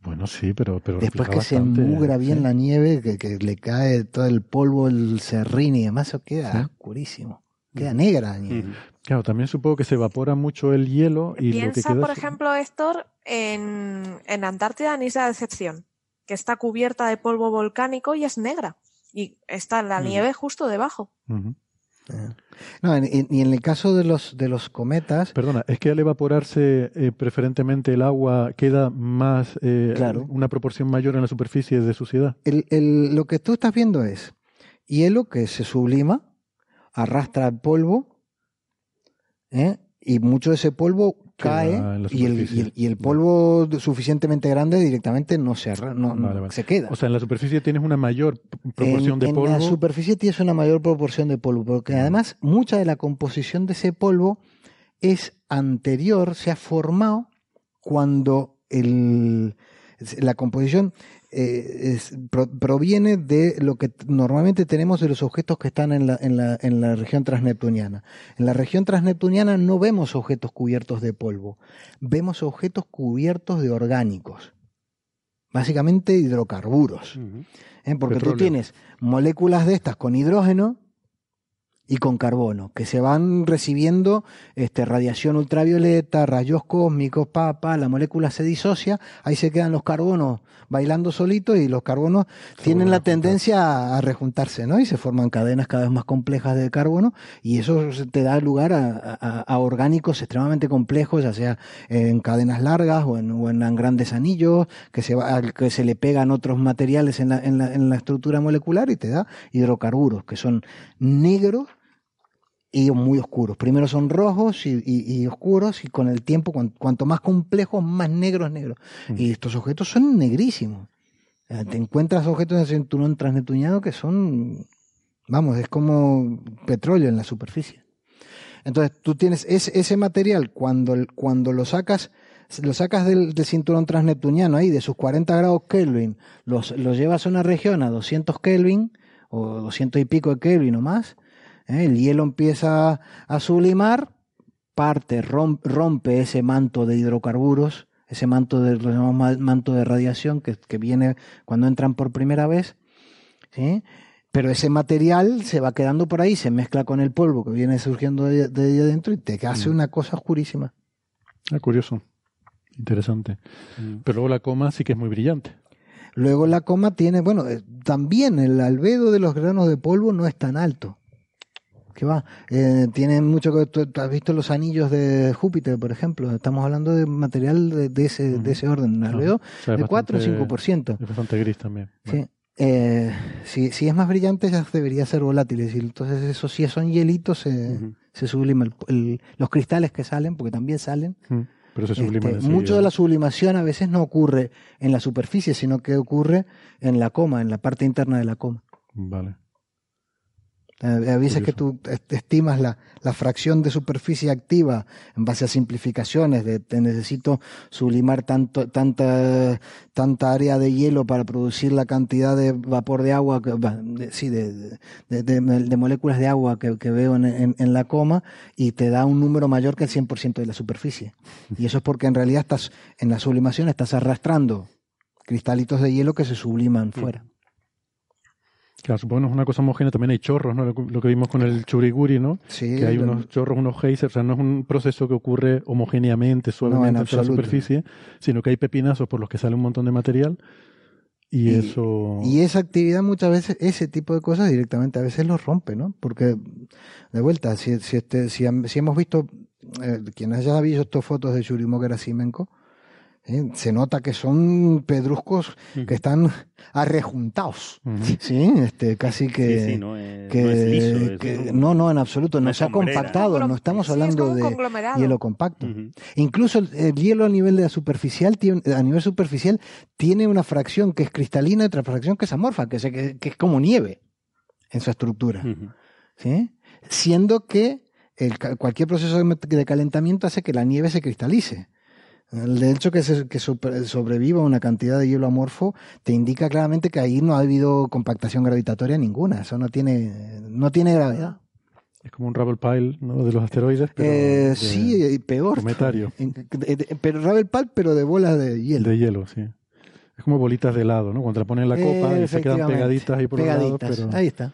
Bueno, sí, pero, pero Después que se mugra bien sí. la nieve, que, que le cae todo el polvo, el serrín y demás, eso queda Sí. oscurísimo. queda negra la nieve. Claro, también supongo que se evapora mucho el hielo y lo que Piensa, queda por es- ejemplo, Héctor, en, en Antártida, en Isla de Decepción, que está cubierta de polvo volcánico y es negra. Y está la nieve justo debajo. No, y en el caso de los, de los cometas, Perdona, es que al evaporarse eh, preferentemente el agua queda más, eh, Claro. una proporción mayor en la superficie de suciedad. el, el- lo que tú estás viendo es hielo que se sublima, arrastra el polvo, ¿eh? y mucho de ese polvo cae en y el, y el- y el polvo suficientemente grande directamente no se arra- no, no Vale, vale. se queda. O sea, en la superficie tienes una mayor proporción en, de en polvo. la superficie tienes una mayor proporción de polvo, porque además mucha de la composición de ese polvo es anterior, se ha formado cuando el, la composición eh, es- pro- proviene de lo que normalmente tenemos de los objetos que están en la, en, la, en la región transneptuniana. En la región transneptuniana no vemos objetos cubiertos de polvo, vemos objetos cubiertos de orgánicos, básicamente hidrocarburos. ¿eh? Porque Petróleo. tú tienes moléculas de estas con hidrógeno y con carbono, que se van recibiendo este, radiación ultravioleta, rayos cósmicos, papa, la molécula se disocia, ahí se quedan los carbonos bailando solitos y los carbonos tienen la tendencia a, rejuntarse, ¿no? Y se forman cadenas cada vez más complejas de carbono y eso te da lugar a, a- a orgánicos extremadamente complejos, ya sea en cadenas largas o en, o en grandes anillos, que se, va, que se le pegan otros materiales en la, en, la, en la estructura molecular y te da hidrocarburos, que son negros y muy oscuros. Primero son rojos y, y- y oscuros y con el tiempo, cuan- cuanto más complejos, más negros negros. Mm. Y estos objetos son negrísimos. Te encuentras objetos en el cinturón transneptuniano que son, vamos, es como petróleo en la superficie. Entonces tú tienes ese, ese material cuando, cuando lo sacas, lo sacas del, del cinturón transneptuniano ahí de sus 40 grados Kelvin, los, los llevas a una región a 200 Kelvin o 200 y pico de Kelvin o más, ¿eh? el hielo empieza a sublimar, parte, rom- rompe ese manto de hidrocarburos, ese manto de, lo llamamos ma- manto de radiación que, que viene cuando entran por primera vez, ¿sí? pero ese material se va quedando por ahí, se mezcla con el polvo que viene surgiendo de, de ahí adentro y te hace una cosa oscurísima. Ah, curioso. Interesante. Pero luego la coma sí que es muy brillante. Luego la coma tiene, bueno, eh, también el albedo de los granos de polvo no es tan alto. ¿Qué va? Eh, tienen mucho que tú, tú has visto los anillos de Júpiter, por ejemplo. Estamos hablando de material de, de ese, de ese orden. Un albedo O sea, de 4 o bastante- 5%. Es bastante gris también. Sí. Eh, si, si es más brillante, ya debería ser volátil. Es decir, entonces, eso si son hielitos, se, se sublima. el- el- los cristales que salen, porque también salen. Mm. Pero se Este, mucho de la sublimación a veces no ocurre en la superficie, sino que ocurre en la coma, en la parte interna de la coma. Vale. Eh, A veces que Curioso. tú est- estimas la, la fracción de superficie activa en base a simplificaciones de te necesito sublimar tanto, tanta, tanta área de hielo para producir la cantidad de vapor de agua, que, de- sí, de, de, moléculas de agua que, que veo en, en- en la coma y te da un número mayor que el 100% de la superficie. Y eso es porque en realidad estás en la sublimación estás arrastrando cristalitos de hielo que se subliman fuera. Claro, supongo que no es una cosa homogénea, también hay chorros, ¿no? Lo, que- lo que vimos con el churiguri, ¿no? Sí, que hay lo- unos chorros, unos geysers, o sea, no es un proceso que ocurre homogéneamente, suavemente en en la superficie, sino que hay pepinazos por los que sale un montón de material y, Y- eso... Y esa actividad muchas veces, ese tipo de cosas directamente a veces los rompe, ¿no? Porque, de vuelta, si, si, este, si, si hemos visto, eh, quien haya visto estas fotos de Churyumov Gerasimenko, ¿eh? se nota que son pedruscos que están arrejuntados. ¿sí? Este, casi que... Sí, sí, no es, que- no es liso. es que- un- no, no, en absoluto, no, se ha compactado, no estamos Sí, es hablando como un de hielo compacto. Incluso el, el hielo a nivel de la superficial tiene, a nivel superficial tiene una fracción que es cristalina y otra fracción que es amorfa, que es, que, que es como nieve en su estructura. ¿sí? Siendo que el cualquier proceso de, de calentamiento hace que la nieve se cristalice. El hecho que, se, que sobreviva una cantidad de hielo amorfo te indica claramente que ahí no ha habido compactación gravitatoria ninguna. Eso no tiene, no tiene gravedad. Es como un rubble pile ¿no? de los asteroides, pero Eh, sí, y peor. cometario. Pero Ravel Pal, pero de bolas de hielo. de hielo, sí. Es como bolitas de helado, ¿no? Cuando te la ponen en la copa y se quedan pegaditas ahí por Pegaditas. lados, pero... Ahí está.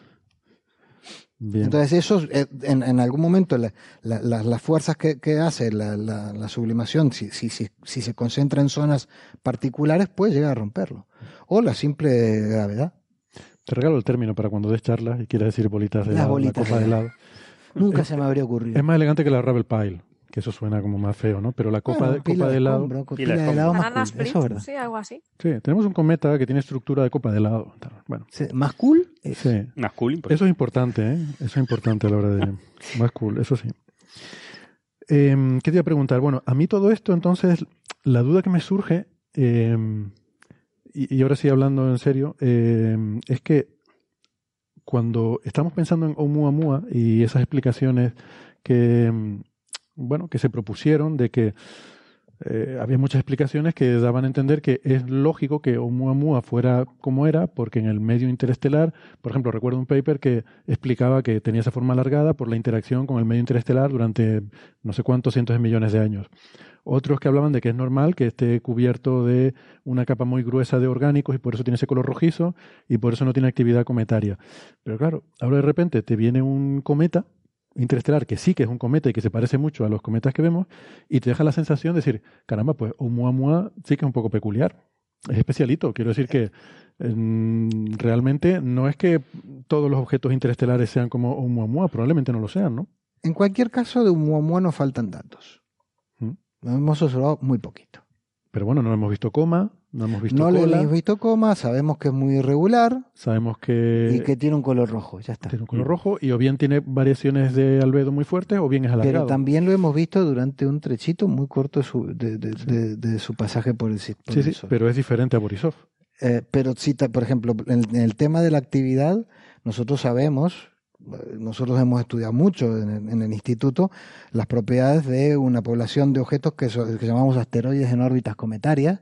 Bien. Entonces eso, eh, en, en algún momento, la- la- la- las fuerzas que, que hace la, sublimación, si, si, si, si se concentra en zonas particulares, puede llegar a romperlo. O la simple gravedad. Te regalo el término para cuando des charlas y quieras decir bolitas de Las helado, bolitas de helado. Nunca Es- se me habría ocurrido. Es más elegante que la Ravel Pile, que eso suena como más feo, ¿no? Pero la copa, Bueno, de, copa de de helado. Pila de helado más cool, split, Eso es verdad. sí, algo así. Sí, tenemos un cometa que tiene estructura de copa de helado. Bueno, Sí, Más cool. es- sí. Más cool, pues. Eso es importante, ¿eh? Eso es importante a la hora de... Más cool, eso sí. Em, ¿Qué te iba a preguntar? Bueno, a mí todo esto, entonces, la duda que me surge, em, y, y ahora sí hablando en serio, em, es que cuando estamos pensando en Oumuamua y esas explicaciones que, bueno, que se propusieron de que eh, había muchas explicaciones que daban a entender que es lógico que Oumuamua fuera como era, porque en el medio interestelar, por ejemplo, recuerdo un paper que explicaba que tenía esa forma alargada por la interacción con el medio interestelar durante no sé cuántos cientos de millones de años. Otros que hablaban de que es normal que esté cubierto de una capa muy gruesa de orgánicos y por eso tiene ese color rojizo y por eso no tiene actividad cometaria. Pero claro, ahora de repente te viene un cometa interestelar que sí que es un cometa y que se parece mucho a los cometas que vemos y te deja la sensación de decir, caramba, pues Oumuamua sí que es un poco peculiar. Es especialito. Quiero decir que mm, realmente no es que todos los objetos interestelares sean como Oumuamua, probablemente no lo sean, ¿no? En cualquier caso, de Oumuamua nos faltan datos. ¿Mm? Lo hemos observado muy poquito. Pero bueno, no hemos visto coma, no hemos visto no le cola, hemos visto coma, sabemos que es muy irregular sabemos que, y que tiene un color rojo, ya está. tiene un color rojo y o bien tiene variaciones de albedo muy fuertes o bien es alargado. Pero también lo hemos visto durante un trechito muy corto de su, de, de- de- de su pasaje por el, por Sí, el sí, Sol. pero es diferente a Borisov. Eh, pero sí, ta- por ejemplo, en, en el tema de la actividad, nosotros sabemos, nosotros hemos estudiado mucho en, el- en el instituto las propiedades de una población de objetos que, so- que llamamos asteroides en órbitas cometarias,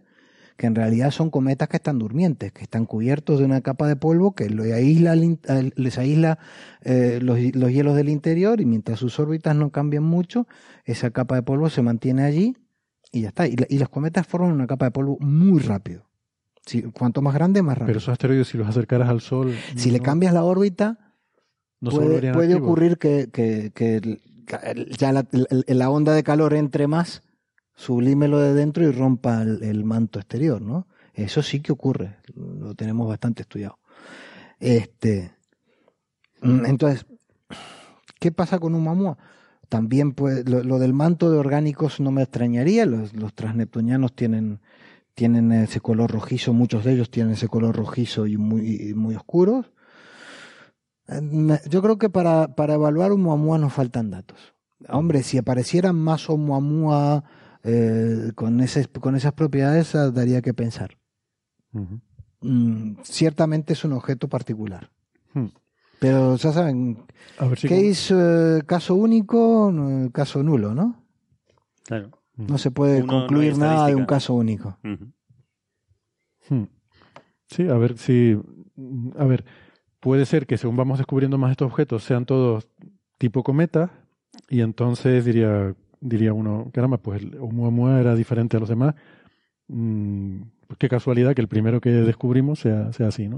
que en realidad son cometas que están durmientes, que están cubiertos de una capa de polvo que aísla les aísla eh, los, los hielos del interior y mientras sus órbitas no cambian mucho, esa capa de polvo se mantiene allí y ya está. Y, la- y los cometas forman una capa de polvo muy rápido. Si, cuanto más grande, más rápido. Pero esos asteroides, si los acercaras al Sol. si le cambias la órbita, no puede, ocurrir que, ya la onda de calor entre más, sublime lo de dentro y rompa el, manto exterior, ¿no? Eso sí que ocurre, lo tenemos bastante estudiado. Este, mm, entonces, ¿qué pasa con un mamua? También puede, lo, del manto de orgánicos no me extrañaría, los, los transneptunianos tienen, tienen ese color rojizo, muchos de ellos tienen ese color rojizo y muy, muy oscuros. Eh, Yo creo que para, para evaluar un Oumuamua nos faltan datos. Hombre, si aparecieran más Oumuamua eh, con, ese, con esas propiedades, ah, daría que pensar. Mm, ciertamente es un objeto particular. Hmm. Pero ya saben, A ver si. case, eh, caso único, caso nulo, ¿no? Claro. No se puede Uno no hay concluir nada de un caso único. Hmm. Sí, a ver si. A ver, puede ser que según vamos descubriendo más estos objetos sean todos tipo cometa, y entonces diría, diría uno, caramba, pues el Oumuamua era diferente a los demás. Mm, pues qué casualidad que el primero que descubrimos sea, sea así, ¿no?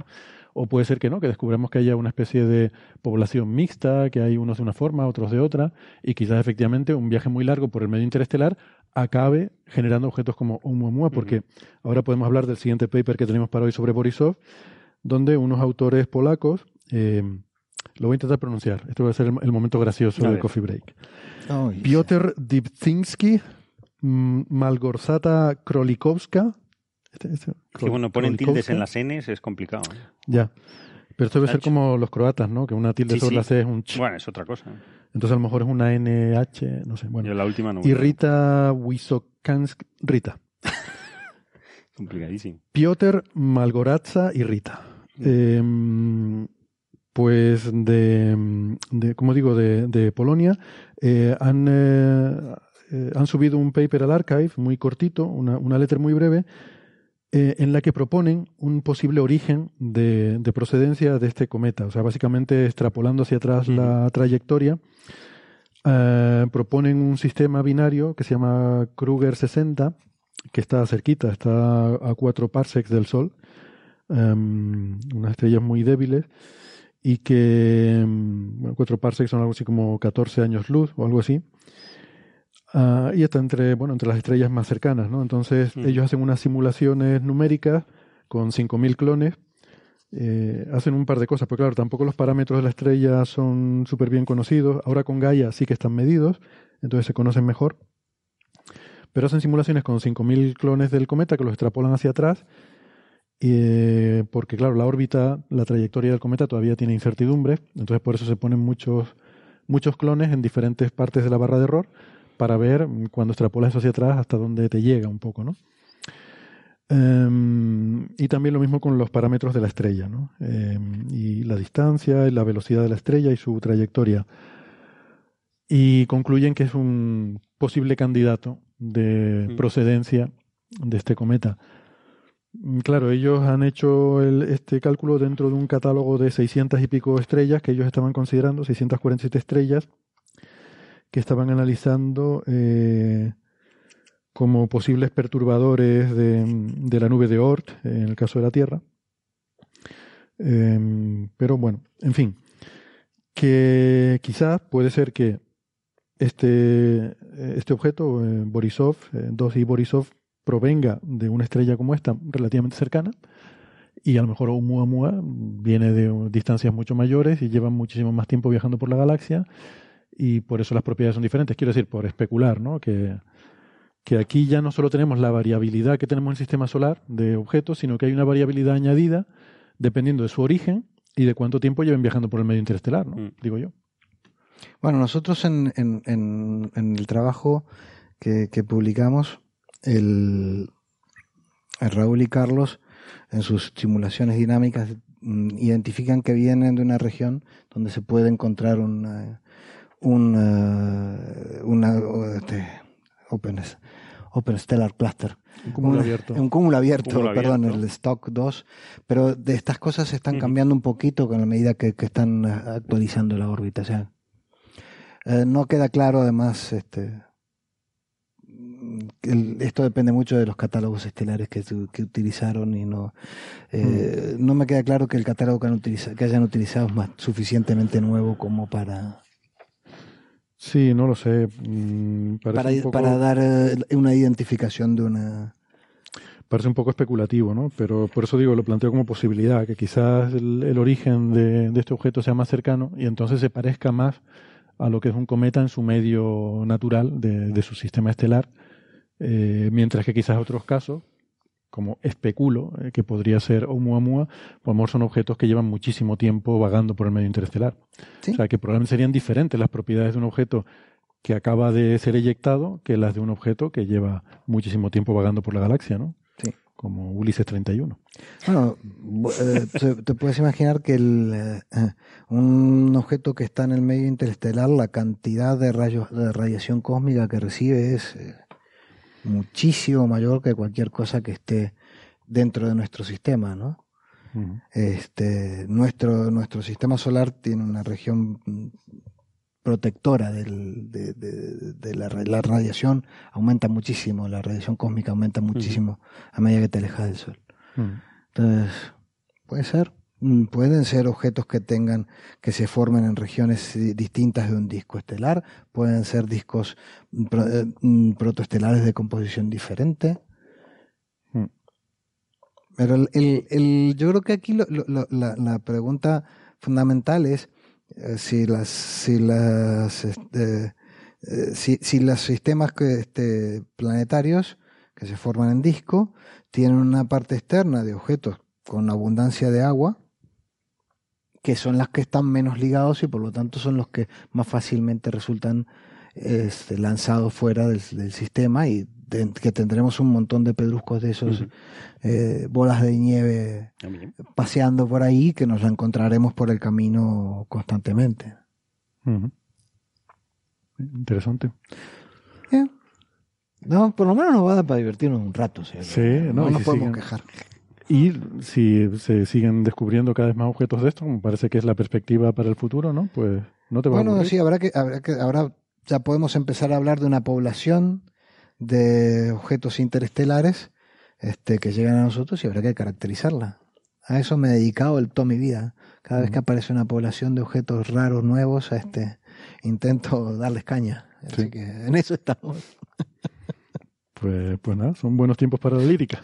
O puede ser que no, que descubramos que haya una especie de población mixta, que hay unos de una forma, otros de otra, y quizás efectivamente un viaje muy largo por el medio interestelar acabe generando objetos como Oumuamua, porque ahora podemos hablar del siguiente paper que tenemos para hoy sobre Borisov, donde unos autores polacos, eh, lo voy a intentar pronunciar, este va a ser el, el momento gracioso del. Coffee Break. Piotr Dybczynski, mm, Malgorzata Krolikowska. Este- este- Que bueno, ponen Krolikowska. tildes en las Ns, es complicado. ¿eh? Ya. Pero esto debe ser como los croatas, ¿no? Que una tilde Sí, sobre sí. la C es un ch. Bueno, es otra cosa. Entonces a lo mejor es una NH, no sé. Bueno. Yo la última no. Y Rita Wisokansk, Rita. Complicadísimo. Piotr Malgoratza y Rita. Eh, pues de, de, como digo, de, de Polonia, eh, han, eh, han subido un paper al archive muy cortito, una, una letra muy breve, eh, en la que proponen un posible origen de, de procedencia de este cometa. O sea, básicamente extrapolando hacia atrás la trayectoria, eh, proponen un sistema binario que se llama Kruger 60, que está cerquita, está a cuatro parsecs del Sol, em, unas estrellas muy débiles, y que mm, bueno, 4 parsecs son algo así como 14 años luz o algo así. Ah, y está entre, bueno, entre las estrellas más cercanas, ¿no? Entonces Mm. ellos hacen unas simulaciones numéricas con 5.000 clones. eh, hacen un par de cosas, porque claro, tampoco los parámetros de la estrella son súper bien conocidos. Ahora con Gaia sí que están medidos, entonces se conocen mejor. Pero hacen simulaciones con 5.000 clones del cometa que los extrapolan hacia atrás, eh, porque claro, la órbita, la trayectoria del cometa todavía tiene incertidumbre, entonces por eso se ponen muchos, muchos clones en diferentes partes de la barra de error para ver cuando extrapolas eso hacia atrás hasta dónde te llega un poco, ¿no? Em, y también lo mismo con los parámetros de la estrella, ¿no? Em, y la distancia, y la velocidad de la estrella y su trayectoria. Y concluyen que es un posible candidato de Mm. procedencia de este cometa. Mm, Claro, ellos han hecho el- este cálculo dentro de un catálogo de 600 y pico estrellas que ellos estaban considerando, 647 estrellas, que estaban analizando eh, como posibles perturbadores de, la nube de Oort, en el caso de la Tierra. Em, pero bueno, en fin, que quizás puede ser que este, este objeto, eh, Borisov, eh, 2i Borisov, provenga de una estrella como esta, relativamente cercana, y a lo mejor Oumuamua viene de distancias mucho mayores y lleva muchísimo más tiempo viajando por la galaxia, y por eso las propiedades son diferentes. Quiero decir, por especular, ¿no? Que, que aquí ya no solo tenemos la variabilidad que tenemos en el sistema solar de objetos, sino que hay una variabilidad añadida dependiendo de su origen y de cuánto tiempo lleven viajando por el medio interestelar, ¿no? Mm. Digo yo. Bueno, nosotros en, en, en, en el trabajo que, que publicamos, el, el Raúl y Carlos, en sus simulaciones dinámicas, mm, identifican que vienen de una región donde se puede encontrar una, una, una este, open, open Stellar Cluster. Un cúmulo Una- abierto. Un cúmulo abierto, Cúmulo perdón, abierto. el Stock 2. Pero de estas cosas se están cambiando un poquito con la medida que, que están eh, actualizando la órbita. O sea, eh, no queda claro, además, este, el- esto depende mucho de los catálogos estelares que, que utilizaron y no, eh, no me queda claro que el catálogo que, han utiliza- que hayan utilizado es más suficientemente nuevo como para, Sí, no lo sé. mm, para, un poco, para dar eh, una identificación de una... parece un poco especulativo, ¿no? Pero por eso digo, lo planteo como posibilidad, que quizás el, el origen de, de este objeto sea más cercano y entonces se parezca más a lo que es un cometa en su medio natural de, de su sistema estelar, eh, mientras que quizás otros casos, como especulo, eh, que podría ser Oumuamua, pues a lo mejor son objetos que llevan muchísimo tiempo vagando por el medio interestelar. Sí. O sea, que probablemente serían diferentes las propiedades de un objeto que acaba de ser eyectado que las de un objeto que lleva muchísimo tiempo vagando por la galaxia, ¿no? Sí. Como Ulises 31. Bueno, bu- eh, te, puedes imaginar que el, un objeto que está en el medio interestelar, la cantidad de rayos de radiación cósmica que recibe es muchísimo mayor que cualquier cosa que esté dentro de nuestro sistema, ¿no? Este, nuestro, nuestro sistema solar tiene una región protectora del- de, de- de la, ra- la radiación, aumenta muchísimo, la radiación cósmica aumenta muchísimo a medida que te alejas del Sol. Entonces, puede ser. Mm, Pueden ser objetos que tengan, que se formen en regiones eh, distintas de un disco estelar, pueden ser discos mm, eh, mm, protoestelares de composición diferente. Mm. Pero el, el- el- yo creo que aquí lo- la, la pregunta fundamental es eh, si las, si las, este, eh, si, si los sistemas este, planetarios que se forman en disco tienen una parte externa de objetos con abundancia de agua, que son las que están menos ligados y por lo tanto son los que más fácilmente resultan este, lanzados fuera del, del sistema y de- que tendremos un montón de pedruscos de esos eh, bolas de nieve A mí- paseando por ahí que nos la encontraremos por el camino constantemente. Interesante. No, por lo menos nos va a dar para divertirnos un rato. Sí, no, nos podemos quejar. Y si se siguen descubriendo cada vez más objetos de esto, como parece que es la perspectiva para el futuro, ¿no? Pues no te va a Bueno, aburrir. sí, habrá que, habrá que, ahora ya podemos empezar a hablar de una población de objetos interestelares este, que llegan a nosotros y habrá que caracterizarla. A eso me he dedicado el toda mi vida. Cada vez que aparece una población de objetos raros, nuevos, a este intento darles caña. Así Sí. que en eso estamos. Pues, pues nada, son buenos tiempos para la lírica.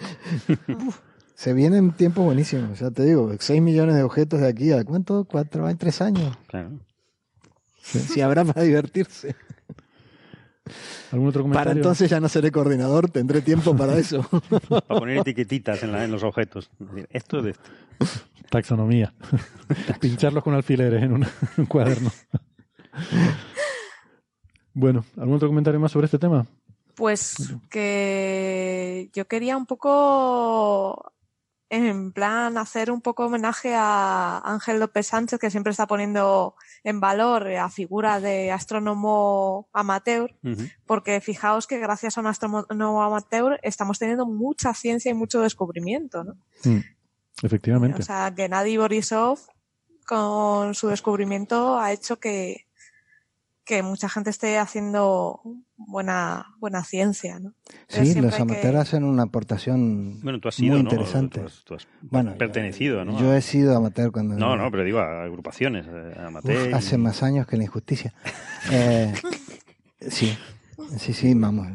Se vienen tiempos buenísimos, ya te digo, 6 millones de objetos de aquí a cuánto, cuatro, hay tres años. Claro. Si habrá para divertirse. ¿Algún otro comentario? Para entonces ya no seré coordinador, tendré tiempo para eso. Para poner etiquetitas en, la- en los objetos. Es Esto de esto. Taxonomía. Pincharlos con alfileres en un, un cuaderno. bueno, ¿algún otro comentario más sobre este tema? Pues que yo quería un poco, en plan, hacer un poco homenaje a Ángel López Sánchez, que siempre está poniendo en valor la figura de astrónomo amateur, porque fijaos que gracias a un astrónomo amateur estamos teniendo mucha ciencia y mucho descubrimiento, ¿no? Mm, efectivamente. O sea, Gennady Borisov, con su descubrimiento, ha hecho que, que mucha gente esté haciendo buena, buena ciencia, ¿no? Pero Sí, los que- amateurs hacen una aportación Bueno, tú has sido, muy ¿no? interesante. Tú has, tú has Bueno, pertenecido, ¿no? Yo he sido amateur cuando... No, no, pero digo a agrupaciones, eh, a amateur. y- hace más años que la injusticia. Eh, sí, sí, sí, vamos.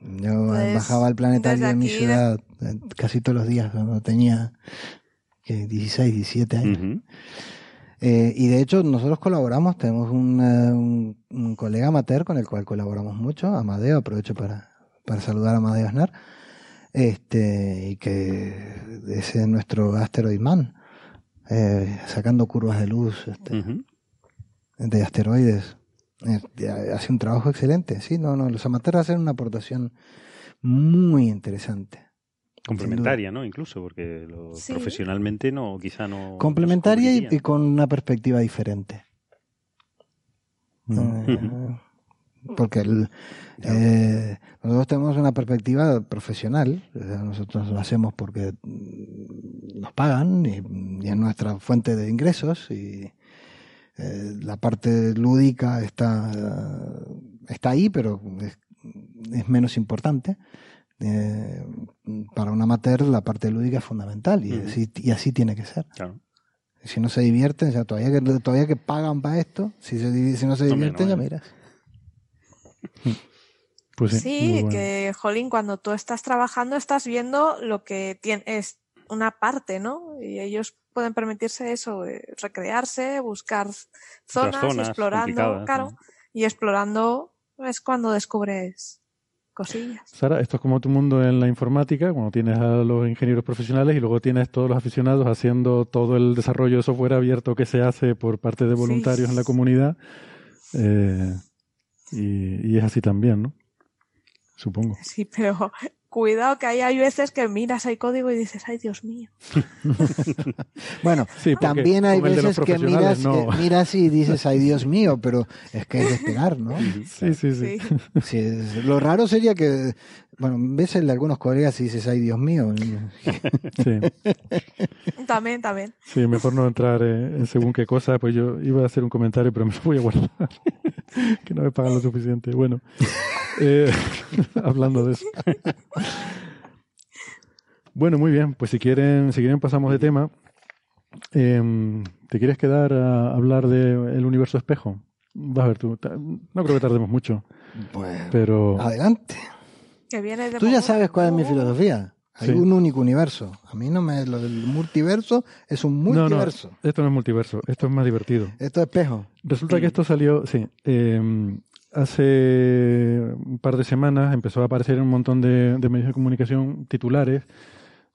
Yo Pues, bajaba al planetario en mi ciudad eh, casi todos los días cuando tenía que 16, 17 años. Ujú. Eh, y de hecho nosotros colaboramos, tenemos un, eh, un- un colega amateur con el cual colaboramos mucho, Amadeo, aprovecho para, para saludar a Amadeo Aznar, este, y que es nuestro Asteroid Man, eh, sacando curvas de luz este, de asteroides. Eh, hace un trabajo excelente, sí, no, no, los amateurs hacen una aportación muy interesante. Complementaria, ¿no? Incluso, porque lo- Sí. profesionalmente no, quizá no. Complementaria y, con una perspectiva diferente. Mm. Eh, porque el, eh, nosotros tenemos una perspectiva profesional, nosotros lo hacemos porque nos pagan y, y es nuestra fuente de ingresos y eh, la parte lúdica está, está ahí, pero es, es menos importante. Eh, para un amateur la parte lúdica es fundamental y, así, y así tiene que ser. Claro. Si no se divierten, ya todavía que, todavía que pagan para esto, si, se, divi- si no se divierten, no, ya miras. Pues sí, Sí, muy bueno. que, Jolín, cuando tú estás trabajando estás viendo lo que tiene, es una parte, ¿no? Y ellos pueden permitirse eso, eh, recrearse, buscar zonas, zonas explorando, claro, ¿no? y explorando es cuando descubres cosillas. Sara, esto es como tu mundo en la informática, cuando tienes a los ingenieros profesionales y luego tienes todos los aficionados haciendo todo el desarrollo de software abierto que se hace por parte de Sí. voluntarios en la comunidad. eh, y, y es así también, ¿no? Supongo. Sí, pero cuidado que ahí hay veces que miras el código y dices, ay Dios mío. Bueno, Sí, también hay veces que miras, no. eh, miras y dices, ay Dios mío, pero es que es despegar, ¿no? Sí, sí, sí. Sí. Sí, es- lo raro sería que, bueno, ves el de algunos colegas y dices, ay Dios mío. Sí, También, también. sí, mejor no entrar eh, en según qué cosa, pues yo iba a hacer un comentario, pero me lo voy a guardar, que no me pagan lo suficiente. Bueno, eh, hablando de eso. Bueno, muy bien, pues si quieren, si quieren pasamos de tema. Em, ¿Te quieres quedar a hablar del universo espejo? Vas a ver tú, no creo que tardemos mucho, Pues, pero... adelante. Que viene de Tú ya sabes cuál es mi Uh, filosofía. Hay Sí. un único universo. A mí no me... Lo del multiverso es un No, no, multiverso. esto no es multiverso, esto es más divertido. Esto es espejo. Resulta que esto salió, sí, eh, hace un par de semanas empezó a aparecer un montón de, de medios de comunicación titulares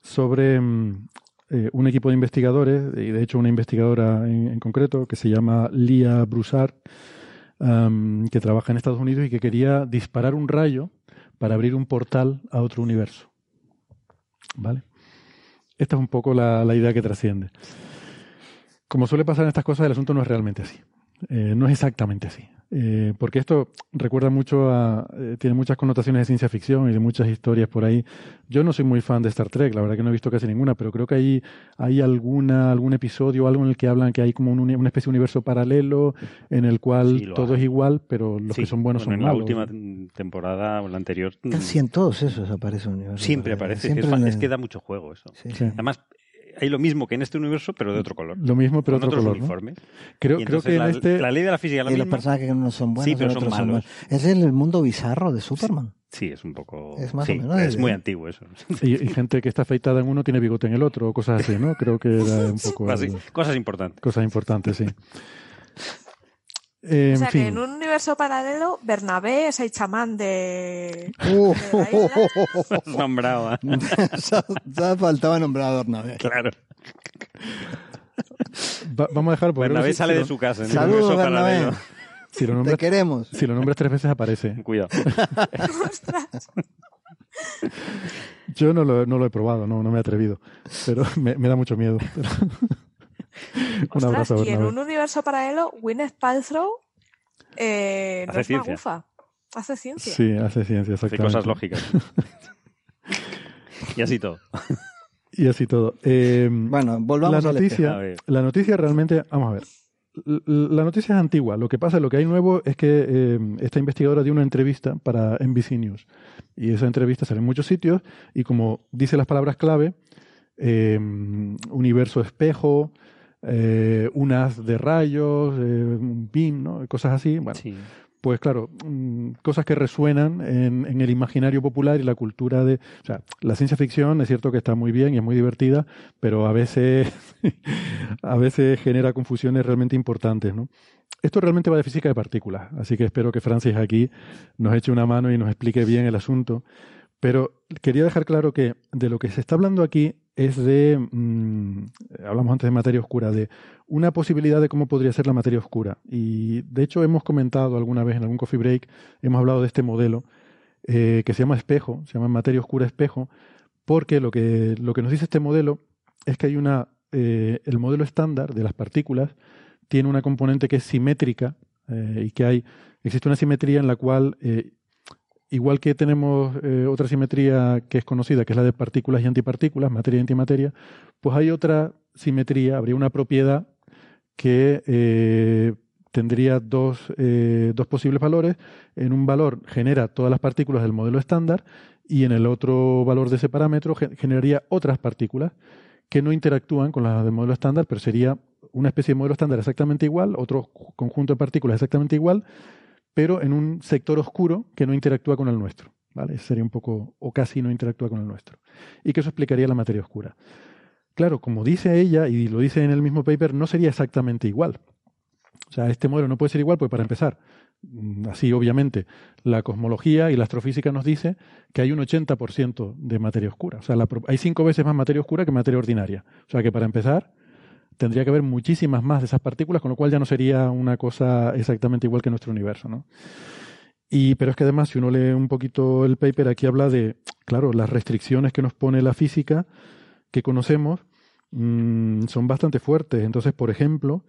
sobre mm, eh, un equipo de investigadores, y de hecho una investigadora en, en concreto que se llama Lia Broussard, que trabaja en Estados Unidos y que quería disparar un rayo para abrir un portal a otro universo. ¿Vale? Esta es un poco la, la idea que trasciende. Como suele pasar en estas cosas, el asunto no es realmente así. Eh, no es exactamente así. Eh, porque esto recuerda mucho a. eh, tiene muchas connotaciones de ciencia ficción y de muchas historias por ahí. Yo no soy muy fan de Star Trek, la verdad que no he visto casi ninguna, pero creo que hay, hay alguna, algún episodio o algo en el que hablan que hay como un una especie de universo paralelo en el cual Sí, todo hay. es igual, pero los Sí, que son buenos bueno, son en malos. la última temporada o la anterior. mm, Casi en todos esos aparece un universo. Siempre paralelo. aparece. es, en que da mucho juego eso. Sí, Sí. Además, hay lo mismo que en este universo, pero de otro color. Lo mismo, pero Con otro otros color. ¿no? uniformes. Creo, Y creo entonces que en la, este. la ley de la física es la y los misma. personajes que unos son buenos Sí, pero son son malos. malos. Es el mundo bizarro de Superman. Sí, es un poco. Es más sí, o menos Es muy antiguo eso. Y, y gente que está afeitada en uno tiene bigote en el otro, o cosas así, ¿no? Creo que era un poco. Cosas importantes. cosas importantes, sí. Eh, O en sea que en un universo paralelo, Bernabé es el chamán de. Uh, de la isla. Has nombrado, ya faltaba nombrar a Bernabé. Claro. Va- vamos a dejar porque Bernabé sale si de lo- su casa. en Saludos, universo Bernabé. paralelo. Si lo Te nombras, queremos. si lo nombras tres veces aparece. Cuidado. Yo no lo, no lo he probado, no, no me he atrevido. Pero me, me da mucho miedo. Pero- un Ostras, abrazo a y en un universo paralelo, Gwyneth Paltrow eh, no Hace es ciencia. magufa. Hace ciencia. Sí, hace ciencia, Hace exactamente. cosas lógicas. y así todo. Y así todo. Eh, Bueno, volvamos la al noticia, A la noticia realmente, vamos a ver. La noticia es antigua. Lo que pasa, lo que hay nuevo es que eh, esta investigadora dio una entrevista para NBC News. Y esa entrevista sale en muchos sitios. Y como dice las palabras clave, eh, universo espejo, eh, un haz de rayos, eh, un beam, ¿no? cosas así. Bueno, Sí. pues claro, mm, cosas que resuenan en, en el imaginario popular y la cultura de... O sea, la ciencia ficción es cierto que está muy bien y es muy divertida, pero a veces, a veces genera confusiones realmente importantes, ¿no? Esto realmente va de física de partículas, así que espero que Francis aquí nos eche una mano y nos explique bien el asunto. Pero quería dejar claro que de lo que se está hablando aquí es de, mm, hablamos antes de materia oscura, de una posibilidad de cómo podría ser la materia oscura. Y de hecho hemos comentado alguna vez en algún coffee break, hemos hablado de este modelo eh, que se llama espejo, se llama materia oscura espejo, porque lo que, lo que nos dice este modelo es que hay una, eh, el modelo estándar de las partículas tiene una componente que es simétrica eh, y que hay, existe una simetría en la cual igual que tenemos eh, otra simetría que es conocida, que es la de partículas y antipartículas, materia y antimateria, pues hay otra simetría, habría una propiedad que eh, tendría dos, eh, dos posibles valores. En un valor genera todas las partículas del modelo estándar y en el otro valor de ese parámetro ge- generaría otras partículas que no interactúan con las del modelo estándar, pero sería una especie de modelo estándar exactamente igual, otro conjunto de partículas exactamente igual, pero en un sector oscuro que no interactúa con el nuestro. ¿vale? Sería un poco, o casi no interactúa con el nuestro. Y que eso explicaría la materia oscura. Claro, como dice ella, y lo dice en el mismo paper, no sería exactamente igual. O sea, este modelo no puede ser igual, pues para empezar, mm, así obviamente, la cosmología y la astrofísica nos dice que hay un 80% de materia oscura. O sea, hay cinco veces más materia oscura que materia ordinaria. O sea, que para empezar, tendría que haber muchísimas más de esas partículas, con lo cual ya no sería una cosa exactamente igual que nuestro universo, ¿no? Y, pero es que además, si uno lee un poquito el paper, aquí habla de, claro, las restricciones que nos pone la física que conocemos mm, son bastante fuertes. Entonces, por ejemplo,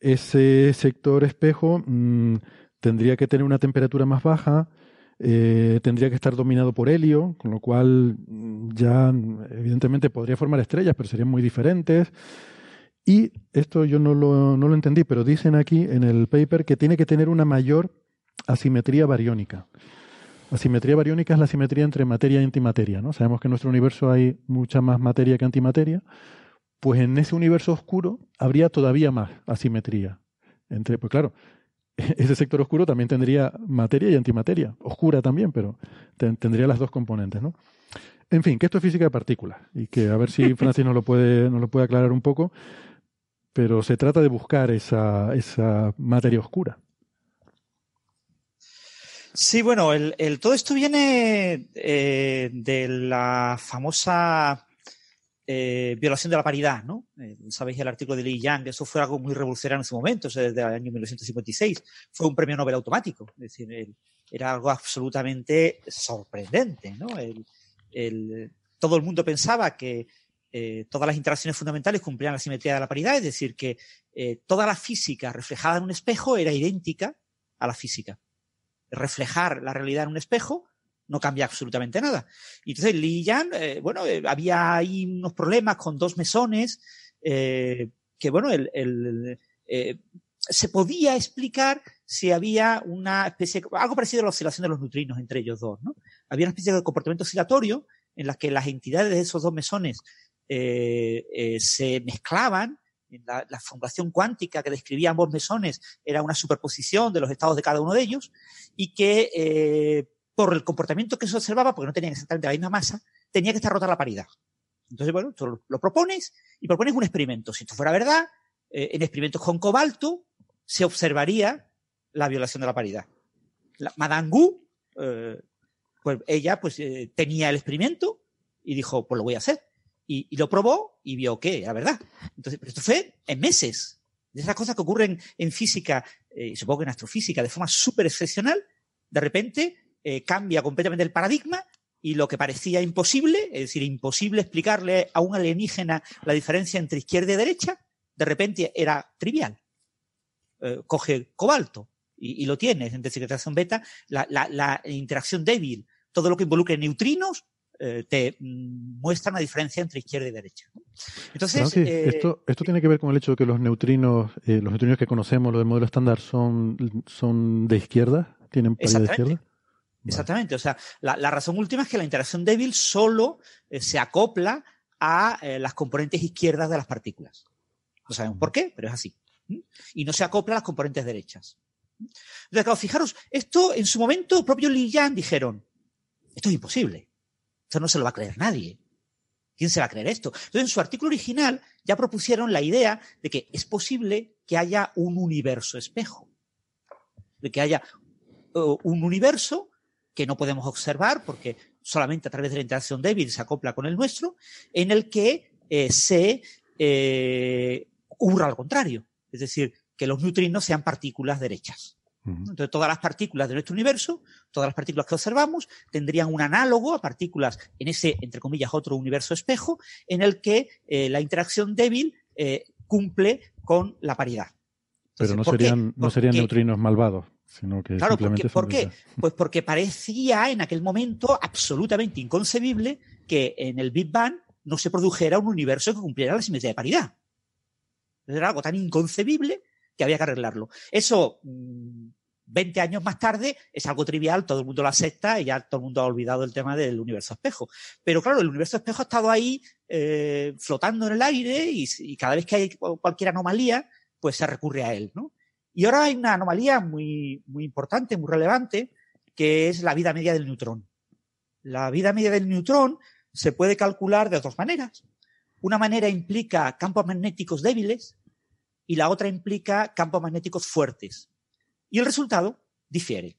ese sector espejo mm, tendría que tener una temperatura más baja, eh, tendría que estar dominado por helio, con lo cual mm, ya evidentemente podría formar estrellas, pero serían muy diferentes. Y esto yo no lo, no lo entendí, pero dicen aquí en el paper que tiene que tener una mayor asimetría bariónica. Asimetría bariónica es la simetría entre materia y antimateria. ¿no? Sabemos que en nuestro universo hay mucha más materia que antimateria. Pues en ese universo oscuro habría todavía más asimetría. Entre, pues claro, ese sector oscuro también tendría materia y antimateria. Oscura también, pero ten- tendría las dos componentes. ¿no? En fin, que esto es física de partículas y que a ver si Francis nos lo puede, nos lo puede aclarar un poco. Pero se trata de buscar esa, esa materia oscura. Sí, bueno, el, todo esto viene eh, de la famosa eh, violación de la paridad, ¿no? Eh, Sabéis el artículo de Lee Yang, eso fue algo muy revolucionario en su momento, o sea, desde el año 1956. Fue un premio Nobel automático, es decir, era algo absolutamente sorprendente, ¿no? Todo el mundo pensaba que eh, todas las interacciones fundamentales cumplían la simetría de la paridad, es decir, que eh, toda la física reflejada en un espejo era idéntica a la física reflejar la realidad en un espejo no cambia absolutamente nada. Y entonces Li Yan, eh, bueno, había ahí unos problemas con dos mesones que, bueno, se podía explicar si había una especie, algo parecido a la oscilación de los neutrinos entre ellos dos, ¿no? Había una especie de comportamiento oscilatorio en la que las entidades de esos dos mesones eh, eh, se mezclaban. La, la, formulación cuántica que describía ambos mesones era una superposición de los estados de cada uno de ellos y que eh, por el comportamiento que se observaba, porque no tenían exactamente la misma masa, tenía que estar rota la paridad. Entonces, bueno, tú lo propones y propones un experimento. Si esto fuera verdad, eh, en experimentos con cobalto se observaría la violación de la paridad. La, Madame Gu, eh, pues ella pues eh, tenía el experimento y dijo, pues lo voy a hacer. Y, y lo probó y vio que era verdad. Entonces, pero esto fue en meses. De esas cosas que ocurren en física, eh, supongo que en astrofísica, de forma súper excepcional, de repente eh, cambia completamente el paradigma y lo que parecía imposible, es decir, imposible explicarle a un alienígena la diferencia entre izquierda y derecha, de repente era trivial. Eh, coge cobalto y, lo tienes en desintegración beta, la, la, la, interacción débil, todo lo que involucre neutrinos, eh, te mm, muestra una diferencia entre izquierda y derecha. Entonces, sí, eh, esto, esto tiene que ver con el hecho de que los neutrinos, eh, los neutrinos que conocemos, los del modelo estándar, son, son de izquierda, tienen de izquierda. Exactamente. O sea, la, la, razón última es que la interacción débil solo se acopla a las componentes izquierdas de las partículas. No sabemos por qué, pero es así. Y no se acopla a las componentes derechas. Entonces, claro, fijaros, esto en su momento, propio Li Yan dijeron, esto es imposible. No se lo va a creer nadie. ¿Quién se va a creer esto? Entonces, en su artículo original ya propusieron la idea de que es posible que haya un universo espejo. De que haya uh, un universo que no podemos observar porque solamente a través de la interacción débil se acopla con el nuestro, en el que eh, se eh, ocurra al contrario. Es decir, que los neutrinos sean partículas derechas. Entonces, todas las partículas de nuestro universo, todas las partículas que observamos, tendrían un análogo a partículas en ese, entre comillas, otro universo espejo, en el que eh, la interacción débil eh, cumple con la paridad. Pero no serían, no serían neutrinos malvados. Sino que claro, porque, ¿por qué? Pues porque parecía en aquel momento absolutamente inconcebible que en el Big Bang no se produjera un universo que cumpliera la simetría de paridad. Era algo tan inconcebible que había que arreglarlo. Eso, 20 años más tarde, es algo trivial, todo el mundo lo acepta y ya todo el mundo ha olvidado el tema del universo espejo. Pero claro, el universo espejo ha estado ahí eh, flotando en el aire y, y, cada vez que hay cualquier anomalía, pues se recurre a él, ¿no? Y ahora hay una anomalía muy, muy importante, muy relevante, que es la vida media del neutrón. La vida media del neutrón se puede calcular de dos maneras. Una manera implica campos magnéticos débiles y la otra implica campos magnéticos fuertes. Y el resultado difiere.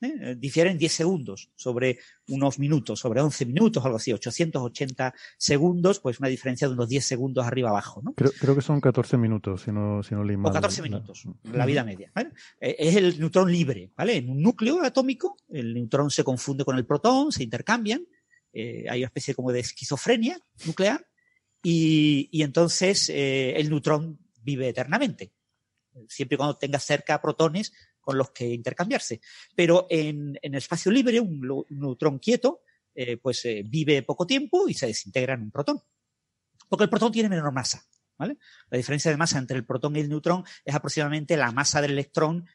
¿eh? Difiere en 10 segundos sobre unos minutos, sobre 11 minutos, algo así, 880 segundos, pues una diferencia de unos 10 segundos arriba abajo. ¿no? Creo, creo que son 14 minutos, si no, si no leí mal. O 14 minutos, la, la vida media. ¿vale? Es el neutrón libre. ¿vale? En un núcleo atómico, el neutrón se confunde con el protón, se intercambian, eh, hay una especie como de esquizofrenia nuclear, y, y entonces eh, el neutrón vive eternamente, siempre y cuando tenga cerca protones con los que intercambiarse. Pero en, en el espacio libre, un, neutrón quieto, eh, pues eh, vive poco tiempo y se desintegra en un protón. Porque el protón tiene menor masa. ¿vale? La diferencia de masa entre el protón y el neutrón es aproximadamente la masa del electrón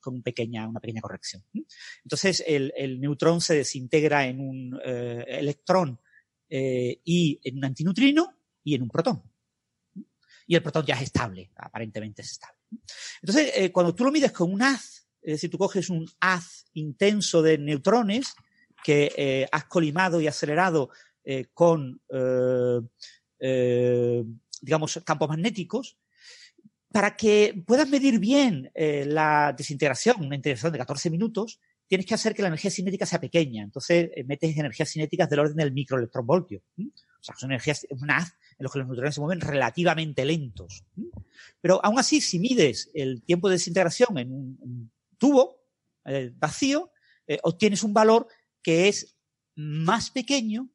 con pequeña, una pequeña corrección. Entonces, el, neutrón se desintegra en un eh, electrón y en un antineutrino y en un protón y el protón ya es estable, aparentemente es estable. Entonces, eh, cuando tú lo mides con un haz, es decir, tú coges un haz intenso de neutrones que eh, has colimado y acelerado eh, con, digamos, campos magnéticos, para que puedas medir bien la desintegración, una integración de 14 minutos, tienes que hacer que la energía cinética sea pequeña. Entonces, metes energías cinéticas del orden del microelectronvoltio. O sea, son energías, un haz los que los neutrones se mueven relativamente lentos. Pero aún así, si mides el tiempo de desintegración en un, un tubo eh, vacío, eh, obtienes un valor que es más pequeño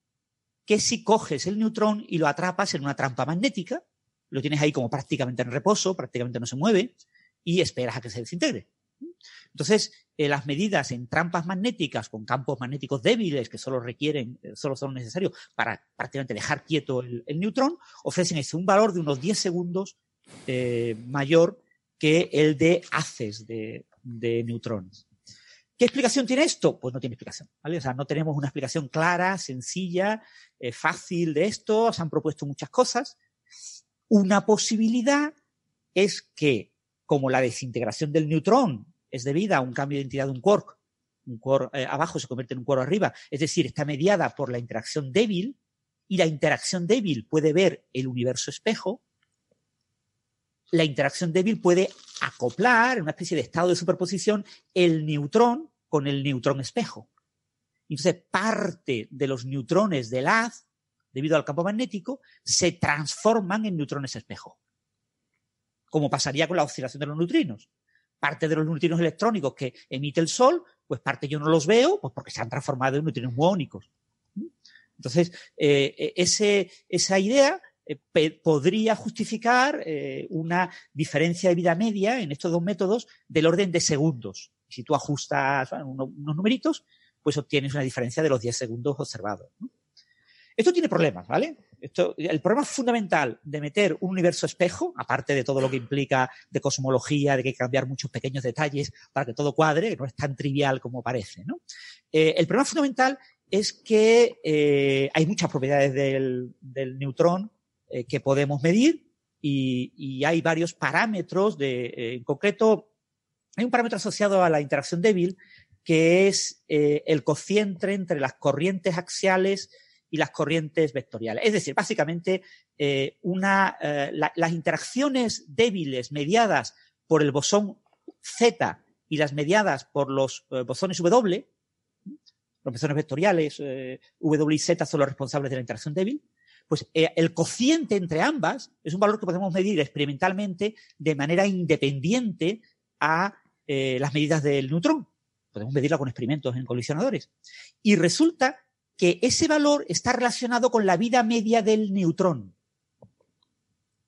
que si coges el neutrón y lo atrapas en una trampa magnética, lo tienes ahí como prácticamente en reposo, prácticamente no se mueve, y esperas a que se desintegre. Entonces, eh, las medidas en trampas magnéticas con campos magnéticos débiles que solo requieren, eh, solo son necesarios para prácticamente dejar quieto el, neutrón, ofrecen un valor de unos 10 segundos eh, mayor que el de haces de, neutrones. ¿Qué explicación tiene esto? Pues no tiene explicación. O sea, no tenemos una explicación clara, sencilla, fácil de esto, se han propuesto muchas cosas. Una posibilidad es que, como la desintegración del neutrón es debida a un cambio de identidad de un quark, un quark eh, abajo se convierte en un quark arriba, es decir, está mediada por la interacción débil, y la interacción débil puede ver el universo espejo, la interacción débil puede acoplar en una especie de estado de superposición el neutrón con el neutrón espejo. Entonces, parte de los neutrones del haz, debido al campo magnético, se transforman en neutrones espejo. Como pasaría con la oscilación de los neutrinos. Parte de los neutrinos electrónicos que emite el Sol, pues parte yo no los veo, pues porque se han transformado en neutrinos muónicos. Entonces, eh, ese, esa idea eh, podría justificar eh, una diferencia de vida media en estos dos métodos del orden de segundos. Si tú ajustas unos, numeritos, pues obtienes una diferencia de los 10 segundos observados. Esto tiene problemas, ¿vale? El problema fundamental de meter un universo espejo, aparte de todo lo que implica de cosmología, de que hay que cambiar muchos pequeños detalles para que todo cuadre, que no es tan trivial como parece, ¿no? Eh, el problema fundamental es que hay muchas propiedades del, neutrón eh, que podemos medir y, hay varios parámetros de, eh, en concreto, hay un parámetro asociado a la interacción débil que es eh, el cociente entre las corrientes axiales y las corrientes vectoriales. Es decir, básicamente una, las interacciones débiles mediadas por el bosón Z y las mediadas por los bosones W, los bosones vectoriales W y Z son los responsables de la interacción débil, pues eh, el cociente entre ambas es un valor que podemos medir experimentalmente de manera independiente a eh, las medidas del neutrón. Podemos medirla con experimentos en colisionadores. Y resulta que ese valor está relacionado con la vida media del neutrón.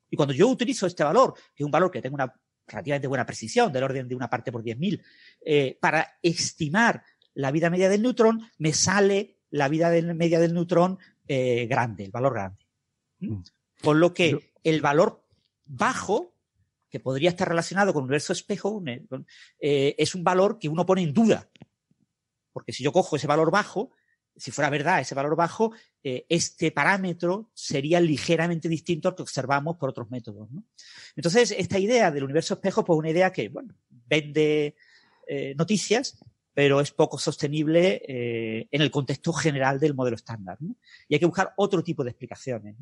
Y cuando yo utilizo este valor, que es un valor que tengo una relativamente buena precisión, del orden de una parte por 10.000, eh, para estimar la vida media del neutrón, me sale la vida media del neutrón eh, grande, el valor grande. ¿Mm? Mm. Con lo que el valor bajo, que podría estar relacionado con el universo espejo, eh, es un valor que uno pone en duda. Porque si yo cojo ese valor bajo, si fuera verdad ese valor bajo, eh, este parámetro sería ligeramente distinto al que observamos por otros métodos. Entonces, esta idea del universo espejo, pues una idea que, bueno, vende noticias, pero es poco sostenible eh, en el contexto general del modelo estándar. Y hay que buscar otro tipo de explicaciones.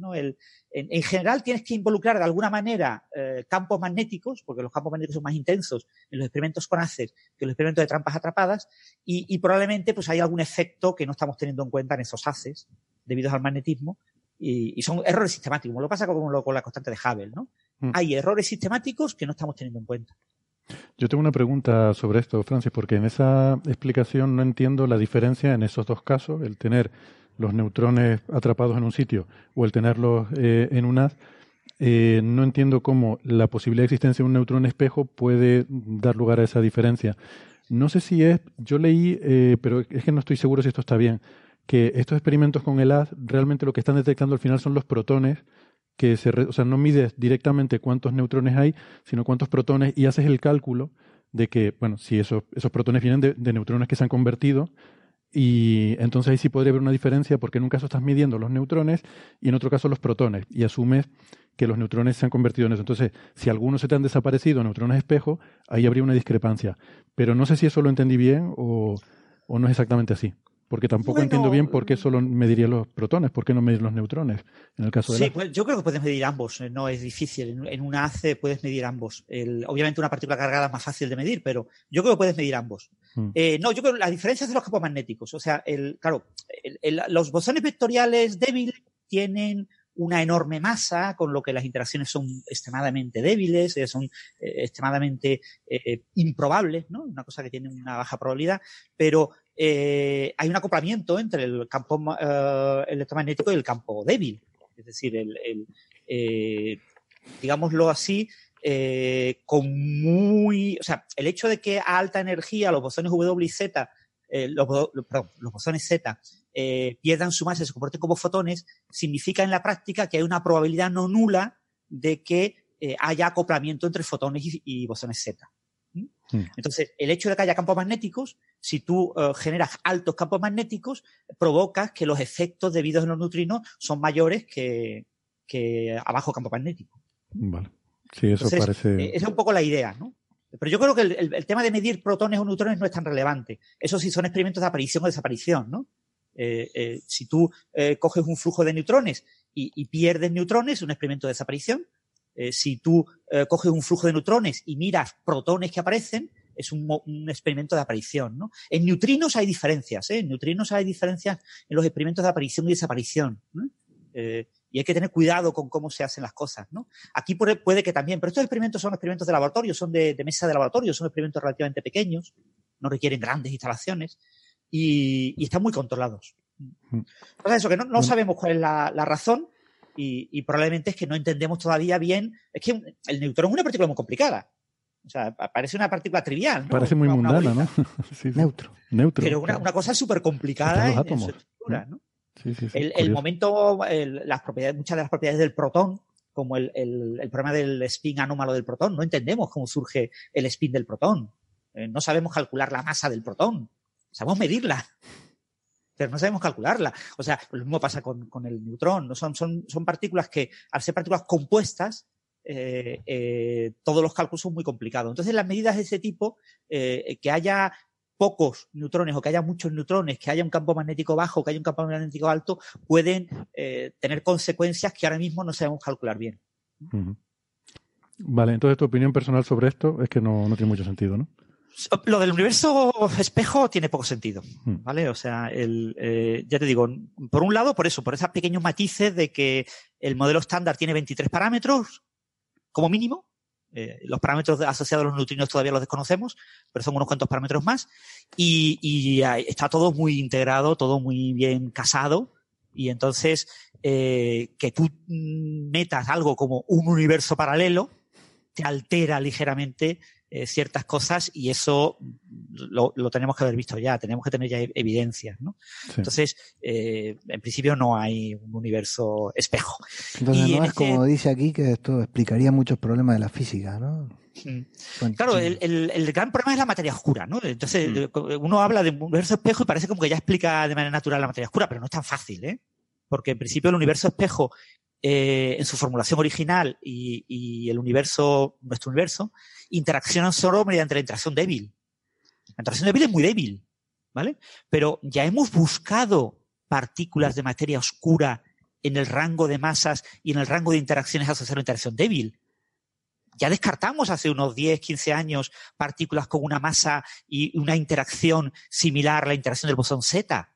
en, general tienes que involucrar de alguna manera eh, campos magnéticos, porque los campos magnéticos son más intensos en los experimentos con haces que en los experimentos de trampas atrapadas, y, probablemente pues hay algún efecto que no estamos teniendo en cuenta en esos haces debido al magnetismo, y, son errores sistemáticos, como lo pasa con, con la constante de Hubble. ¿no? Mm. Hay errores sistemáticos que no estamos teniendo en cuenta. Yo tengo una pregunta sobre esto, Francis, porque en esa explicación no entiendo la diferencia en esos dos casos, el tener los neutrones atrapados en un sitio o el tenerlos eh, en un haz. Eh, no entiendo cómo la posibilidad de existencia de un neutrón espejo puede dar lugar a esa diferencia. No sé si es, yo leí, eh, pero es que no estoy seguro si esto está bien, que estos experimentos con el haz realmente lo que están detectando al final son los protones que se, o sea, no mides directamente cuántos neutrones hay, sino cuántos protones y haces el cálculo de que, bueno, si esos, esos protones vienen de, neutrones que se han convertido, y entonces ahí sí podría haber una diferencia porque en un caso estás midiendo los neutrones y en otro caso los protones y asumes que los neutrones se han convertido en eso. Entonces, si algunos se te han desaparecido, neutrones espejo, ahí habría una discrepancia. Pero no sé si eso lo entendí bien o, o no es exactamente así. Porque tampoco entiendo bien por qué solo mediría los protones, por qué no medir los neutrones en el caso de Sí, pues yo creo que puedes medir ambos, eh, no es difícil. En una ACE puedes medir ambos. obviamente una partícula cargada es más fácil de medir, pero yo creo que puedes medir ambos. Mm. Eh, no, yo creo que la diferencia es de los campos magnéticos. O sea, el, claro, los bosones vectoriales débiles tienen una enorme masa, con lo que las interacciones son extremadamente débiles, eh, son extremadamente improbables, ¿no? Una cosa que tiene una baja probabilidad, pero eh, hay un acoplamiento entre el campo eh, electromagnético y el campo débil. Es decir, el, eh, digámoslo así, con muy. O sea, el hecho de que a alta energía los bosones W y Z, los, perdón, los bosones Z, pierdan su masa y se comporten como fotones, significa en la práctica que hay una probabilidad no nula de que haya acoplamiento entre fotones y, y bosones Z. ¿Mm? Hmm. Entonces, el hecho de que haya campos magnéticos si tú eh, generas altos campos magnéticos, provocas que los efectos debidos a los neutrinos son mayores que, que a bajo campo magnético. Vale. Sí, eso Entonces, parece. eh, esa es un poco la idea, ¿no? Pero yo creo que el, el- el tema de medir protones o neutrones no es tan relevante. Eso sí son experimentos de aparición o desaparición, ¿no? Eh, eh, si tú eh, coges un flujo de neutrones y, y pierdes neutrones, es un experimento de desaparición. Si tú coges un flujo de neutrones y miras protones que aparecen, es un, experimento de aparición, ¿no? En neutrinos hay diferencias, ¿eh? En neutrinos hay diferencias en los experimentos de aparición y desaparición, ¿no? Eh, y hay que tener cuidado con cómo se hacen las cosas, ¿no? Aquí puede, que también, pero estos experimentos son experimentos de laboratorio, son de, de mesa de laboratorio, son experimentos relativamente pequeños, no requieren grandes instalaciones y, y están muy controlados. Entonces, eso, que no, no sabemos cuál es la, la razón y, y probablemente es que no entendemos todavía bien. Es que el neutrón es una partícula muy complicada. O sea, pa- parece una partícula trivial. ¿no? Parece muy Una- mundana. ¿no? Sí, sí. Neutro. Neutro. Pero una, claro. una cosa súper complicada en, los en su átomos, estructura, ¿no? Sí, sí, sí, El, el momento, el- las propiedades, muchas de las propiedades del protón, como el, el- el problema del spin anómalo del protón, no entendemos cómo surge el spin del protón. Eh, no sabemos calcular la masa del protón. Sabemos medirla, pero no sabemos calcularla. O sea, lo mismo pasa con, con el neutrón. ¿no? Son, son, son partículas que, al ser partículas compuestas, eh, eh, todos los cálculos son muy complicados. Entonces, las medidas de ese tipo, eh, que haya pocos neutrones o que haya muchos neutrones, que haya un campo magnético bajo, que haya un campo magnético alto, pueden tener consecuencias que ahora mismo no sabemos calcular bien. Vale, entonces tu opinión personal sobre esto es que no, no tiene mucho sentido, ¿no? Lo del universo espejo tiene poco sentido. ¿vale? O sea, el, eh, ya te digo, por un lado, por eso, por esos pequeños matices de que el modelo estándar tiene 23 parámetros, como mínimo. Eh, los parámetros asociados a los neutrinos todavía los desconocemos, pero son unos cuantos parámetros más. Y, está todo muy integrado, todo muy bien casado. Y entonces, eh, que tú metas algo como un universo paralelo, te altera ligeramente eh, ciertas cosas y eso lo, lo tenemos que haber visto ya, tenemos que tener ya e- evidencias, ¿no? Sí. Entonces, eh, en principio no hay un universo espejo. Entonces Y no en es este- como dice aquí que esto explicaría muchos problemas de la física, ¿no? Mm. Claro, el, el- el gran problema es la materia oscura, ¿no? Entonces, eh, uno habla de un universo espejo y parece como que ya explica de manera natural la materia oscura, pero no es tan fácil, ¿eh? Porque en principio el universo espejo, eh, en su formulación original y, el universo, nuestro universo, interaccionan solo mediante la interacción débil. La interacción débil es muy débil, ¿vale? Pero ya hemos buscado partículas de materia oscura en el rango de masas y en el rango de interacciones asociadas a la interacción débil ya descartamos hace unos 10, 15 años partículas con una masa y una interacción similar a la interacción del bosón Z.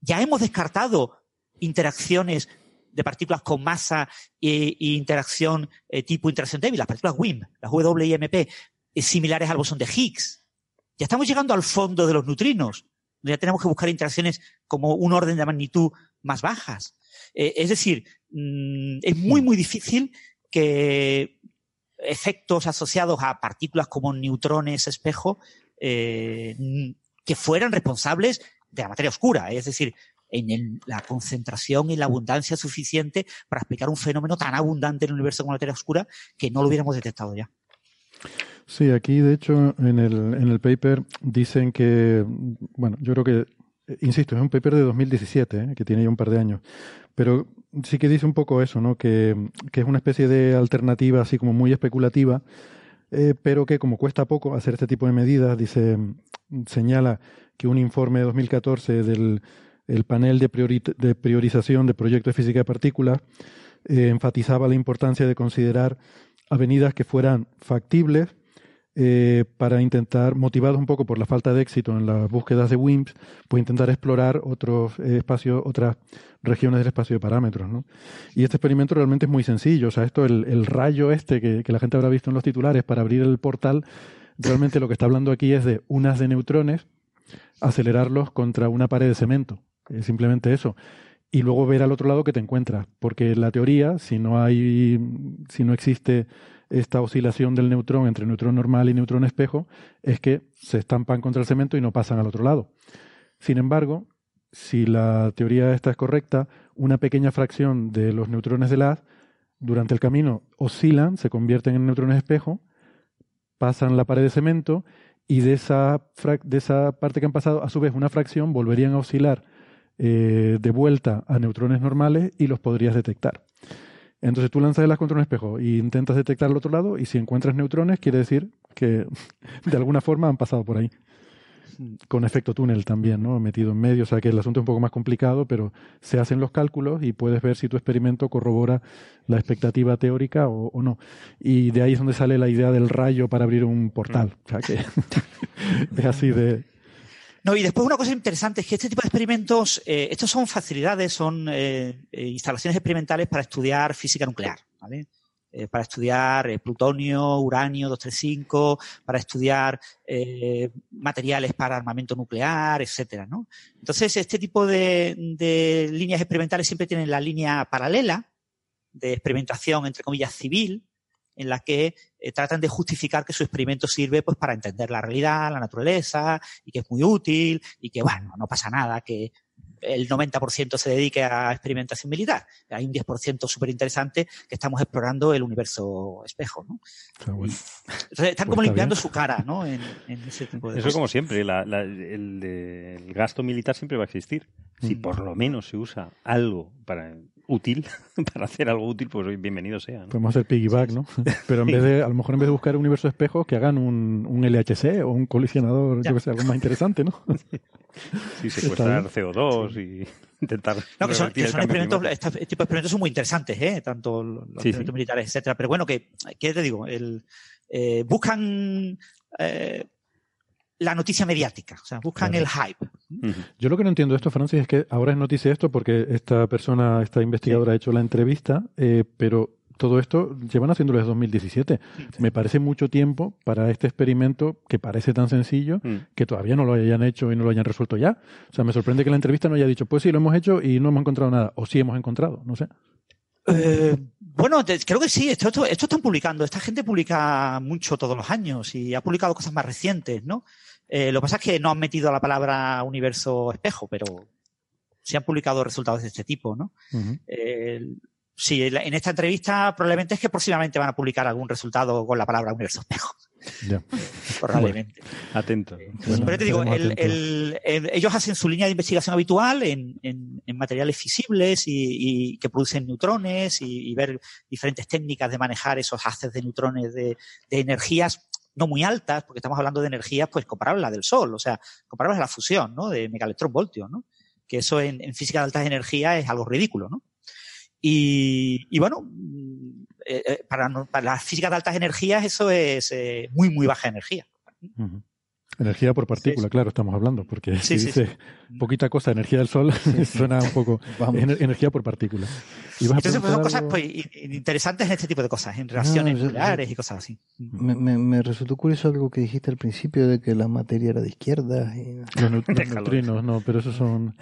Ya hemos descartado interacciones de partículas con masa e, e interacción eh, tipo interacción débil, las partículas WIMP, las WIMP, eh, similares al bosón de Higgs. Ya estamos llegando al fondo de los neutrinos. Ya tenemos que buscar interacciones como un orden de magnitud más bajas. Eh, es decir, mm, es muy, muy difícil que efectos asociados a partículas como neutrones espejo eh, que fueran responsables de la materia oscura, es decir, en el- la concentración y la abundancia suficiente para explicar un fenómeno tan abundante en el universo como la materia oscura que no lo hubiéramos detectado ya. Sí, aquí de hecho en el, en el paper dicen que, bueno, yo creo que, insisto, es un paper de 2017, ¿eh? que tiene ya un par de años, pero sí que dice un poco eso, ¿no? Que, que es una especie de alternativa así como muy especulativa, eh, pero que como cuesta poco hacer este tipo de medidas, dice, señala que un informe de 2014 del el panel de, priori- de priorización de proyectos de física de partículas eh, enfatizaba la importancia de considerar avenidas que fueran factibles eh, para intentar, motivados un poco por la falta de éxito en las búsquedas de WIMPs, pues intentar explorar otros espacios, otras regiones del espacio de parámetros. ¿no? Y este experimento realmente es muy sencillo. O sea, esto, el, el rayo este que, que la gente habrá visto en los titulares para abrir el portal, realmente lo que está hablando aquí es de unas de neutrones, acelerarlos contra una pared de cemento. Es simplemente eso y luego ver al otro lado que te encuentras. Porque la teoría, si no hay, si no existe esta oscilación del neutrón entre neutrón normal y neutrón espejo, es que se estampan contra el cemento y no pasan al otro lado. Sin embargo, si la teoría esta es correcta, una pequeña fracción de los neutrones del haz durante el camino oscilan, se convierten en neutrones espejo, pasan la pared de cemento y de esa, de esa parte que han pasado, a su vez, una fracción volverían a oscilar eh, de vuelta a neutrones normales y los podrías detectar. Entonces tú lanzas el contra un espejo e intentas detectar al otro lado y si encuentras neutrones quiere decir que de alguna forma han pasado por ahí. Con efecto túnel también, ¿no? Metido en medio, o sea que el asunto es un poco más complicado, pero se hacen los cálculos y puedes ver si tu experimento corrobora la expectativa teórica o, o no. Y de ahí es donde sale la idea del rayo para abrir un portal. O sea que es así de... No, y después una cosa interesante es que este tipo de experimentos, eh, estos son facilidades, son eh, eh, instalaciones experimentales para estudiar física nuclear, ¿vale? Eh, para estudiar plutonio, uranio 235, para estudiar materiales para armamento nuclear, etcétera, ¿no? Entonces, este tipo de, de líneas experimentales siempre tienen la línea paralela de experimentación, entre comillas, civil, en la que eh, tratan de justificar que su experimento sirve pues para entender la realidad, la naturaleza, y que es muy útil, y que, bueno, no pasa nada, que el 90% se dedique a experimentación militar. Hay un 10% súper interesante que estamos explorando el universo espejo, ¿no? Bueno. Entonces, están Pues como está limpiando bien. su cara, ¿no? En, en ese tipo de Eso cosas. como siempre, la- la- el, el gasto militar siempre va a existir. Si Mm. por lo menos se usa algo para útil, para hacer algo útil, pues bienvenido sea. ¿no? Podemos hacer piggyback, ¿no? Pero en vez de, a lo mejor en vez de buscar un universo espejo, que hagan un, un LHC o un colisionador, yo que sé, algo más interesante, ¿no? Sí, secuestrar bien. CO2 y intentar No, que son, que son experimentos, este tipo de experimentos son muy interesantes, ¿eh? tanto los los Sí, experimentos sí. militares, etcétera. Pero bueno, que, ¿qué te digo? El, eh, buscan eh, la noticia mediática, o sea, buscan Claro. el hype. Yo lo que no entiendo de esto, Francis, es que ahora es noticia esto porque esta persona, esta investigadora ha hecho la entrevista, eh, pero todo esto llevan haciéndolo desde 2017. Me parece mucho tiempo para este experimento que parece tan sencillo Mm. que todavía no lo hayan hecho y no lo hayan resuelto ya. O sea, me sorprende que la entrevista no haya dicho, pues sí, lo hemos hecho y no hemos encontrado nada. O sí hemos encontrado, no sé. Eh, bueno, te- creo que sí, esto, esto, esto están publicando. Esta gente publica mucho todos los años y ha publicado cosas más recientes, ¿no? Eh, lo que pasa es que no han metido la palabra universo espejo, pero sí han publicado resultados de este tipo, ¿no? Eh, sí, en esta entrevista probablemente es que próximamente van a publicar algún resultado con la palabra universo espejo. Ya. Probablemente. Atento. Bueno, Pero te digo, estaremos el- atentos. el- el- ellos hacen su línea de investigación habitual en, en- en materiales fisibles y, y que producen neutrones y, y ver diferentes técnicas de manejar esos haces de neutrones de, de energías no muy altas, porque estamos hablando de energías pues comparables a la del Sol, o sea, comparables a la fusión, ¿no? De megaelectronvoltios, ¿no? Que eso en, física de altas energías es algo ridículo, ¿no? Y, bueno, mm, eh, eh, para, no- para la física de altas energías eso es eh, muy, muy baja energía. Energía por partícula, claro, estamos hablando, porque Sí, si sí, dice poquita cosa, energía del sol, suena un poco Vamos. ener- energía por partícula. ¿Y vas a Entonces, pues, son cosas pues, interesantes en este tipo de cosas, en reacciones Ah, yo- nucleares y cosas así. Me, me, me resultó curioso algo que dijiste al principio de que la materia era de izquierda. Y... Los, los neutrinos, no, pero esos son...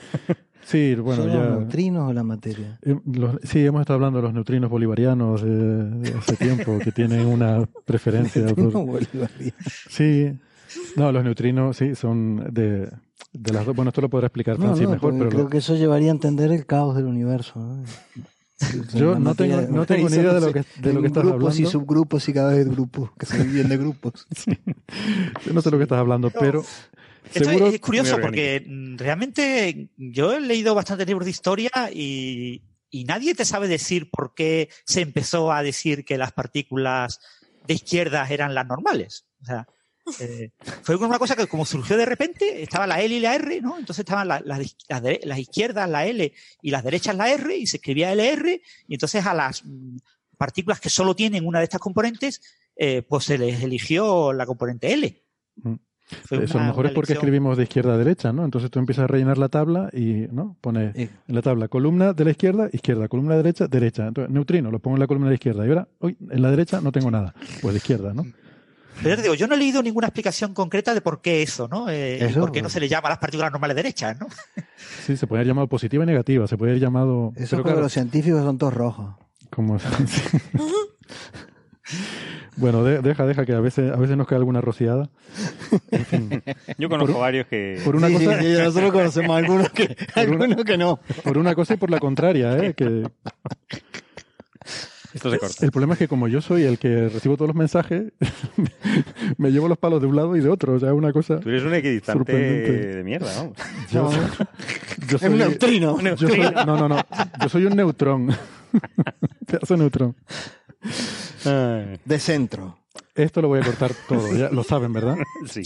Sí, bueno, ¿Son ya... los neutrinos o la materia? Eh, los- sí, hemos estado hablando de los neutrinos bolivarianos eh, de hace tiempo, que tienen una preferencia. Neutrinos por- bolivarianos. Sí, no, los neutrinos sí son de, de las dos. Bueno, esto lo podrá explicar No, Francis no, mejor, porque pero creo lo- que eso llevaría a entender el caos del universo. ¿no? Yo La no tengo- no tengo ni idea de lo que- de lo que estás grupos y hablando. subgrupos y cada vez grupos, que se dividen de grupos. yo no sé lo que estás hablando, pero Esto seguro es curioso porque mm, realmente yo he leído bastantes libros de historia y, y nadie te sabe decir por qué se empezó a decir que las partículas de izquierdas eran las normales. O sea, eh, fue una cosa que como surgió de repente, estaba la L y la R, ¿no? Entonces estaban la- las, izquierdas, la L, y las derechas, la R, y se escribía LR, y entonces a las mm, partículas que solo tienen una de estas componentes, eh, pues se les eligió la componente L. Mm. Fue eso a lo mejor es porque elección- escribimos de izquierda a derecha, ¿no? Entonces tú empiezas a rellenar la tabla y, ¿no? Pone Eh. en la tabla columna de la izquierda, izquierda, columna derecha, derecha. Entonces, neutrino, lo pongo en la columna de la izquierda. Y ahora, uy, en la derecha no tengo nada. Pues de izquierda, ¿no? Pero ya te digo, yo no he leído ninguna explicación concreta de por qué eso, ¿no? Eh, y por qué no se le llama a las partículas normales derechas, ¿no? Sí, se puede haber llamado positiva y negativa, se puede haber llamado... Eso pero claro, los científicos son todos rojos. como... bueno, de- deja, deja, que a veces, a veces nos cae alguna rociada. En fin, Yo conozco varios que... por una Sí, cosa... sí, sí, nosotros conocemos algunos que, algunos que no. Por una cosa y por la contraria, ¿eh? Que, Esto se corta. El problema es que como yo soy el que recibo todos los mensajes, me llevo los palos de un lado y de otro. O sea, es una cosa Tú eres un equidistante de mierda, vamos. Yo, yo Es un neutrino. yo soy- no, no, no. Yo soy un neutrón. Pedazo de neutrón. De centro. Esto lo voy a cortar todo, ya lo saben, ¿verdad? sí.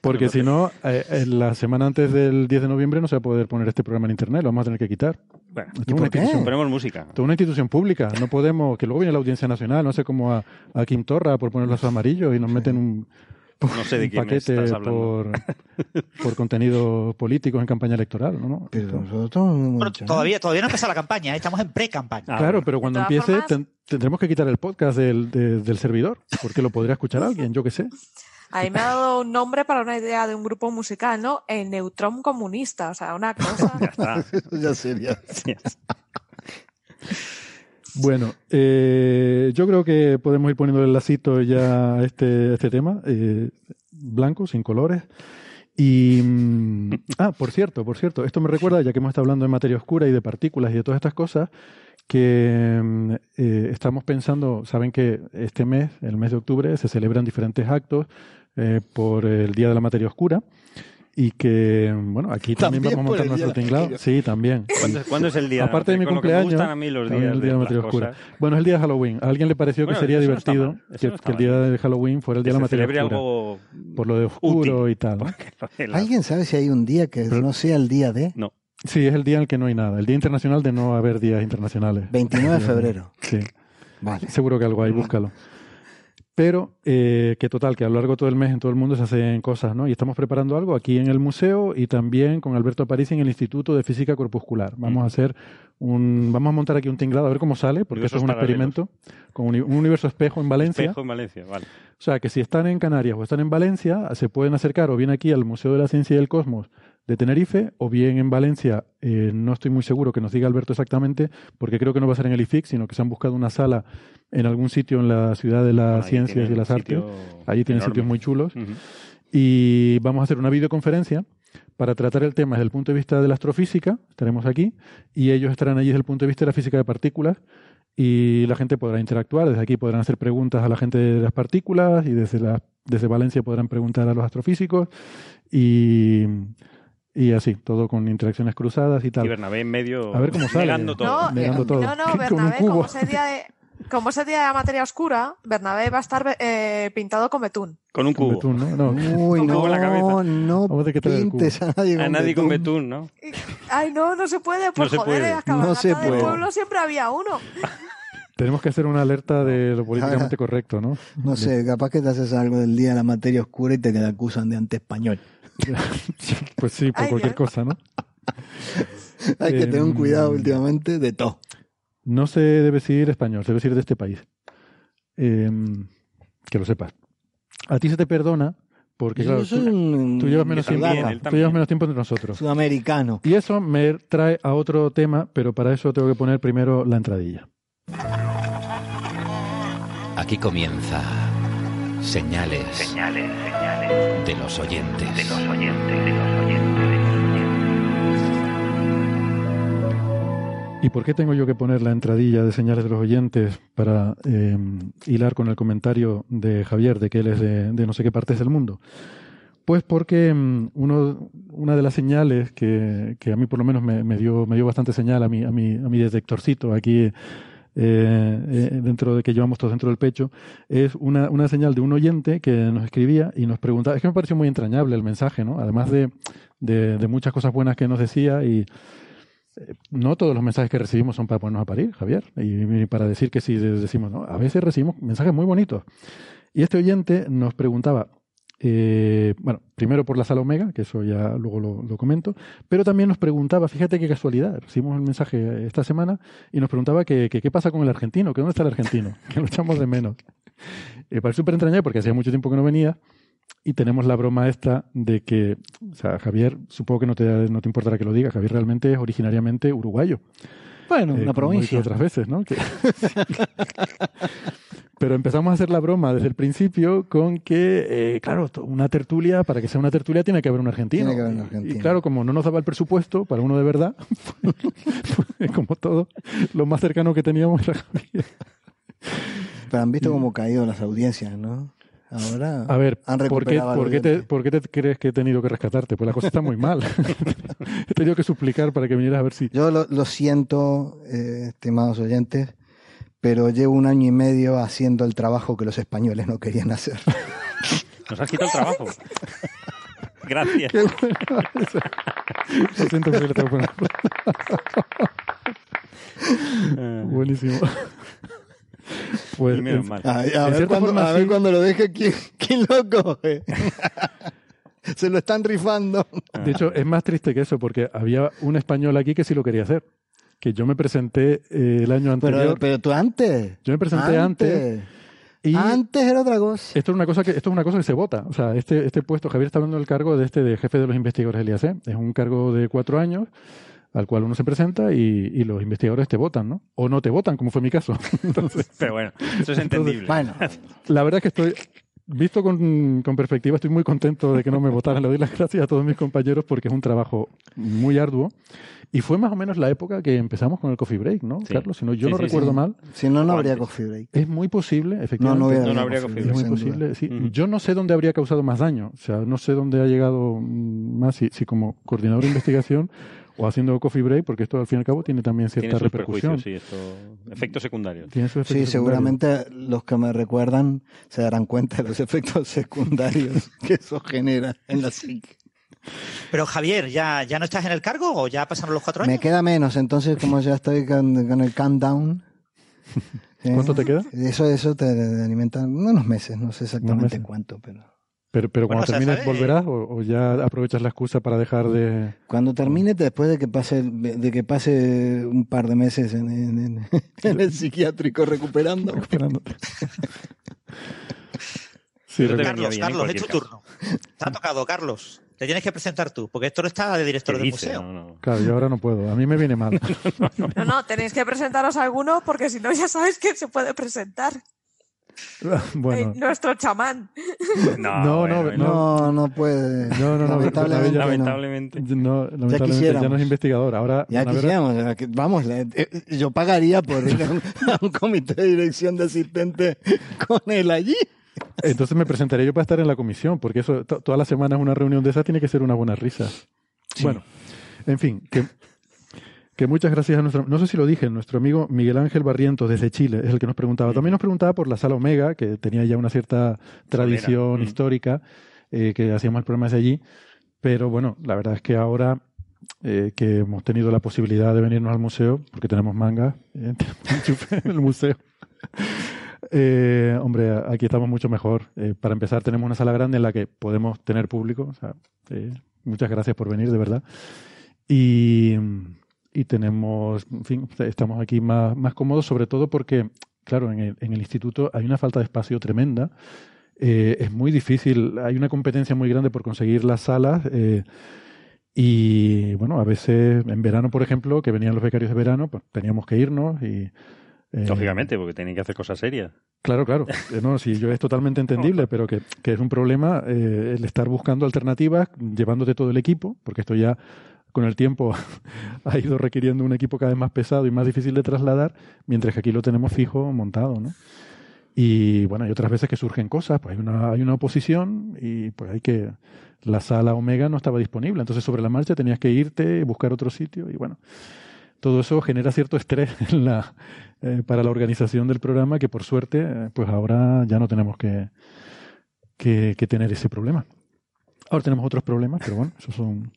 Porque si no, eh, en la semana antes del 10 de noviembre no se va a poder poner este programa en internet, lo vamos a tener que quitar. Bueno, Esto es ¿Y una institución- ponemos música. es una institución pública, no podemos, que luego viene la audiencia nacional, no sé cómo a, a Kim Torra por poner los amarillos y nos meten un, No sé de un quién paquete estás hablando. por, por contenidos políticos en campaña electoral, ¿no? ¿no? Pero nosotros todavía, todavía no empieza la campaña, ¿eh? estamos en pre-campaña. Ah, Claro, bueno. pero cuando empiece formas- ten- tendremos que quitar el podcast del, de- del servidor, porque lo podría escuchar alguien, yo qué sé. A mí me ha dado un nombre para una idea de un grupo musical, ¿no? El Neutrón Comunista. O sea, una cosa. Ya está. Ya sería. Bueno, eh, yo creo que podemos ir poniendo el lacito ya a este, este tema, eh, blanco, sin colores. Y, mm, ah, por cierto, por cierto, esto me recuerda, ya que hemos estado hablando de materia oscura y de partículas y de todas estas cosas, que mm, eh, estamos pensando, saben que este mes, el mes de octubre, se celebran diferentes actos eh, por el Día de la Materia Oscura y que, bueno, aquí también, También vamos a montar nuestro tinglado. Sí, también. ¿Cuándo, es- cuándo es el día? Aparte de mi cumpleaños, me gustan a mí los días el día de materia oscura. cosas. Bueno, es el día de Halloween. ¿A alguien le pareció Bueno, que sería no divertido que, no está que el día de Halloween fuera el Que día de la materia oscura? algo Por lo de oscuro útil. y tal. ¿Alguien sabe si hay un día que no sea el día de? No. Sí, es el día en el que no hay nada. El Día Internacional de no haber días internacionales. 29 de febrero. Sí, Vale. seguro que algo hay, búscalo. Pero eh, que total, que a lo largo de todo el mes en todo el mundo se hacen cosas, ¿no? Y estamos preparando algo aquí en el museo y también con Alberto Aparici en el Instituto de Física Corpuscular. Vamos a hacer un, vamos a montar aquí un tinglado a ver cómo sale, porque Universos esto es un experimento con uni- un universo espejo en Valencia. Espejo en Valencia, vale. O sea, que si están en Canarias o están en Valencia, se pueden acercar o bien aquí al Museo de la Ciencia y del Cosmos de Tenerife, o bien en Valencia, eh, no estoy muy seguro que nos diga Alberto exactamente, porque creo que no va a ser en el IFIC, sino que se han buscado una sala en algún sitio en la ciudad de las ahí ciencias y las artes. Allí tienen enorme. sitios muy chulos. Y vamos a hacer una videoconferencia para tratar el tema desde el punto de vista de la astrofísica, estaremos aquí, y ellos estarán allí desde el punto de vista de la física de partículas, y la gente podrá interactuar, desde aquí podrán hacer preguntas a la gente de las partículas, y desde, la, desde Valencia podrán preguntar a los astrofísicos, y, y así, todo con interacciones cruzadas y Y tal. Bernabé en medio A ver cómo sale. negando todo. No, negando eh, todo. no, no, un Bernabé, como ese día de, como ese día de la materia oscura, Bernabé va a estar eh, pintado con betún. Con un Con cubo. betún, ¿no? No. Uy, la cabeza. no, no Vamos a pintes a nadie con A nadie con betún. ¿no? Y- Ay, no, no se puede, por se joder, puede. en la No se del puede. pueblo siempre había uno. Tenemos que hacer una alerta de lo políticamente correcto, ¿no? No sé, capaz que te haces algo del día de la materia oscura y te te acusan de anti-español. Pues sí, por Ay, cualquier Dios. cosa, ¿no? Hay que tener un Em, cuidado últimamente de todo. No se debe decir español, se debe decir de este país. Eh, que lo sepas. A ti se te perdona porque, claro, Yo soy tú, un tú llevas menos tiempo, también, tú llevas menos tiempo entre nosotros. sudamericano. Y eso me trae a otro tema, pero para eso tengo que poner primero la entradilla. Aquí comienza Señales, Señales, señales de los oyentes. de los oyentes, de los oyentes. ¿Y por qué tengo yo que poner la entradilla de señales de los oyentes para eh, hilar con el comentario de Javier de que él es de, de no sé qué partes del mundo? Pues porque mm, uno, una de las señales que, que a mí por lo menos me, me dio, me dio bastante señal a mi, a mi, a mi detectorcito aquí eh, eh, dentro de que llevamos todos dentro del pecho, es una, una señal de un oyente que nos escribía y nos preguntaba, es que me pareció muy entrañable el mensaje, ¿no? Además de, de, muchas cosas buenas que nos decía y eh, no todos los mensajes que recibimos son para ponernos a parir, Javier, y, y para decir que si decimos, no, a veces recibimos mensajes muy bonitos. Y este oyente nos preguntaba, eh, bueno, primero por la sala Omega, que eso ya luego lo, lo comento, pero también nos preguntaba, fíjate qué casualidad, recibimos el mensaje esta semana y nos preguntaba que, qué pasa con el argentino, que dónde está el argentino, que lo echamos de menos. Me parece súper entrañable porque hacía mucho tiempo que no venía y tenemos la broma esta de que, o sea, Javier, supongo que no te, no te importará que lo diga, Javier realmente es originariamente uruguayo. Bueno, Eh, una provincia. otras veces, ¿no? Que- Pero empezamos a hacer la broma desde el principio con que, eh, claro, una tertulia, para que sea una tertulia tiene que haber un argentino. Tiene que haber un Y- argentino. Y, claro, como no nos daba el presupuesto para uno de verdad, pues, como todo, lo más cercano que teníamos era Javier. Pero han visto cómo caído las audiencias, ¿no? Ahora A ver, han ¿por qué, recuperado por, qué te, por qué te crees que he tenido que rescatarte? Pues la cosa está muy mal. he tenido que suplicar para que vinieras a ver si... Yo lo, lo siento, eh, estimados oyentes, pero llevo un año y medio haciendo el trabajo que los españoles no querían hacer. Nos has quitado el trabajo. Gracias. Qué bueno. Lo siento, pero le tengo que poner- Eh, Buenísimo. Pues, menos en- mal. A, a ver, cuando, forma, a ver cuando lo deje, ¿quién, quién lo coge? Se lo están rifando. De hecho, es más triste que eso, porque había un español aquí que sí lo quería hacer. Que yo me presenté eh, el año anterior. Pero, pero tú antes. yo me presenté antes. y Antes era otra cosa. esto es una cosa que esto es una cosa que se vota. O sea, este, este puesto, Javier está hablando del cargo de este de jefe de los investigadores del IAC. Es un cargo de cuatro años al cual uno se presenta y, y los investigadores te votan, ¿no? O no te votan, como fue mi caso. Entonces, Pero bueno, eso es entendible. Bueno, la verdad es que estoy, visto con, con perspectiva, estoy muy contento de que no me votaran. Le doy las gracias a todos mis compañeros porque es un trabajo muy arduo. Y fue más o menos la época que empezamos con el coffee break, ¿no, Sí. Carlos? Si no, yo Sí, no sí, recuerdo sí. mal. si no, no habría coffee break. Es muy posible, No, efectivamente. no, No, no habido habría coffee coffee Es break, muy posible, sí. Ujú. Yo no sé dónde habría causado más daño. O sea, no sé dónde ha llegado mm, más, si, si como coordinador de investigación o haciendo coffee break, porque esto al fin y al cabo tiene también Tiene cierta sus repercusión. perjuicios, sí, esto... Efectos secundarios. Tiene sus Sí, secundarios. seguramente los que me recuerdan se darán cuenta de los efectos secundarios que eso genera en la psique. Pero Javier, ¿ya, ¿ya no estás en el cargo o ya pasaron los cuatro años? Me queda menos, entonces como ya estoy con, con el countdown. ¿sí? ¿Cuánto te queda? Eso, eso te, alimenta unos meses, no sé exactamente cuánto, pero Pero, pero Bueno, cuando termines. ¿volverás o, o ya aprovechas la excusa para dejar de...? cuando termine, después de que pase, de que pase un par de meses en, en- en- en el psiquiátrico recuperando, recuperándote? sí, Carlos, Carlos, es tu caso. turno. Te ha tocado, Carlos. Te tienes que presentar tú, porque esto no está de director ¿Qué del dice? museo. No, no. Claro, yo ahora no puedo. A mí me viene mal. No, no, tenéis que presentaros a alguno porque si no ya sabes quién se puede presentar. bueno, Eh, nuestro chamán. No, No, bueno, no, no, no puede. No, no, no, lamentablemente, ya- no. Lamentablemente. no, lamentablemente ya, quisiéramos. no es investigador. Ahora, Ya quisiéramos, ya vamos, eh, yo pagaría por ir a un, a un comité de dirección de asistente con él allí. entonces me presentaré yo para estar en la comisión, porque eso to- todas las semanas una reunión de esas tiene que ser una buena risa. Bueno, en fin, que, que muchas gracias a nuestro, no sé si lo dije, nuestro amigo Miguel Ángel Barrientos desde Chile es el que nos preguntaba. También nos preguntaba por la sala Omega, que tenía ya una cierta tradición Mm. histórica, eh, que hacíamos el programa desde allí, pero bueno, la verdad es que ahora eh, que hemos tenido la posibilidad de venirnos al museo, porque tenemos manga, eh, tenemos en el museo. Eh, hombre, aquí estamos mucho mejor. Eh, para empezar, tenemos una sala grande en la que podemos tener público. O sea, eh, muchas gracias por venir, de verdad. Y, y tenemos, en fin, estamos aquí más, más cómodos, sobre todo porque, claro, en el, en el instituto hay una falta de espacio tremenda. Eh, es muy difícil, hay una competencia muy grande por conseguir las salas. eh, y bueno, a veces en verano, por ejemplo, que venían los becarios de verano, pues teníamos que irnos y. eh, Lógicamente, porque tienen que hacer cosas serias. Claro, claro. No, sí, yo es totalmente entendible, pero que, que es un problema eh, el estar buscando alternativas, llevándote todo el equipo, porque esto ya con el tiempo ha ido requiriendo un equipo cada vez más pesado y más difícil de trasladar, mientras que aquí lo tenemos fijo montado, ¿no? Y bueno, hay otras veces que surgen cosas, pues hay una, hay una oposición y pues hay que... La sala Omega no estaba disponible, entonces sobre la marcha tenías que irte, buscar otro sitio y bueno, todo eso genera cierto estrés eh, para la organización del programa que por suerte eh, pues ahora ya no tenemos que, que tener ese problema. Ahora tenemos otros problemas, pero bueno, esos son,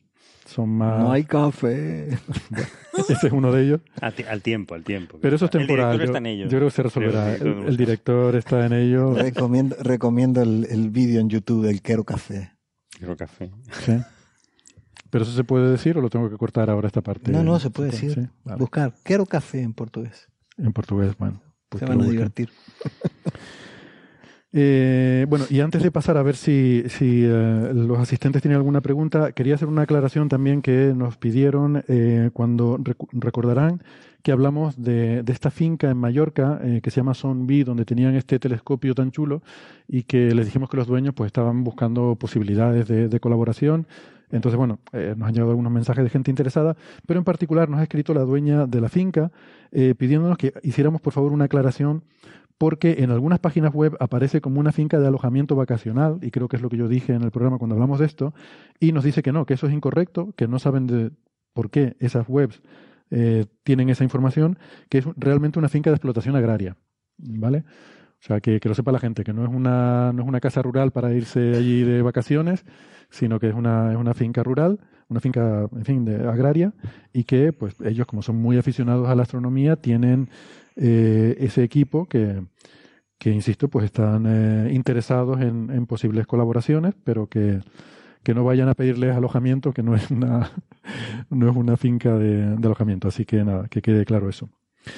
son más... No hay café. Ese es uno de ellos. Al tiempo, al tiempo. Pero eso es El temporal. director Yo, está en ello. yo creo que se resolverá. El director El, el está en ello. recomiendo recomiendo el, el vídeo en YouTube del Quero Café. Quiero café. Sí. Pero eso se puede decir o lo tengo que cortar ahora esta parte. No, no, se puede decir. Sí, vale. Buscar Quero Café en portugués. En portugués, bueno. pues Se van a busquen. divertir. Eh, bueno, y antes de pasar a ver si, eh, los asistentes tienen alguna pregunta, quería hacer una aclaración también que nos pidieron eh, cuando recordarán que hablamos de, de esta finca en Mallorca eh, que se llama Son B, donde tenían este telescopio tan chulo y que les dijimos que los dueños pues estaban buscando posibilidades de, colaboración. Entonces, bueno, nos han llegado algunos mensajes de gente interesada, pero en particular nos ha escrito la dueña de la finca eh, pidiéndonos que hiciéramos por favor una aclaración porque en algunas páginas web aparece como una finca de alojamiento vacacional, y creo que es lo que yo dije en el programa cuando hablamos de esto, y nos dice que no, que eso es incorrecto, que no saben de por qué esas webs eh, tienen esa información, que es realmente una finca de explotación agraria, ¿vale? O sea, que, que lo sepa la gente, que no es una, no es una casa rural para irse allí de vacaciones, sino que es una, es una finca rural, una finca, en fin, de agraria, y que, pues, ellos, como son muy aficionados a la astronomía, tienen eh, ese equipo que, que, insisto, pues están eh, interesados en, en, posibles colaboraciones, pero que, que, no vayan a pedirles alojamiento, que no es una, no es una finca de, de, alojamiento. Así que nada, que quede claro eso.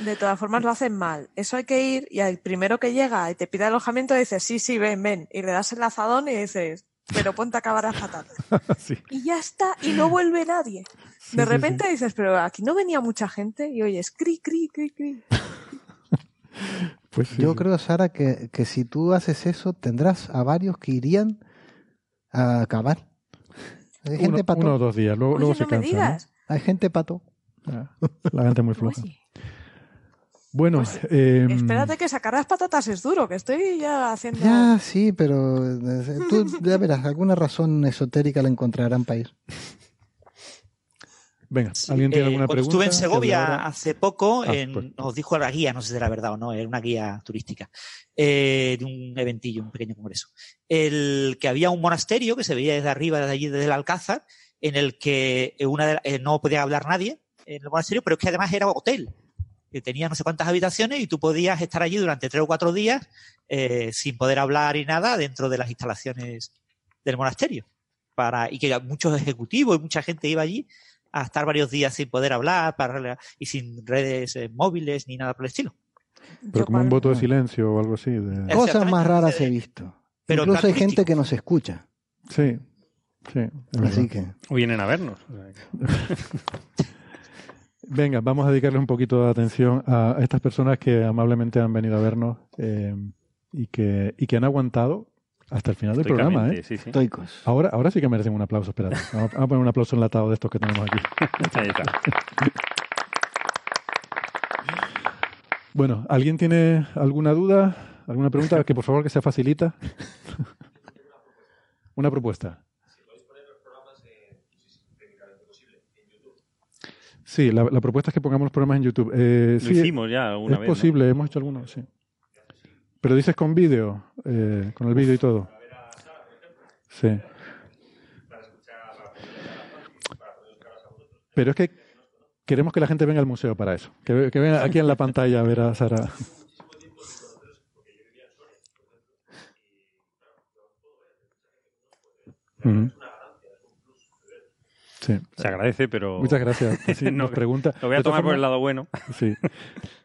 De todas formas lo hacen mal. Eso hay que ir y al primero que llega y te pide alojamiento dices, sí, sí, ven, ven. Y le das el lazadón y dices, pero ponte a acabar a sí. Y ya está, y no vuelve nadie. Sí, de repente sí. dices, pero aquí no venía mucha gente y oyes, cri, cri, cri, cri. Pues sí, Yo creo, Sara, que, que si tú haces eso, tendrás a varios que irían a acabar. Hay gente uno, pato. uno o dos días, luego, luego Oye, se no me cansa. ¿no? digas. Hay gente pato. Ah, La gente muy floja. Oye, Bueno, Pues, eh, espérate que sacar las patatas es duro, que estoy ya haciendo... Ya, sí, pero eh, tú ya verás, alguna razón esotérica la encontrarán para ir. Venga, ¿alguien tiene eh, alguna pregunta? estuve en Segovia hace poco, Ah, en- pues. nos dijo la guía, no sé si era verdad o no, era una guía turística, eh, de un eventillo, un pequeño congreso, el que había un monasterio que se veía desde arriba, desde allí, desde el Alcázar, en el que una de la- eh, no podía hablar nadie en el monasterio, pero es que además era hotel, que tenía no sé cuántas habitaciones y tú podías estar allí durante tres o cuatro días sin poder hablar y nada dentro de las instalaciones del monasterio. Para, y que muchos ejecutivos y mucha gente iba allí a estar varios días sin poder hablar para, y sin redes eh, móviles ni nada por el estilo. Pero Yo como un voto de silencio o algo así. de- Cosas más raras he visto. Pero Incluso hay gente que nos escucha. Sí, sí. es Así que, O vienen a vernos. Venga, vamos a dedicarle un poquito de atención a estas personas que amablemente han venido a vernos eh, y, que, y que han aguantado hasta el final del programa. ¿eh? Sí, sí. estoicos. Ahora, ahora sí que merecen un aplauso, espérate. Vamos a poner un aplauso enlatado de estos que tenemos aquí. Ahí está. Bueno, ¿alguien tiene alguna duda? ¿Alguna pregunta? Que por favor que sea facilita. Una propuesta. Sí, la, la propuesta es que pongamos los programas en YouTube. Eh, Lo sí, hicimos ya una es vez. ¿no? posible, hemos hecho algunos, sí. Pero dices con vídeo, eh, con el vídeo y todo. Sí. Pero es que queremos que la gente venga al museo para eso. Que, que venga aquí en la pantalla a ver a Sara. Ujú. Sí. Se agradece, pero. Muchas gracias. Sí, No, nos pregunta. Lo voy a tomar por el lado bueno. Sí.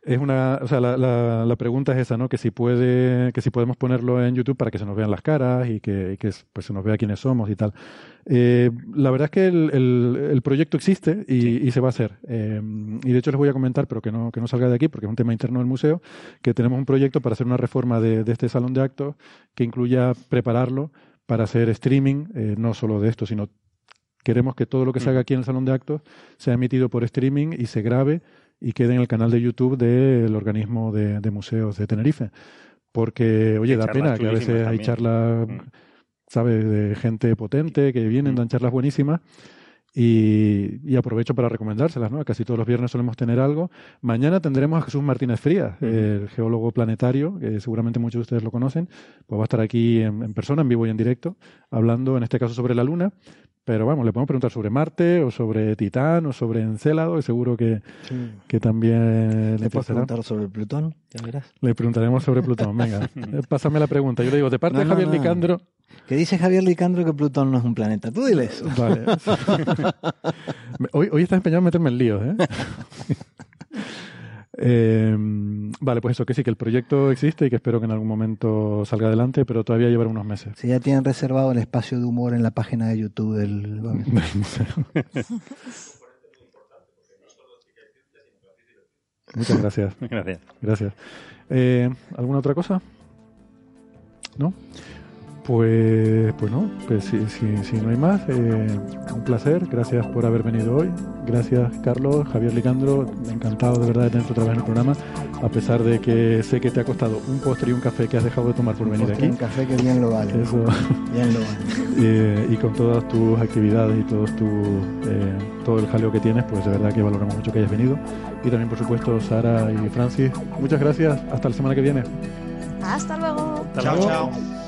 Es una, o sea, la, la, la pregunta es esa, ¿no? Que si puede, que si podemos ponerlo en YouTube para que se nos vean las caras y que, y que pues se nos vea quiénes somos y tal. Eh, la verdad es que el, el, el proyecto existe y, y se va a hacer. Eh, y de hecho les voy a comentar, pero que no, que no salga de aquí porque es un tema interno del museo, que tenemos un proyecto para hacer una reforma de, de este salón de actos que incluya prepararlo para hacer streaming, eh, no solo de esto, sino queremos que todo lo que se haga aquí en el salón de actos sea emitido por streaming y se grabe y quede en el canal de YouTube del organismo de, de museos de Tenerife. Porque, oye, Hay da pena que a veces hay charlas, Mm. ¿sabes?, de gente potente que vienen, Mm. dan charlas buenísimas. Y, y aprovecho para recomendárselas, ¿no? Casi todos los viernes solemos tener algo. Mañana tendremos a Jesús Martínez Frías, el geólogo planetario, que seguramente muchos de ustedes lo conocen. Pues va a estar aquí en, en persona, en vivo y en directo, hablando en este caso sobre la Luna. Pero vamos, le podemos preguntar sobre Marte, o sobre Titán, o sobre Encélado, y seguro que, que también le ¿Le puedes preguntar sobre Plutón? Ya verás. Le preguntaremos sobre Plutón. Venga, pásame la pregunta. Yo le digo, de parte No, Javier no. Licandro. Que dice Javier Licandro que Plutón no es un planeta. Tú dile eso. Vale. hoy, hoy estás empeñado en meterme en líos, ¿eh? Eh, vale, pues eso, que sí, que el proyecto existe y que espero que en algún momento salga adelante, pero todavía llevará unos meses. Si ya tienen reservado el espacio de humor en la página de YouTube del... Muchas gracias. Gracias. Gracias. Eh, ¿Alguna otra cosa? ¿No? Pues, pues no, pues si, si, si no hay más, eh, un placer, gracias por haber venido hoy, gracias Carlos, Javier Licandro, encantado de verdad de tenerte otra vez en el programa, a pesar de que sé que te ha costado un postre y un café que has dejado de tomar por venir aquí. Un café que bien lo vale. Eso. Bien lo vale. Eh, y con todas tus actividades y todos tu, eh, todo el jaleo que tienes, pues de verdad que valoramos mucho que hayas venido. Y también, por supuesto, Sara y Francis, muchas gracias. Hasta la semana que viene. Hasta luego. Hasta chao, luego. chao.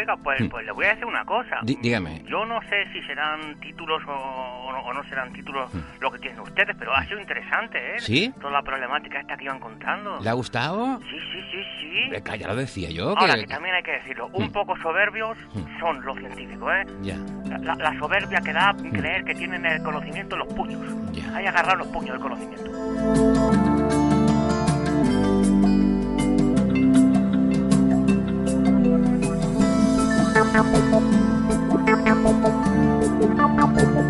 Oiga, pues, pues le voy a decir una cosa. Dí- dígame. Yo no sé si serán títulos o, o no, serán títulos lo que tienen ustedes, pero ha sido interesante, ¿eh? Hmm. ¿Sí? Toda la problemática esta que iban contando. ¿Le ha gustado? Sí, sí, sí, sí. Hombre, Ya lo decía yo. Ahora, que- que también hay que decirlo, un Hmm. poco soberbios Hmm. son los científicos, ¿eh? Ya, La, la- la soberbia que da creer que tienen el conocimiento en los puños. ya. Hay agarrar los puños del conocimiento. Thank you.